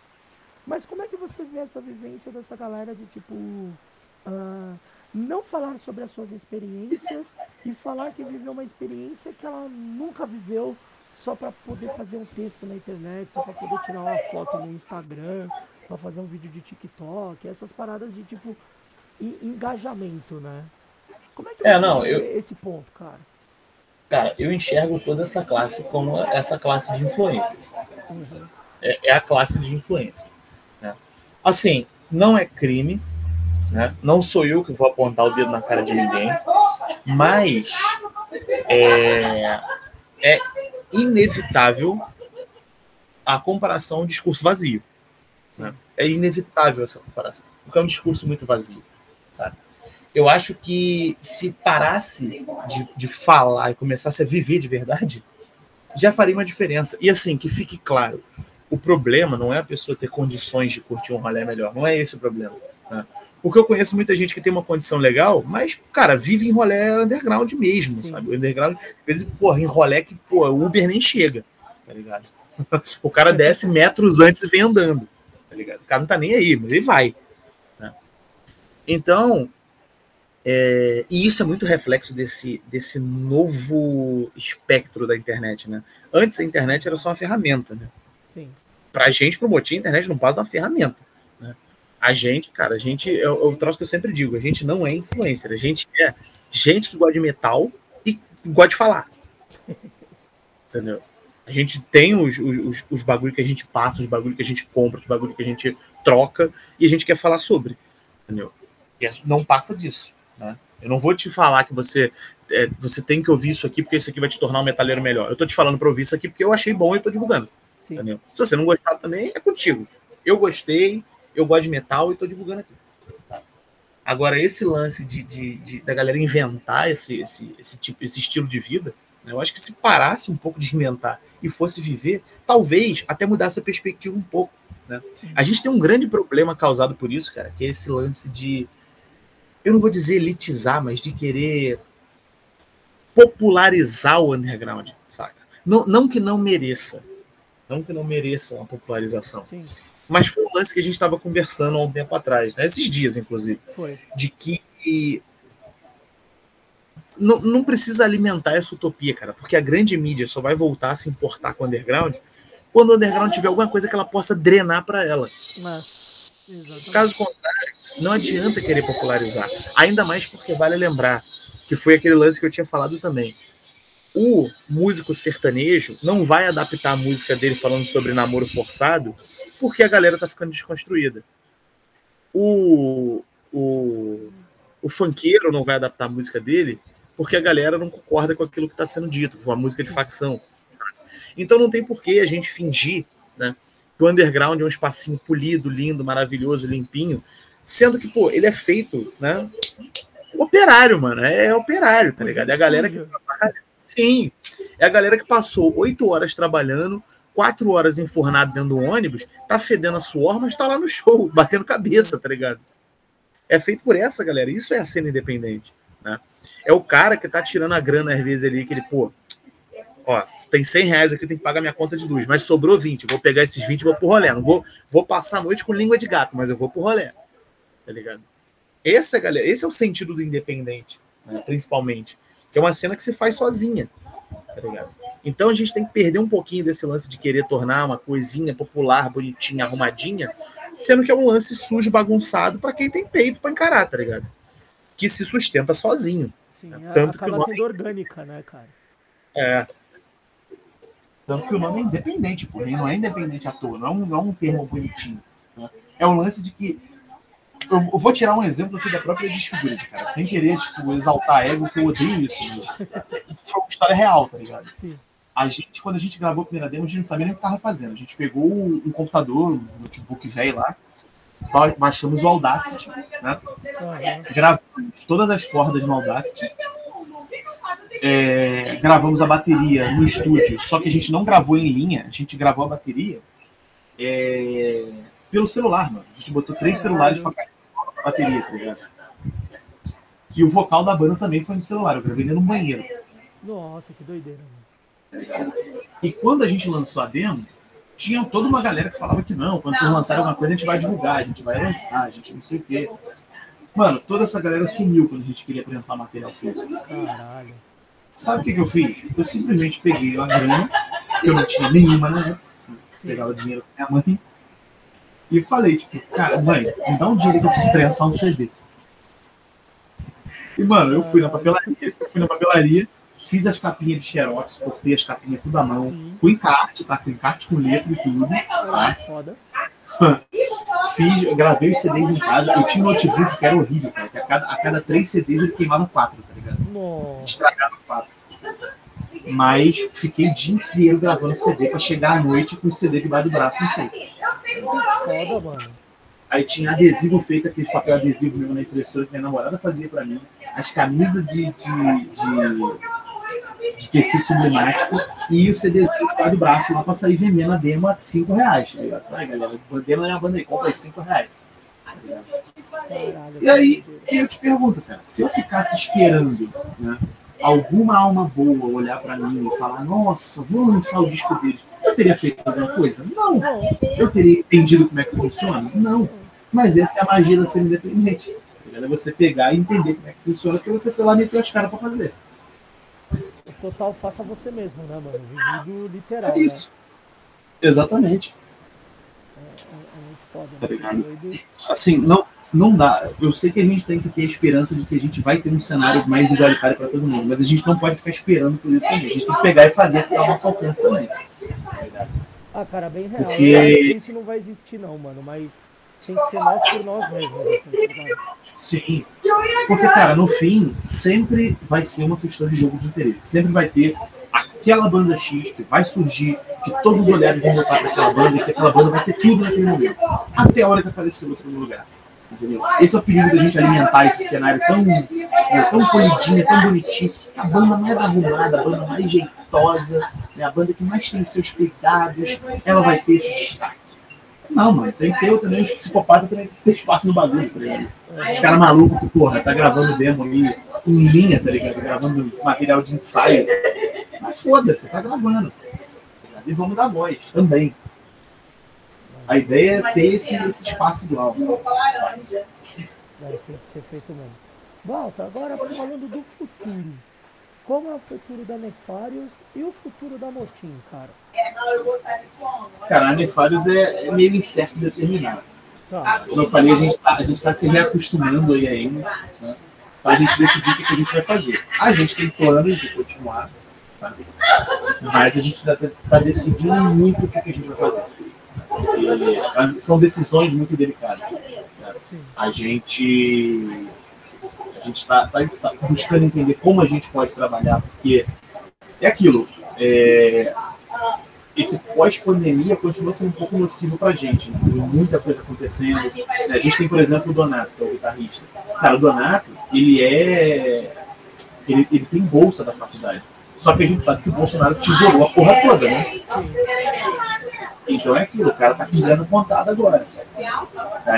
Mas como é que você vê essa vivência dessa galera de tipo. Uh, não falar sobre as suas experiências e falar que viveu uma experiência que ela nunca viveu só para poder fazer um texto na internet, só para poder tirar uma foto no Instagram, para fazer um vídeo de TikTok, essas paradas de tipo engajamento, né? Como é que é, não, vê eu... esse ponto, cara? Cara, eu enxergo toda essa classe como essa classe de influência. É, é a classe de influência. Assim, não é crime, né? não sou eu que vou apontar o dedo na cara de ninguém, mas é, é inevitável a comparação discurso vazio. Né? É inevitável essa comparação, porque é um discurso muito vazio. Sabe? Eu acho que se parasse de, de falar e começasse a viver de verdade, já faria uma diferença. E assim, que fique claro, o problema não é a pessoa ter condições de curtir um rolê melhor, não é esse o problema. Né? Porque eu conheço muita gente que tem uma condição legal, mas, cara, vive em rolê underground mesmo, Sim. sabe? O underground, às vezes, porra, em rolê que, pô, o Uber nem chega, tá ligado? O cara desce metros antes e vem andando, tá ligado? O cara não tá nem aí, mas ele vai. Né? Então, é, e isso é muito reflexo desse, desse novo espectro da internet, né? Antes a internet era só uma ferramenta, né? Para a gente, promover a internet não passa da ferramenta. Né? A gente, cara, a gente, é o troço que eu sempre digo, a gente não é influencer, a gente é gente que gosta de metal e gosta de falar. Entendeu? A gente tem os, os, os bagulho que a gente passa, os bagulho que a gente compra, os bagulho que a gente troca e a gente quer falar sobre. Entendeu? E não passa disso. Né? Eu não vou te falar que você é, você tem que ouvir isso aqui porque isso aqui vai te tornar um metaleiro melhor. Eu tô te falando para ouvir isso aqui porque eu achei bom e tô divulgando. Entendeu? Se você não gostar também, é contigo. Eu gostei, eu gosto de metal e estou divulgando aqui. Tá? Agora, esse lance de, de, de, da galera inventar esse, esse, esse, tipo, esse estilo de vida, né, eu acho que se parasse um pouco de inventar e fosse viver, talvez até mudasse a perspectiva um pouco. Né? A gente tem um grande problema causado por isso, cara, que é esse lance de. Eu não vou dizer elitizar, mas de querer popularizar o underground, saca? Não, não que não mereça, não que não mereça uma popularização. Sim. Mas foi um lance que a gente estava conversando há um tempo atrás, né? esses dias, inclusive. Foi. De que não, não precisa alimentar essa utopia, cara, porque a grande mídia só vai voltar a se importar com o underground quando o underground tiver alguma coisa que ela possa drenar para ela. É, Caso contrário, não adianta querer popularizar. Ainda mais porque vale lembrar que foi aquele lance que eu tinha falado também o músico sertanejo não vai adaptar a música dele falando sobre namoro forçado porque a galera tá ficando desconstruída. o, o, o funkeiro não vai adaptar a música dele porque a galera não concorda com aquilo que está sendo dito, com a música de facção. Sabe? Então não tem porquê a gente fingir né, que o underground é um espacinho polido, lindo, maravilhoso, limpinho, sendo que, pô, ele é feito, né? Operário, mano. É operário, tá ligado? É a galera que trabalha. Sim. É a galera que passou oito horas trabalhando, quatro horas enfornado dentro do ônibus, tá fedendo a suor, mas tá lá no show, batendo cabeça, tá ligado? É feito por essa galera. Isso é a cena independente, né? É o cara que tá tirando a grana às vezes ali, que ele, pô, ó, tem 100 reais aqui, tem que pagar minha conta de luz, mas sobrou 20, vou pegar esses 20 e vou pro rolê. Não vou, vou passar a noite com língua de gato, mas eu vou pro rolê, tá ligado? Esse é, galera, esse é o sentido do independente, né, principalmente, que é uma cena que se faz sozinha, tá ligado? Então a gente tem que perder um pouquinho desse lance de querer tornar uma coisinha popular, bonitinha, arrumadinha, sendo que é um lance sujo, bagunçado para quem tem peito para encarar, tá ligado? Que se sustenta sozinho. Sim, Tanto acaba que o nome... sendo orgânica, né, cara? É. Tanto que o nome é independente, porém, não é independente à toa, não é um, não é um termo bonitinho. Né? É um lance de que. Eu, vou tirar um exemplo aqui da própria Desfigura, cara, sem querer, tipo, exaltar ego, que eu odeio isso. Foi uma história real, tá ligado? A gente, quando a gente gravou a primeira demo, a gente não sabia nem o que tava fazendo. A gente pegou um computador, um notebook velho lá, baixamos o Audacity, né? Gravamos todas as cordas no Audacity. É, gravamos a bateria no estúdio, só que a gente não gravou em linha, a gente gravou a bateria é, pelo celular, mano. A gente botou três celulares pra bateria, tá ligado? E o vocal da banda também foi no celular, eu gravei do banheiro. Nossa, que doideira, mano. E quando a gente lançou a demo, tinha toda uma galera que falava que não, quando vocês lançarem alguma coisa, a gente vai divulgar, a gente vai lançar, a gente não sei o quê. Mano, toda essa galera sumiu quando a gente queria prensar material físico. Caralho. Sabe o que, que eu fiz? Eu simplesmente peguei a grana, que eu não tinha nenhuma, né? Pegava dinheiro com minha mãe. E falei, tipo, cara, mãe, me dá um dinheiro que eu preciso prensar um CD. E, mano, eu fui na papelaria, fui na papelaria, Fiz as capinhas de xerox, cortei as capinhas tudo à mão, Sim. com encarte, tá? Com encarte com letra e tudo. Tá? Foda. Fiz, gravei os CDs em casa. Eu tinha um notebook que era horrível, cara. Que a cada, a cada três CDs ele queimava quatro, tá ligado? Nossa. Estragava quatro. Mas fiquei o dia inteiro gravando CD pra chegar à noite com o CD debaixo do braço no. Foda, mano. Aí tinha adesivo feito, aquele papel adesivo mesmo na impressora que minha namorada fazia pra mim. As camisas de, de, de de tecido sublimático e o CDzinho lá do braço lá pra sair vendendo a demo a 5 reais. Tá ligado? Ai, galera, demo minha banda aí, compra aí 5 reais. e aí, eu te pergunto, cara, se eu ficasse esperando né, alguma alma boa olhar para mim e falar, nossa, vou lançar o disco deles, eu teria feito alguma coisa? Não. Eu teria entendido como é que funciona? Não. Mas essa é a magia da ser independente. É você pegar e entender como é que funciona, porque você foi lá meter as caras para fazer total faça você mesmo, né, mano? Vídeo literal. É isso. Né? Exatamente. É, é, é, muito foda. Tá né? Assim, não, não dá. Eu sei que a gente tem que ter a esperança de que a gente vai ter um cenário mais igualitário para todo mundo, mas a gente não pode ficar esperando por isso também. A gente tem que pegar e fazer o nosso alcance também. Ah, cara, bem real. Porque... Isso não vai existir, não, mano, mas tem que ser nós por nós mesmos. Assim, tá Sim. Porque, cara, no fim, sempre vai ser uma questão de jogo de interesse. Sempre vai ter aquela banda X que vai surgir, que todos os olhares vão voltar para aquela banda e que aquela banda vai ter tudo naquele momento. Até a hora que aparecer outro lugar. Entendeu? Esse é o perigo da gente alimentar esse cenário tão, né, tão polidinho, tão bonitinho. A banda mais arrumada, a banda mais jeitosa, né, a banda que mais tem seus cuidados, ela vai ter esse destaque. Não, mano, tem que ter também os psicopatas também que ter espaço no bagulho, tá ligado? Os caras malucos que, porra, tá gravando demo aí em linha, tá ligado? Gravando material de ensaio. Mas foda-se, tá gravando. E vamos dar voz também. A ideia é ter esse, esse espaço igual. Tem que ser feito mesmo. Volta, agora falando do futuro. Como é o futuro da Nefarius e o futuro da Motim, cara? Cara, a Nefarius é, é meio incerto e determinado. Tá. Como eu falei, a gente está tá se reacostumando aí ainda. Né? Para a gente decidir o que, que, a gente vai fazer. A gente tem planos de continuar, tá? mas a gente está tá decidindo muito o que, que, a gente vai fazer. E, são decisões muito delicadas. Né? A gente a gente está tá, tá buscando entender como a gente pode trabalhar, porque é aquilo. É, esse pós-pandemia continua sendo um pouco nocivo pra gente. Né? Tem muita coisa acontecendo. A gente tem, por exemplo, o Donato, que é o guitarrista. Cara, o Donato, ele é. Ele, ele tem bolsa da faculdade. Só que a gente sabe que o Bolsonaro tesourou a porra toda, né? Então é aquilo, o cara tá com grana contada agora.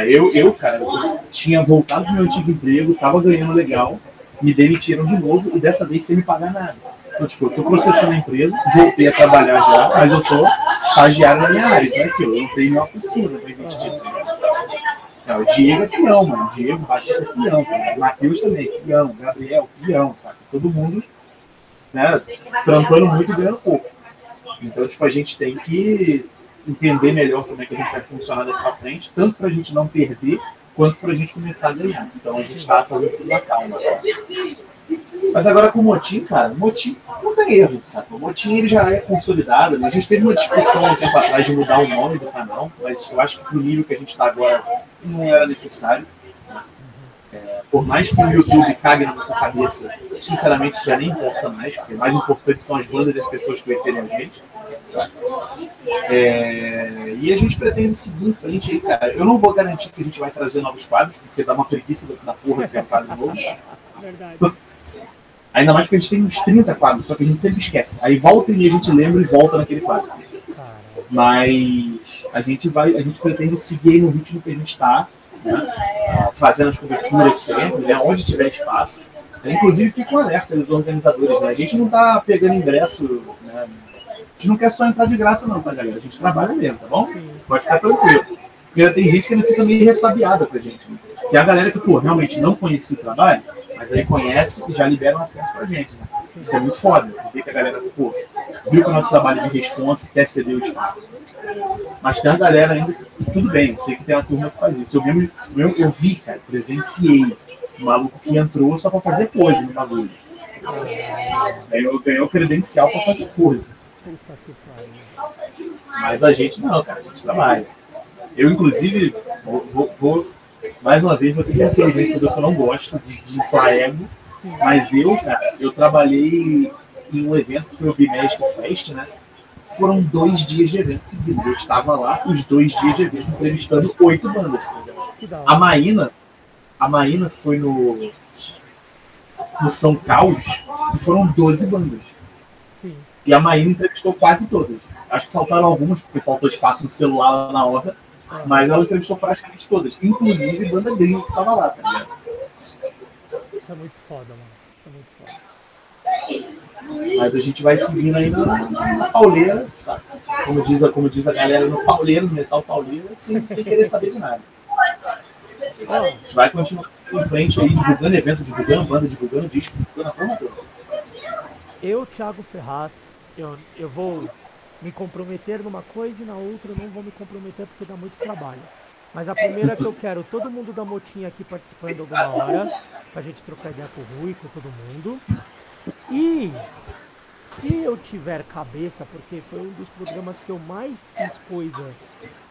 Eu, eu, cara, eu tinha voltado pro meu antigo emprego, tava ganhando legal, me demitiram de novo e dessa vez sem me pagar nada. Então, tipo, eu tô processando a empresa, voltei a trabalhar já, mas eu sou estagiário na minha área, então é aquilo, eu não tenho minha postura pra investir. Não, o Diego é peão, mano. O Diego Batista é peão, cara. O Matheus também, peão. Gabriel, peão, sabe? Todo mundo né, trampando muito e ganhando pouco. Então, tipo, a gente tem que entender melhor como é que a gente vai funcionar daqui para frente, tanto para a gente não perder, quanto para a gente começar a ganhar. Então, a gente está fazendo tudo na calma. Sabe? Mas agora com o Motim, cara, o Motim não tem erro, sabe? O Motim ele já é consolidado. Né? A gente teve uma discussão há um tempo atrás de mudar o nome do canal, mas eu acho que pro nível que a gente está agora não era necessário. É, por mais que o YouTube cague na nossa cabeça, sinceramente já nem importa mais, porque mais importante são as bandas e as pessoas conhecerem a gente. É, e a gente pretende seguir em frente aí, cara. Eu não vou garantir que a gente vai trazer novos quadros, porque dá uma preguiça da porra ter um quadro novo. Verdade. Ainda mais porque a gente tem uns 30 quadros, só que a gente sempre esquece. Aí volta e a gente lembra e volta naquele quadro. Mas a gente vai, a gente pretende seguir no ritmo que a gente está, né? fazendo as coberturas sempre, né? onde tiver espaço. Inclusive, fica um alerta dos organizadores, né? A gente não está pegando ingresso, né? A gente não quer só entrar de graça, não, tá, galera? A gente trabalha mesmo, tá bom? Pode ficar tranquilo. Porque tem gente que ainda fica meio ressabiada pra gente. Né? Tem a galera que, pô, realmente não conhecia o trabalho, mas aí conhece e já libera um acesso pra gente, né? Isso é muito foda. Ver que a galera, pô, viu que o nosso trabalho de responsa quer ceder o espaço. Mas tem a galera ainda que, tudo bem, eu sei que tem uma turma que faz isso. Eu mesmo, eu, eu vi, cara, presenciei um maluco que entrou só pra fazer pose no bagulho. Ganhou, ganhou credencial pra fazer pose. Mas a gente não, cara, a gente trabalha. Eu, inclusive, vou, vou, vou mais uma vez, vou ter que o que eu não gosto de, de inflar ego. Mas eu, cara, eu trabalhei em um evento que foi o Bimagic Fest, né? Foram dois dias de evento seguidos. Eu estava lá os dois dias de evento entrevistando oito bandas. A Maína, a Maína foi no, no São Carlos e foram 12 bandas. E a Maína entrevistou quase todas. Acho que faltaram algumas, porque faltou espaço no celular na hora. Mas ela entrevistou praticamente todas, inclusive banda gringa que tava lá, tá ligado? Isso é muito foda, mano. Isso é muito foda. Mas a gente vai seguindo aí na, na pauleira, sabe? Como diz, a, como diz a galera no pauleiro, no metal pauleiro, sem, sem querer saber de nada. A gente vai continuar em frente aí, divulgando evento, divulgando banda, divulgando disco, divulgando a toda. Eu, Thiago Ferraz, eu, eu vou me comprometer numa coisa e na outra eu não vou me comprometer porque dá muito trabalho. Mas a primeira que eu quero, todo mundo da Motinha aqui participando alguma hora, pra gente trocar ideia com o Rui, com todo mundo. E se eu tiver cabeça, porque foi um dos programas que eu mais fiz coisa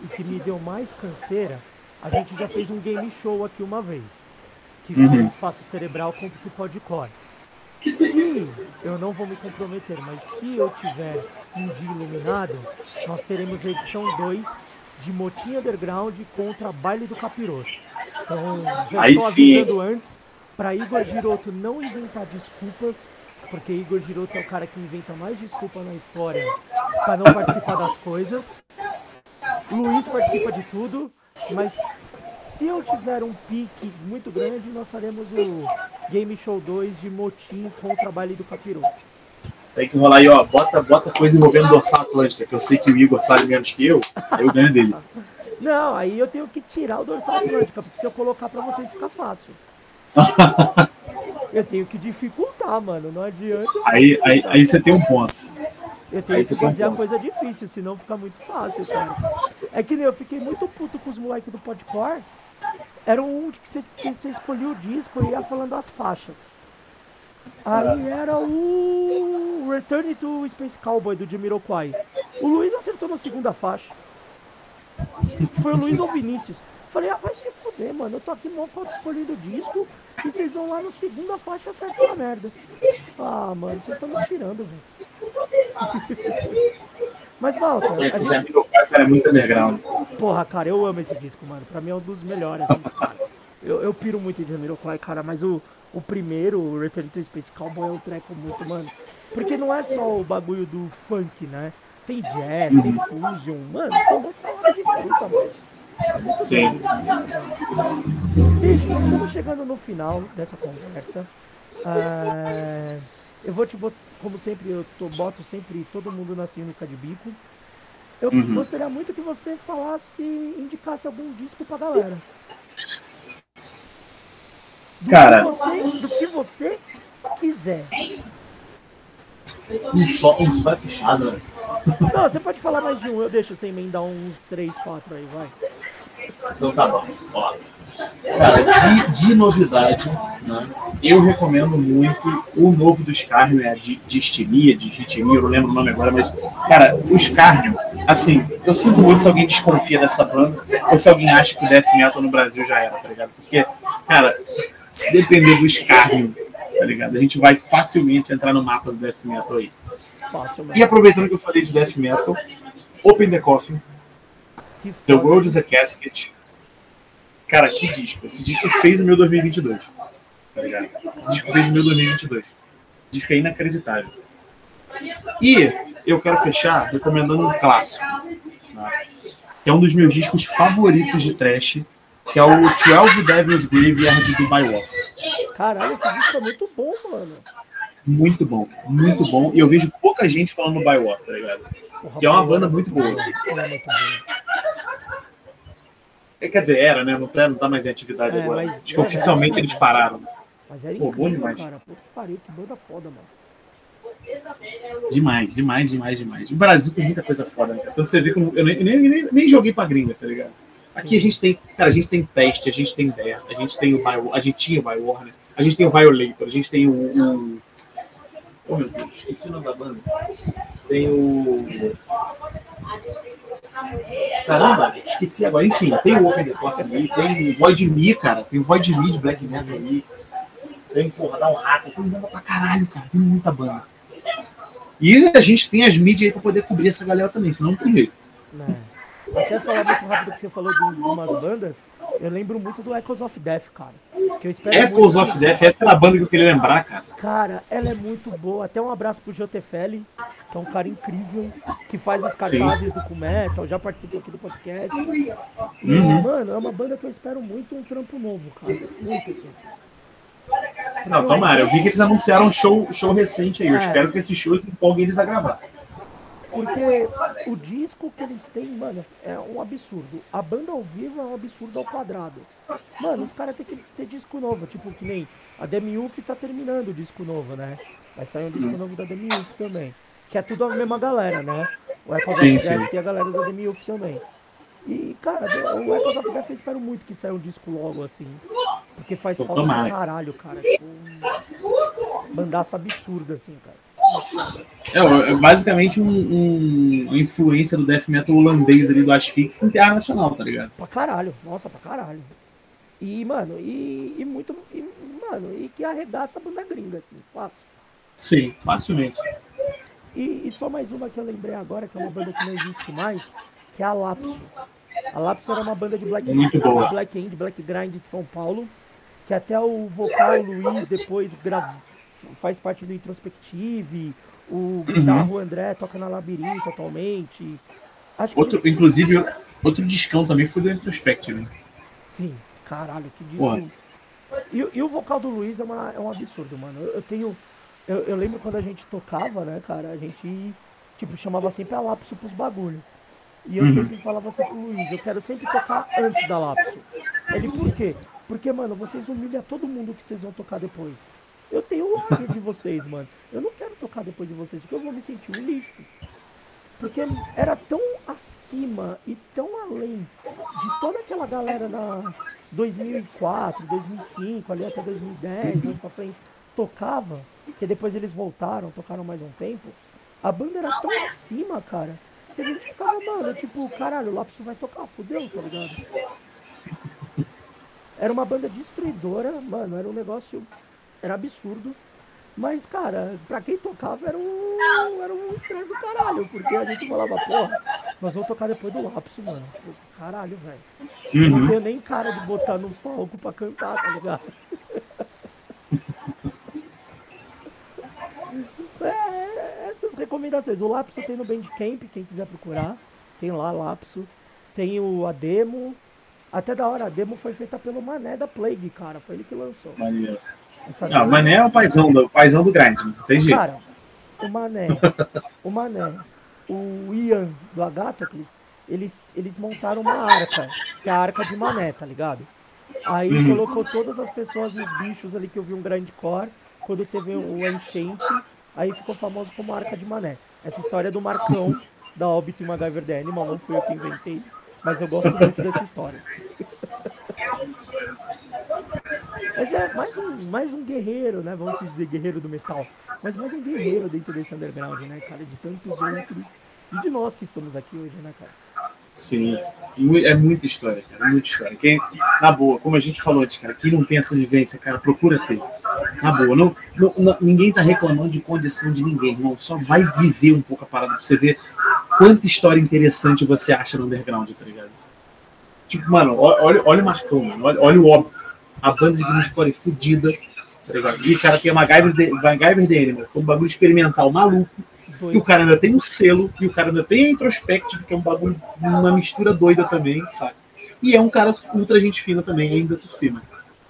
e que me deu mais canseira, a gente já fez um game show aqui uma vez. Que foi o uhum. Espaço Cerebral com o Podcore. Se eu não vou me comprometer, mas se eu tiver um dia iluminado, nós teremos a edição 2 de Motim Underground contra Baile do Capiroto. Então, já Aí estou avisando sim. antes para Igor Giroto não inventar desculpas, porque Igor Giroto é o cara que inventa mais desculpa na história para não participar das coisas. Luiz participa de tudo, mas se eu tiver um pique muito grande, nós faremos o Game Show 2 de Motim com o trabalho do Capiroto. Tem que rolar aí, ó. Bota, bota coisa envolvendo dorsal Atlântica, que eu sei que o Igor sabe menos que eu, aí eu ganho dele. Não, aí eu tenho que tirar o dorsal Atlântica, porque se eu colocar pra vocês fica fácil. eu tenho que dificultar, mano. Não adianta. Aí, aí, aí você tem um ponto. Eu tenho aí que fazer a coisa difícil, senão fica muito fácil, cara. É que nem eu fiquei muito puto com os moleques do Podcore era um que você, que você escolhia o disco e ia falando as faixas. Aí era o Return to Space Cowboy do Jamiroquai. O Luiz acertou na segunda faixa. Foi o Luiz ou o Vinícius. Falei, ah, vai se fuder, mano. Eu tô aqui mó escolhendo o disco e vocês vão lá no segunda faixa acertar a merda. Ah, mano, vocês estão me tirando, velho. Mas, Walter. Esse gente... cara, é muito underground. Porra, cara, eu amo esse disco, mano. Pra mim é um dos melhores. Assim, eu, eu piro muito em Jamiroquai, cara, mas o, o primeiro, o Return to Space Cowboy, é um treco muito, mano. Porque não é só o bagulho do funk, né? Tem jazz, tem fusion, mano, toda essa mano. Sim. Bicho, estamos chegando no final dessa conversa. Uh, eu vou te botar, como sempre, eu tô, boto sempre todo mundo na sinuca de bico. Eu uhum. gostaria muito que você falasse, indicasse algum disco pra galera. Do Cara, que você, do que você quiser. Um só, um só é puxado, né? Não, você pode falar mais de um, eu deixo você emendar uns 3, 4 aí, vai. Então tá bom. Ó. Cara, de, de novidade, né? Eu recomendo muito o novo do Scarnio, é de, estimia, de ritmia, eu não lembro o nome agora, mas, cara, o Scarnio, assim, eu sinto muito se alguém desconfia dessa banda, ou se alguém acha que o Death Metal no Brasil já era, tá ligado? Porque, cara, se depender do Scarnio, tá ligado? A gente vai facilmente entrar no mapa do Death Metal aí. E aproveitando que eu falei de Death Metal, Open the Coffin, The World is a Casket. Cara, que disco. Esse disco fez o meu 2022. Tá ligado? Esse disco fez o meu 2022. O disco é inacreditável. E eu quero fechar recomendando um clássico. Tá? Que é um dos meus discos favoritos de trash. Que é o 12 Devil's Graveyard do Bywalk. Caralho, esse disco é muito bom, mano. Muito bom, muito bom. E eu vejo pouca gente falando no Bywalk, tá ligado? Que é uma banda muito boa. É, quer dizer, era, né? Não tá, não tá mais em atividade é, agora. Acho que é, oficialmente eles pararam. Mas era Pô, incrível, bom demais. Cara. Puta que pariu, que banda foda, mano. Demais, demais, demais, demais. O Brasil tem muita coisa foda, né? Tanto você vê como. Eu nem, nem, nem, nem joguei pra gringa, tá ligado? Aqui a gente tem, cara, a gente tem teste, a gente tem Dare, a gente tem o Bio, a gente tinha o Biowarner, a gente tem o Violator, a gente tem o, o Oh meu Deus, esqueci o nome da banda. Tem o. Caramba, esqueci agora. Enfim, tem o Open the Coffee ali, tem o Void Me, cara. Tem o Void Me de Black Metal ali. Tem, porra, dá um rato. Tem banda pra caralho, cara. Tem muita banda. E a gente tem as mídias aí pra poder cobrir essa galera também, senão não tem jeito. É. Até falar muito rápido que você falou de, de umas bandas, eu lembro muito do Echoes of Death, cara. Que eu espero Echoes of Death, essa era a banda que eu queria lembrar, cara. Cara, ela é muito boa. Até um abraço pro Jotefelli, que é um cara incrível, que faz os cartazes do Cumetal, já participou aqui do podcast. Uhum. mano, é uma banda que eu espero muito um trampo novo, cara. Muito assim. Não, tomara. Eu vi que eles anunciaram um show, show recente aí. Eu é. espero que esse show empolgue eles a gravar. Porque o disco que eles têm, mano, é um absurdo. A banda ao vivo é um absurdo ao quadrado. Mano, os caras têm que ter disco novo. Tipo, que nem a Demiuf tá terminando o disco novo, né? Vai sair um disco novo da Demiuf também. Que é tudo a mesma galera, né? O Echo sim, Death e a galera da Demiuf também. E, cara, o Echo of Death eu espero muito que saia um disco logo, assim. Porque faz falta pra caralho, cara. Tipo, um bandaça absurda, assim, cara. É, é basicamente um, um, uma influência do death metal holandês ali do Asfix internacional, tá ligado? Pra caralho, nossa, pra caralho. E, mano, e, e muito. E, mano, e que arregaça a banda gringa, assim, fácil. Sim, facilmente. E, e, só mais uma que eu lembrei agora, que é uma banda que não existe mais, que é a Lapso. A Lapso era uma banda de Black Muito boa. Black Indie, Black Grind de São Paulo, que até o vocal Luiz depois gravou faz parte do Introspective, o Guitarro uhum. André toca na Labirinto atualmente. Acho outro. Inclusive, outro discão também foi do Introspective. Sim, caralho, que disco. E, e, o vocal do Luiz é, uma, é um absurdo, mano. Eu, eu tenho. Eu, eu, lembro quando a gente tocava, né, cara? A gente, tipo, chamava sempre a lapso pros bagulho. E eu uhum. sempre falava assim pro Luiz, eu quero sempre tocar antes da lapso. Ele, por quê? Porque, mano, vocês humilham todo mundo que vocês vão tocar depois. Eu tenho ódio de vocês, mano. Eu não quero tocar depois de vocês, porque eu vou me sentir um lixo. Porque era tão acima e tão além de toda aquela galera da 2004, 2005, ali até 2010, mais pra frente, tocava, que depois eles voltaram, tocaram mais um tempo. A banda era tão acima, cara, que a gente ficava, mano, tipo, caralho, o Lápis vai tocar, fudeu, tá ligado? Era uma banda destruidora, mano, era um negócio. Era absurdo. Mas, cara, pra quem tocava era um. Era um estresse do caralho, porque a gente falava, porra, nós vamos tocar depois do lapso, mano. Caralho, velho. Uhum. Não tenho nem cara de botar no palco pra cantar, tá ligado? é, essas recomendações. O Lapso tem no Bandcamp, quem quiser procurar. Tem lá Lapso. Tem o a demo. Até da hora, a demo foi feita pelo Mané da Plague, cara. Foi ele que lançou. Maneiro. Não, o Mané é o paizão do, paizão do grind, não tem jeito. Cara, o Mané, o Mané, o Ian do Agatocles, eles, eles montaram uma arca, que é a arca de Mané, tá ligado? Aí uhum. colocou todas as pessoas nos bichos ali que eu vi um grande core, quando teve o enchente, aí ficou famoso como Arca de Mané. Essa história é do Marcão, da Hobbit e MacGyver The Animal, não fui eu que inventei, mas eu gosto muito dessa história. Mas é mais um, mais um guerreiro, né? Vamos dizer guerreiro do metal. Mas mais um guerreiro dentro desse underground, né, cara? De tantos outros. E de nós que estamos aqui hoje, né, cara? Sim, é muita história, cara, é muita história. Quem, na boa, como a gente falou antes, cara, quem não tem essa vivência, cara, procura ter. Na boa, não, não, não, ninguém tá reclamando de condição de ninguém, irmão. Só vai viver um pouco a parada pra você ver quanta história interessante você acha no underground, tá ligado? Tipo, mano, olha, olha o Marcão, mano, olha, olha o óbvio. A banda de grindcore fudida, tá ligado? E o cara tem a MacGyver, de, MacGyver dele, mano, um bagulho experimental maluco foi. E o cara ainda tem um selo, e o cara ainda tem a Introspective, que é um bagulho, uma mistura doida também, sabe? E é um cara ultra gente fina também, ainda por cima.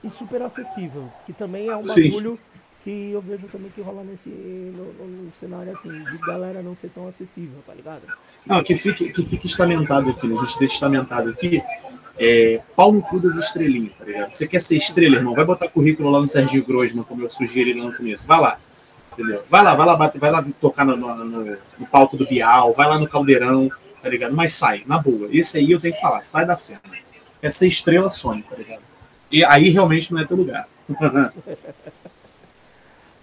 E super acessível, que também é um bagulho Sim. que eu vejo também que rola nesse no, no, cenário assim, de galera não ser tão acessível, tá ligado? Não, que fique, que fique estamentado aqui, né? A gente deixa estamentado aqui. É, pau no cu das estrelinhas, tá ligado? Você quer ser estrela, irmão? Vai botar currículo lá no Serginho Grosman, como eu sugeri lá no começo. Vai lá entendeu? Vai lá, vai lá, vai lá tocar no, no, no, no palco do Bial, vai lá no Caldeirão, tá ligado? Mas sai, na boa. Esse aí eu tenho que falar, sai da cena. É ser estrela Sony, tá ligado? E aí realmente não é teu lugar.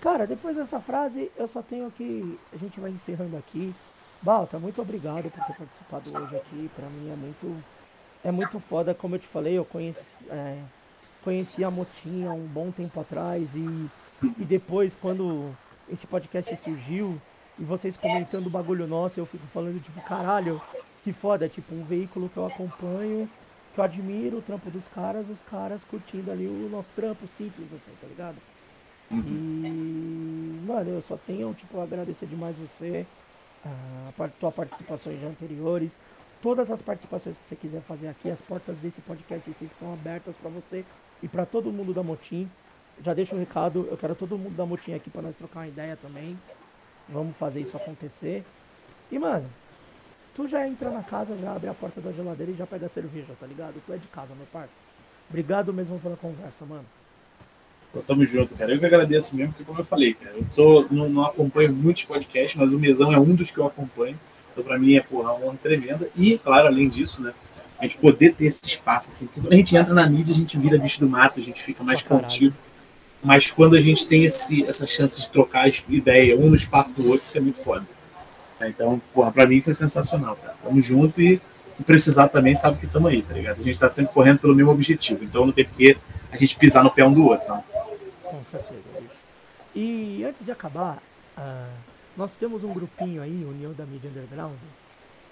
Cara, depois dessa frase, eu só tenho que. A gente vai encerrando aqui. Balta, muito obrigado por ter participado hoje aqui. Pra mim é muito. É muito foda, como eu te falei, eu conheci, é, conheci a Motinha um bom tempo atrás e, e depois, quando esse podcast surgiu e vocês comentando o bagulho nosso, eu fico falando, tipo, caralho, que foda, tipo, um veículo que eu acompanho, que eu admiro o trampo dos caras, os caras curtindo ali o nosso trampo simples, assim, tá ligado? E, mano, eu só tenho, tipo, agradecer demais você, a tua participações anteriores, todas as participações que você quiser fazer aqui, as portas desse podcast sempre são abertas para você e para todo mundo da Motim já deixo o um recado, eu quero todo mundo da Motinha aqui para nós trocar uma ideia também. Vamos fazer isso acontecer. E, mano, tu já entra na casa, já abre a porta da geladeira e já pega a cerveja, tá ligado? Tu é de casa, meu parceiro. Obrigado mesmo pela conversa, mano. Tamo junto, cara. Eu que agradeço mesmo, porque como eu falei, cara, eu sou, não, não acompanho muitos podcasts, mas o Mesão é um dos que eu acompanho. Então, pra mim, é porra, uma honra tremenda. E, claro, além disso, né? A gente poder ter esse espaço, assim, porque quando a gente entra na mídia, a gente vira bicho do mato, a gente fica mais oh, contido. Mas quando a gente tem esse, essa chance de trocar ideia um no espaço do outro, isso é muito foda. Então, porra, pra mim foi sensacional, cara. Tamo junto e, precisar também sabe que estamos aí, tá ligado? A gente tá sempre correndo pelo mesmo objetivo. Então não tem porque a gente pisar no pé um do outro, não. Com certeza. E antes de acabar, uh, nós temos um grupinho aí, União da Mídia Underground,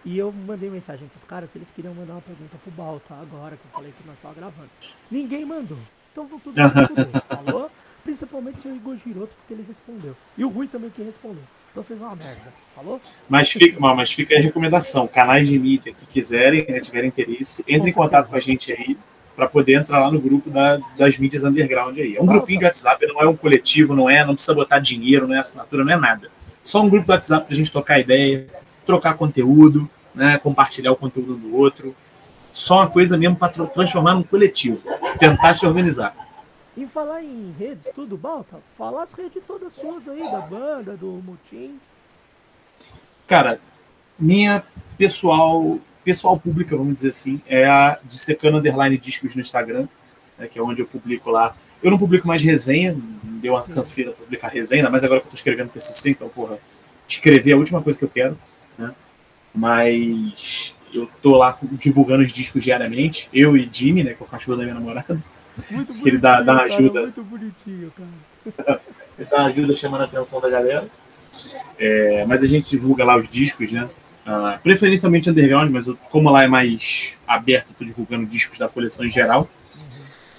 e eu mandei mensagem pros caras se eles queriam mandar uma pergunta pro Balta agora que eu falei que nós tava gravando. Ninguém mandou. Então vão tudo responder, falou? Principalmente o Igor Giroto, porque ele respondeu. E o Rui também que respondeu. Então vocês vão uma merda, falou? Mas fica, mas fica a recomendação: canais de mídia que quiserem, né, tiverem interesse, entre em contato com a gente aí para poder entrar lá no grupo da, das mídias underground aí. É um grupinho de WhatsApp, não é um coletivo, não é, não precisa botar dinheiro, não é assinatura, não é nada. Só um grupo do WhatsApp para a gente trocar ideia, trocar conteúdo, né, compartilhar o conteúdo do outro só uma coisa mesmo para transformar num coletivo, tentar se organizar. E falar em redes, tudo, Balta? Fala as redes todas suas aí, da banda, do Mutim. Cara, minha pessoal, pessoal pública, vamos dizer assim, é a de Secano Underline Discos no Instagram, né, que é onde eu publico lá. Eu não publico mais resenha, deu uma canseira para publicar resenha, mas agora que eu estou escrevendo TCC, então, porra, escrever é a última coisa que eu quero, né? Mas eu tô lá divulgando os discos diariamente, eu e Jimmy, né, que é o cachorro da minha namorada. Muito que ele dá, dá uma ajuda. Muito bonitinho, cara. Ele dá uma ajuda chamando a atenção da galera. É, mas a gente divulga lá os discos, né? Ah, preferencialmente underground, mas eu- como lá é mais aberto, eu tô divulgando discos da coleção em geral.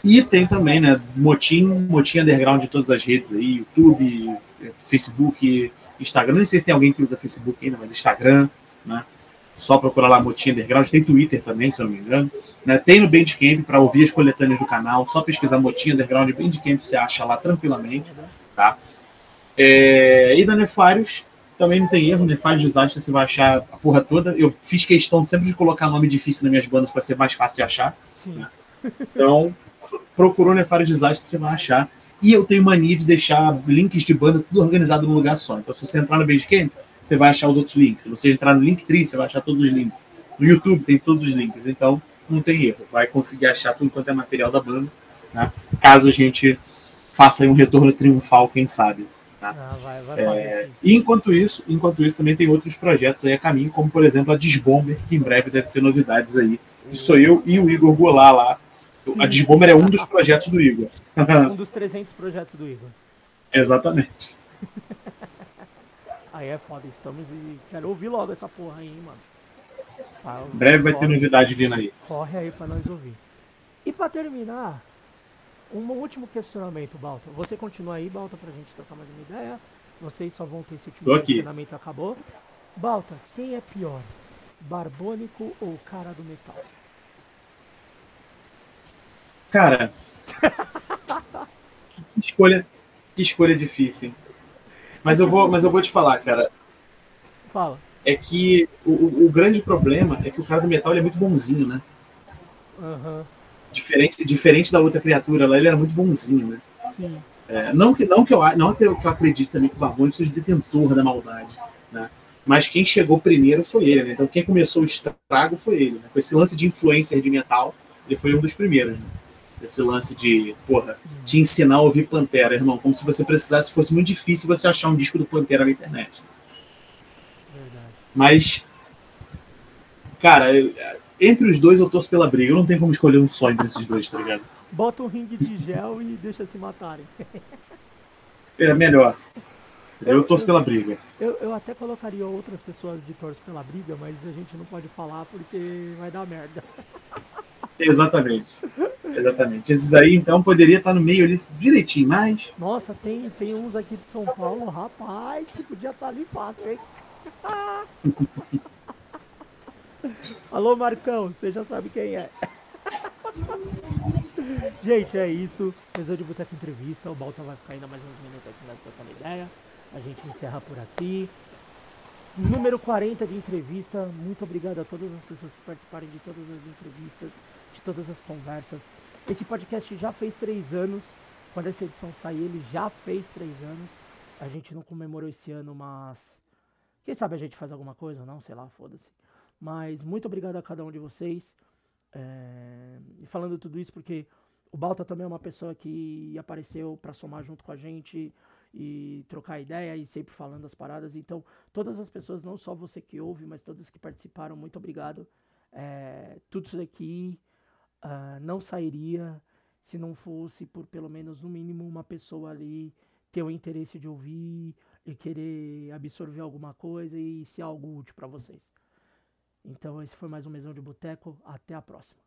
E tem também, né, Motim, Motim Underground de todas as redes aí, YouTube, Facebook, Instagram. Nem sei se tem alguém que usa Facebook ainda, mas Instagram, né? Só procurar lá Motim Underground. Tem Twitter também, se eu não me engano. Né? Tem no Bandcamp para ouvir as coletâneas do canal. Só pesquisar Motim Underground Bandcamp, você acha lá tranquilamente. Tá? É, e da Nefários, também não tem erro. Nefários Desastre, você vai achar a porra toda. Eu fiz questão sempre de colocar nome difícil nas minhas bandas para ser mais fácil de achar. Sim. Então, procurou Nefário Desastre, você vai achar. E eu tenho mania de deixar links de banda tudo organizado num lugar só. Então, se você entrar no Bandcamp, você vai achar os outros links. Se você entrar no Linktree, você vai achar todos os links. No YouTube tem todos os links. Então, não tem erro. Vai conseguir achar tudo quanto é material da banda. né? Caso a gente faça um retorno triunfal, quem sabe. Ah, vai, vai É. E enquanto isso, enquanto isso, também tem outros projetos aí a caminho, como por exemplo a Desbomber, que em breve deve ter novidades aí. E sou eu e o Igor Goulart lá. A Sim. Desbomber é um dos projetos do Igor. Um dos 300 projetos do Igor. Exatamente. Aí é foda, estamos e quero ouvir logo essa porra aí, mano. Em breve vai ter corre- novidade vindo aí. Corre aí pra nós ouvir. E pra terminar, um último questionamento, Balta. Você continua aí, Balta, pra gente trocar mais uma ideia. Vocês só vão ter esse último questionamento acabou. Balta, quem é pior? Barbônico ou cara do metal? Cara, que escolha, que escolha difícil. Mas eu vou, mas eu vou te falar, cara. Fala. É que o, o- grande problema é que o cara do metal ele é muito bonzinho, né? Aham, Diferente, diferente da outra criatura lá, ele era muito bonzinho, né? sim. É, não que, não que, eu, não que eu acredite também que o Barbônico seja o detentor da maldade, né? Mas quem chegou primeiro foi ele, né? Então quem começou o estrago foi ele, né? Com esse lance de influencer de metal, ele foi um dos primeiros, né? Esse lance de, porra, te ensinar a ouvir Pantera, irmão. Como se você precisasse, fosse muito difícil você achar um disco do Pantera na internet. Verdade. Mas, cara, eu- entre os dois eu torço pela briga. Eu não tenho como escolher um só entre esses dois, tá ligado? Bota um ringue de gel e deixa se matarem. É melhor. Eu torço pela briga. Eu, eu até colocaria outras pessoas de torce pela briga, mas a gente não pode falar porque vai dar merda. Exatamente. Exatamente. Esses aí, então, poderia estar no meio ali direitinho, mas. Nossa, tem, tem uns aqui de São Paulo, rapaz, que podia estar ali fácil, hein? Alô, Marcão, você já sabe quem é. Gente, é isso. Pesou de Boteco Entrevista. O Balta vai ficar ainda mais uns minutos aqui nós trocando ideia. A gente encerra por aqui. Número 40 de entrevista. Muito obrigado a todas as pessoas que participaram de todas as entrevistas, todas as conversas. Esse podcast já fez três anos. Quando essa edição sair, ele já fez três anos. A gente não comemorou esse ano, mas. Quem sabe a gente faz alguma coisa ou não? Sei lá, foda-se. Mas muito obrigado a cada um de vocês. É, E falando tudo isso porque o Balta também é uma pessoa que apareceu para somar junto com a gente e trocar ideia e sempre falando as paradas. Então, todas as pessoas, não só você que ouve, mas todas que participaram, muito obrigado. É, tudo isso daqui ah, não sairia se não fosse por pelo menos, no mínimo, uma pessoa ali ter o interesse de ouvir e querer absorver alguma coisa e ser algo útil para vocês. Então, esse foi mais um Mesão de Boteco. Até a próxima.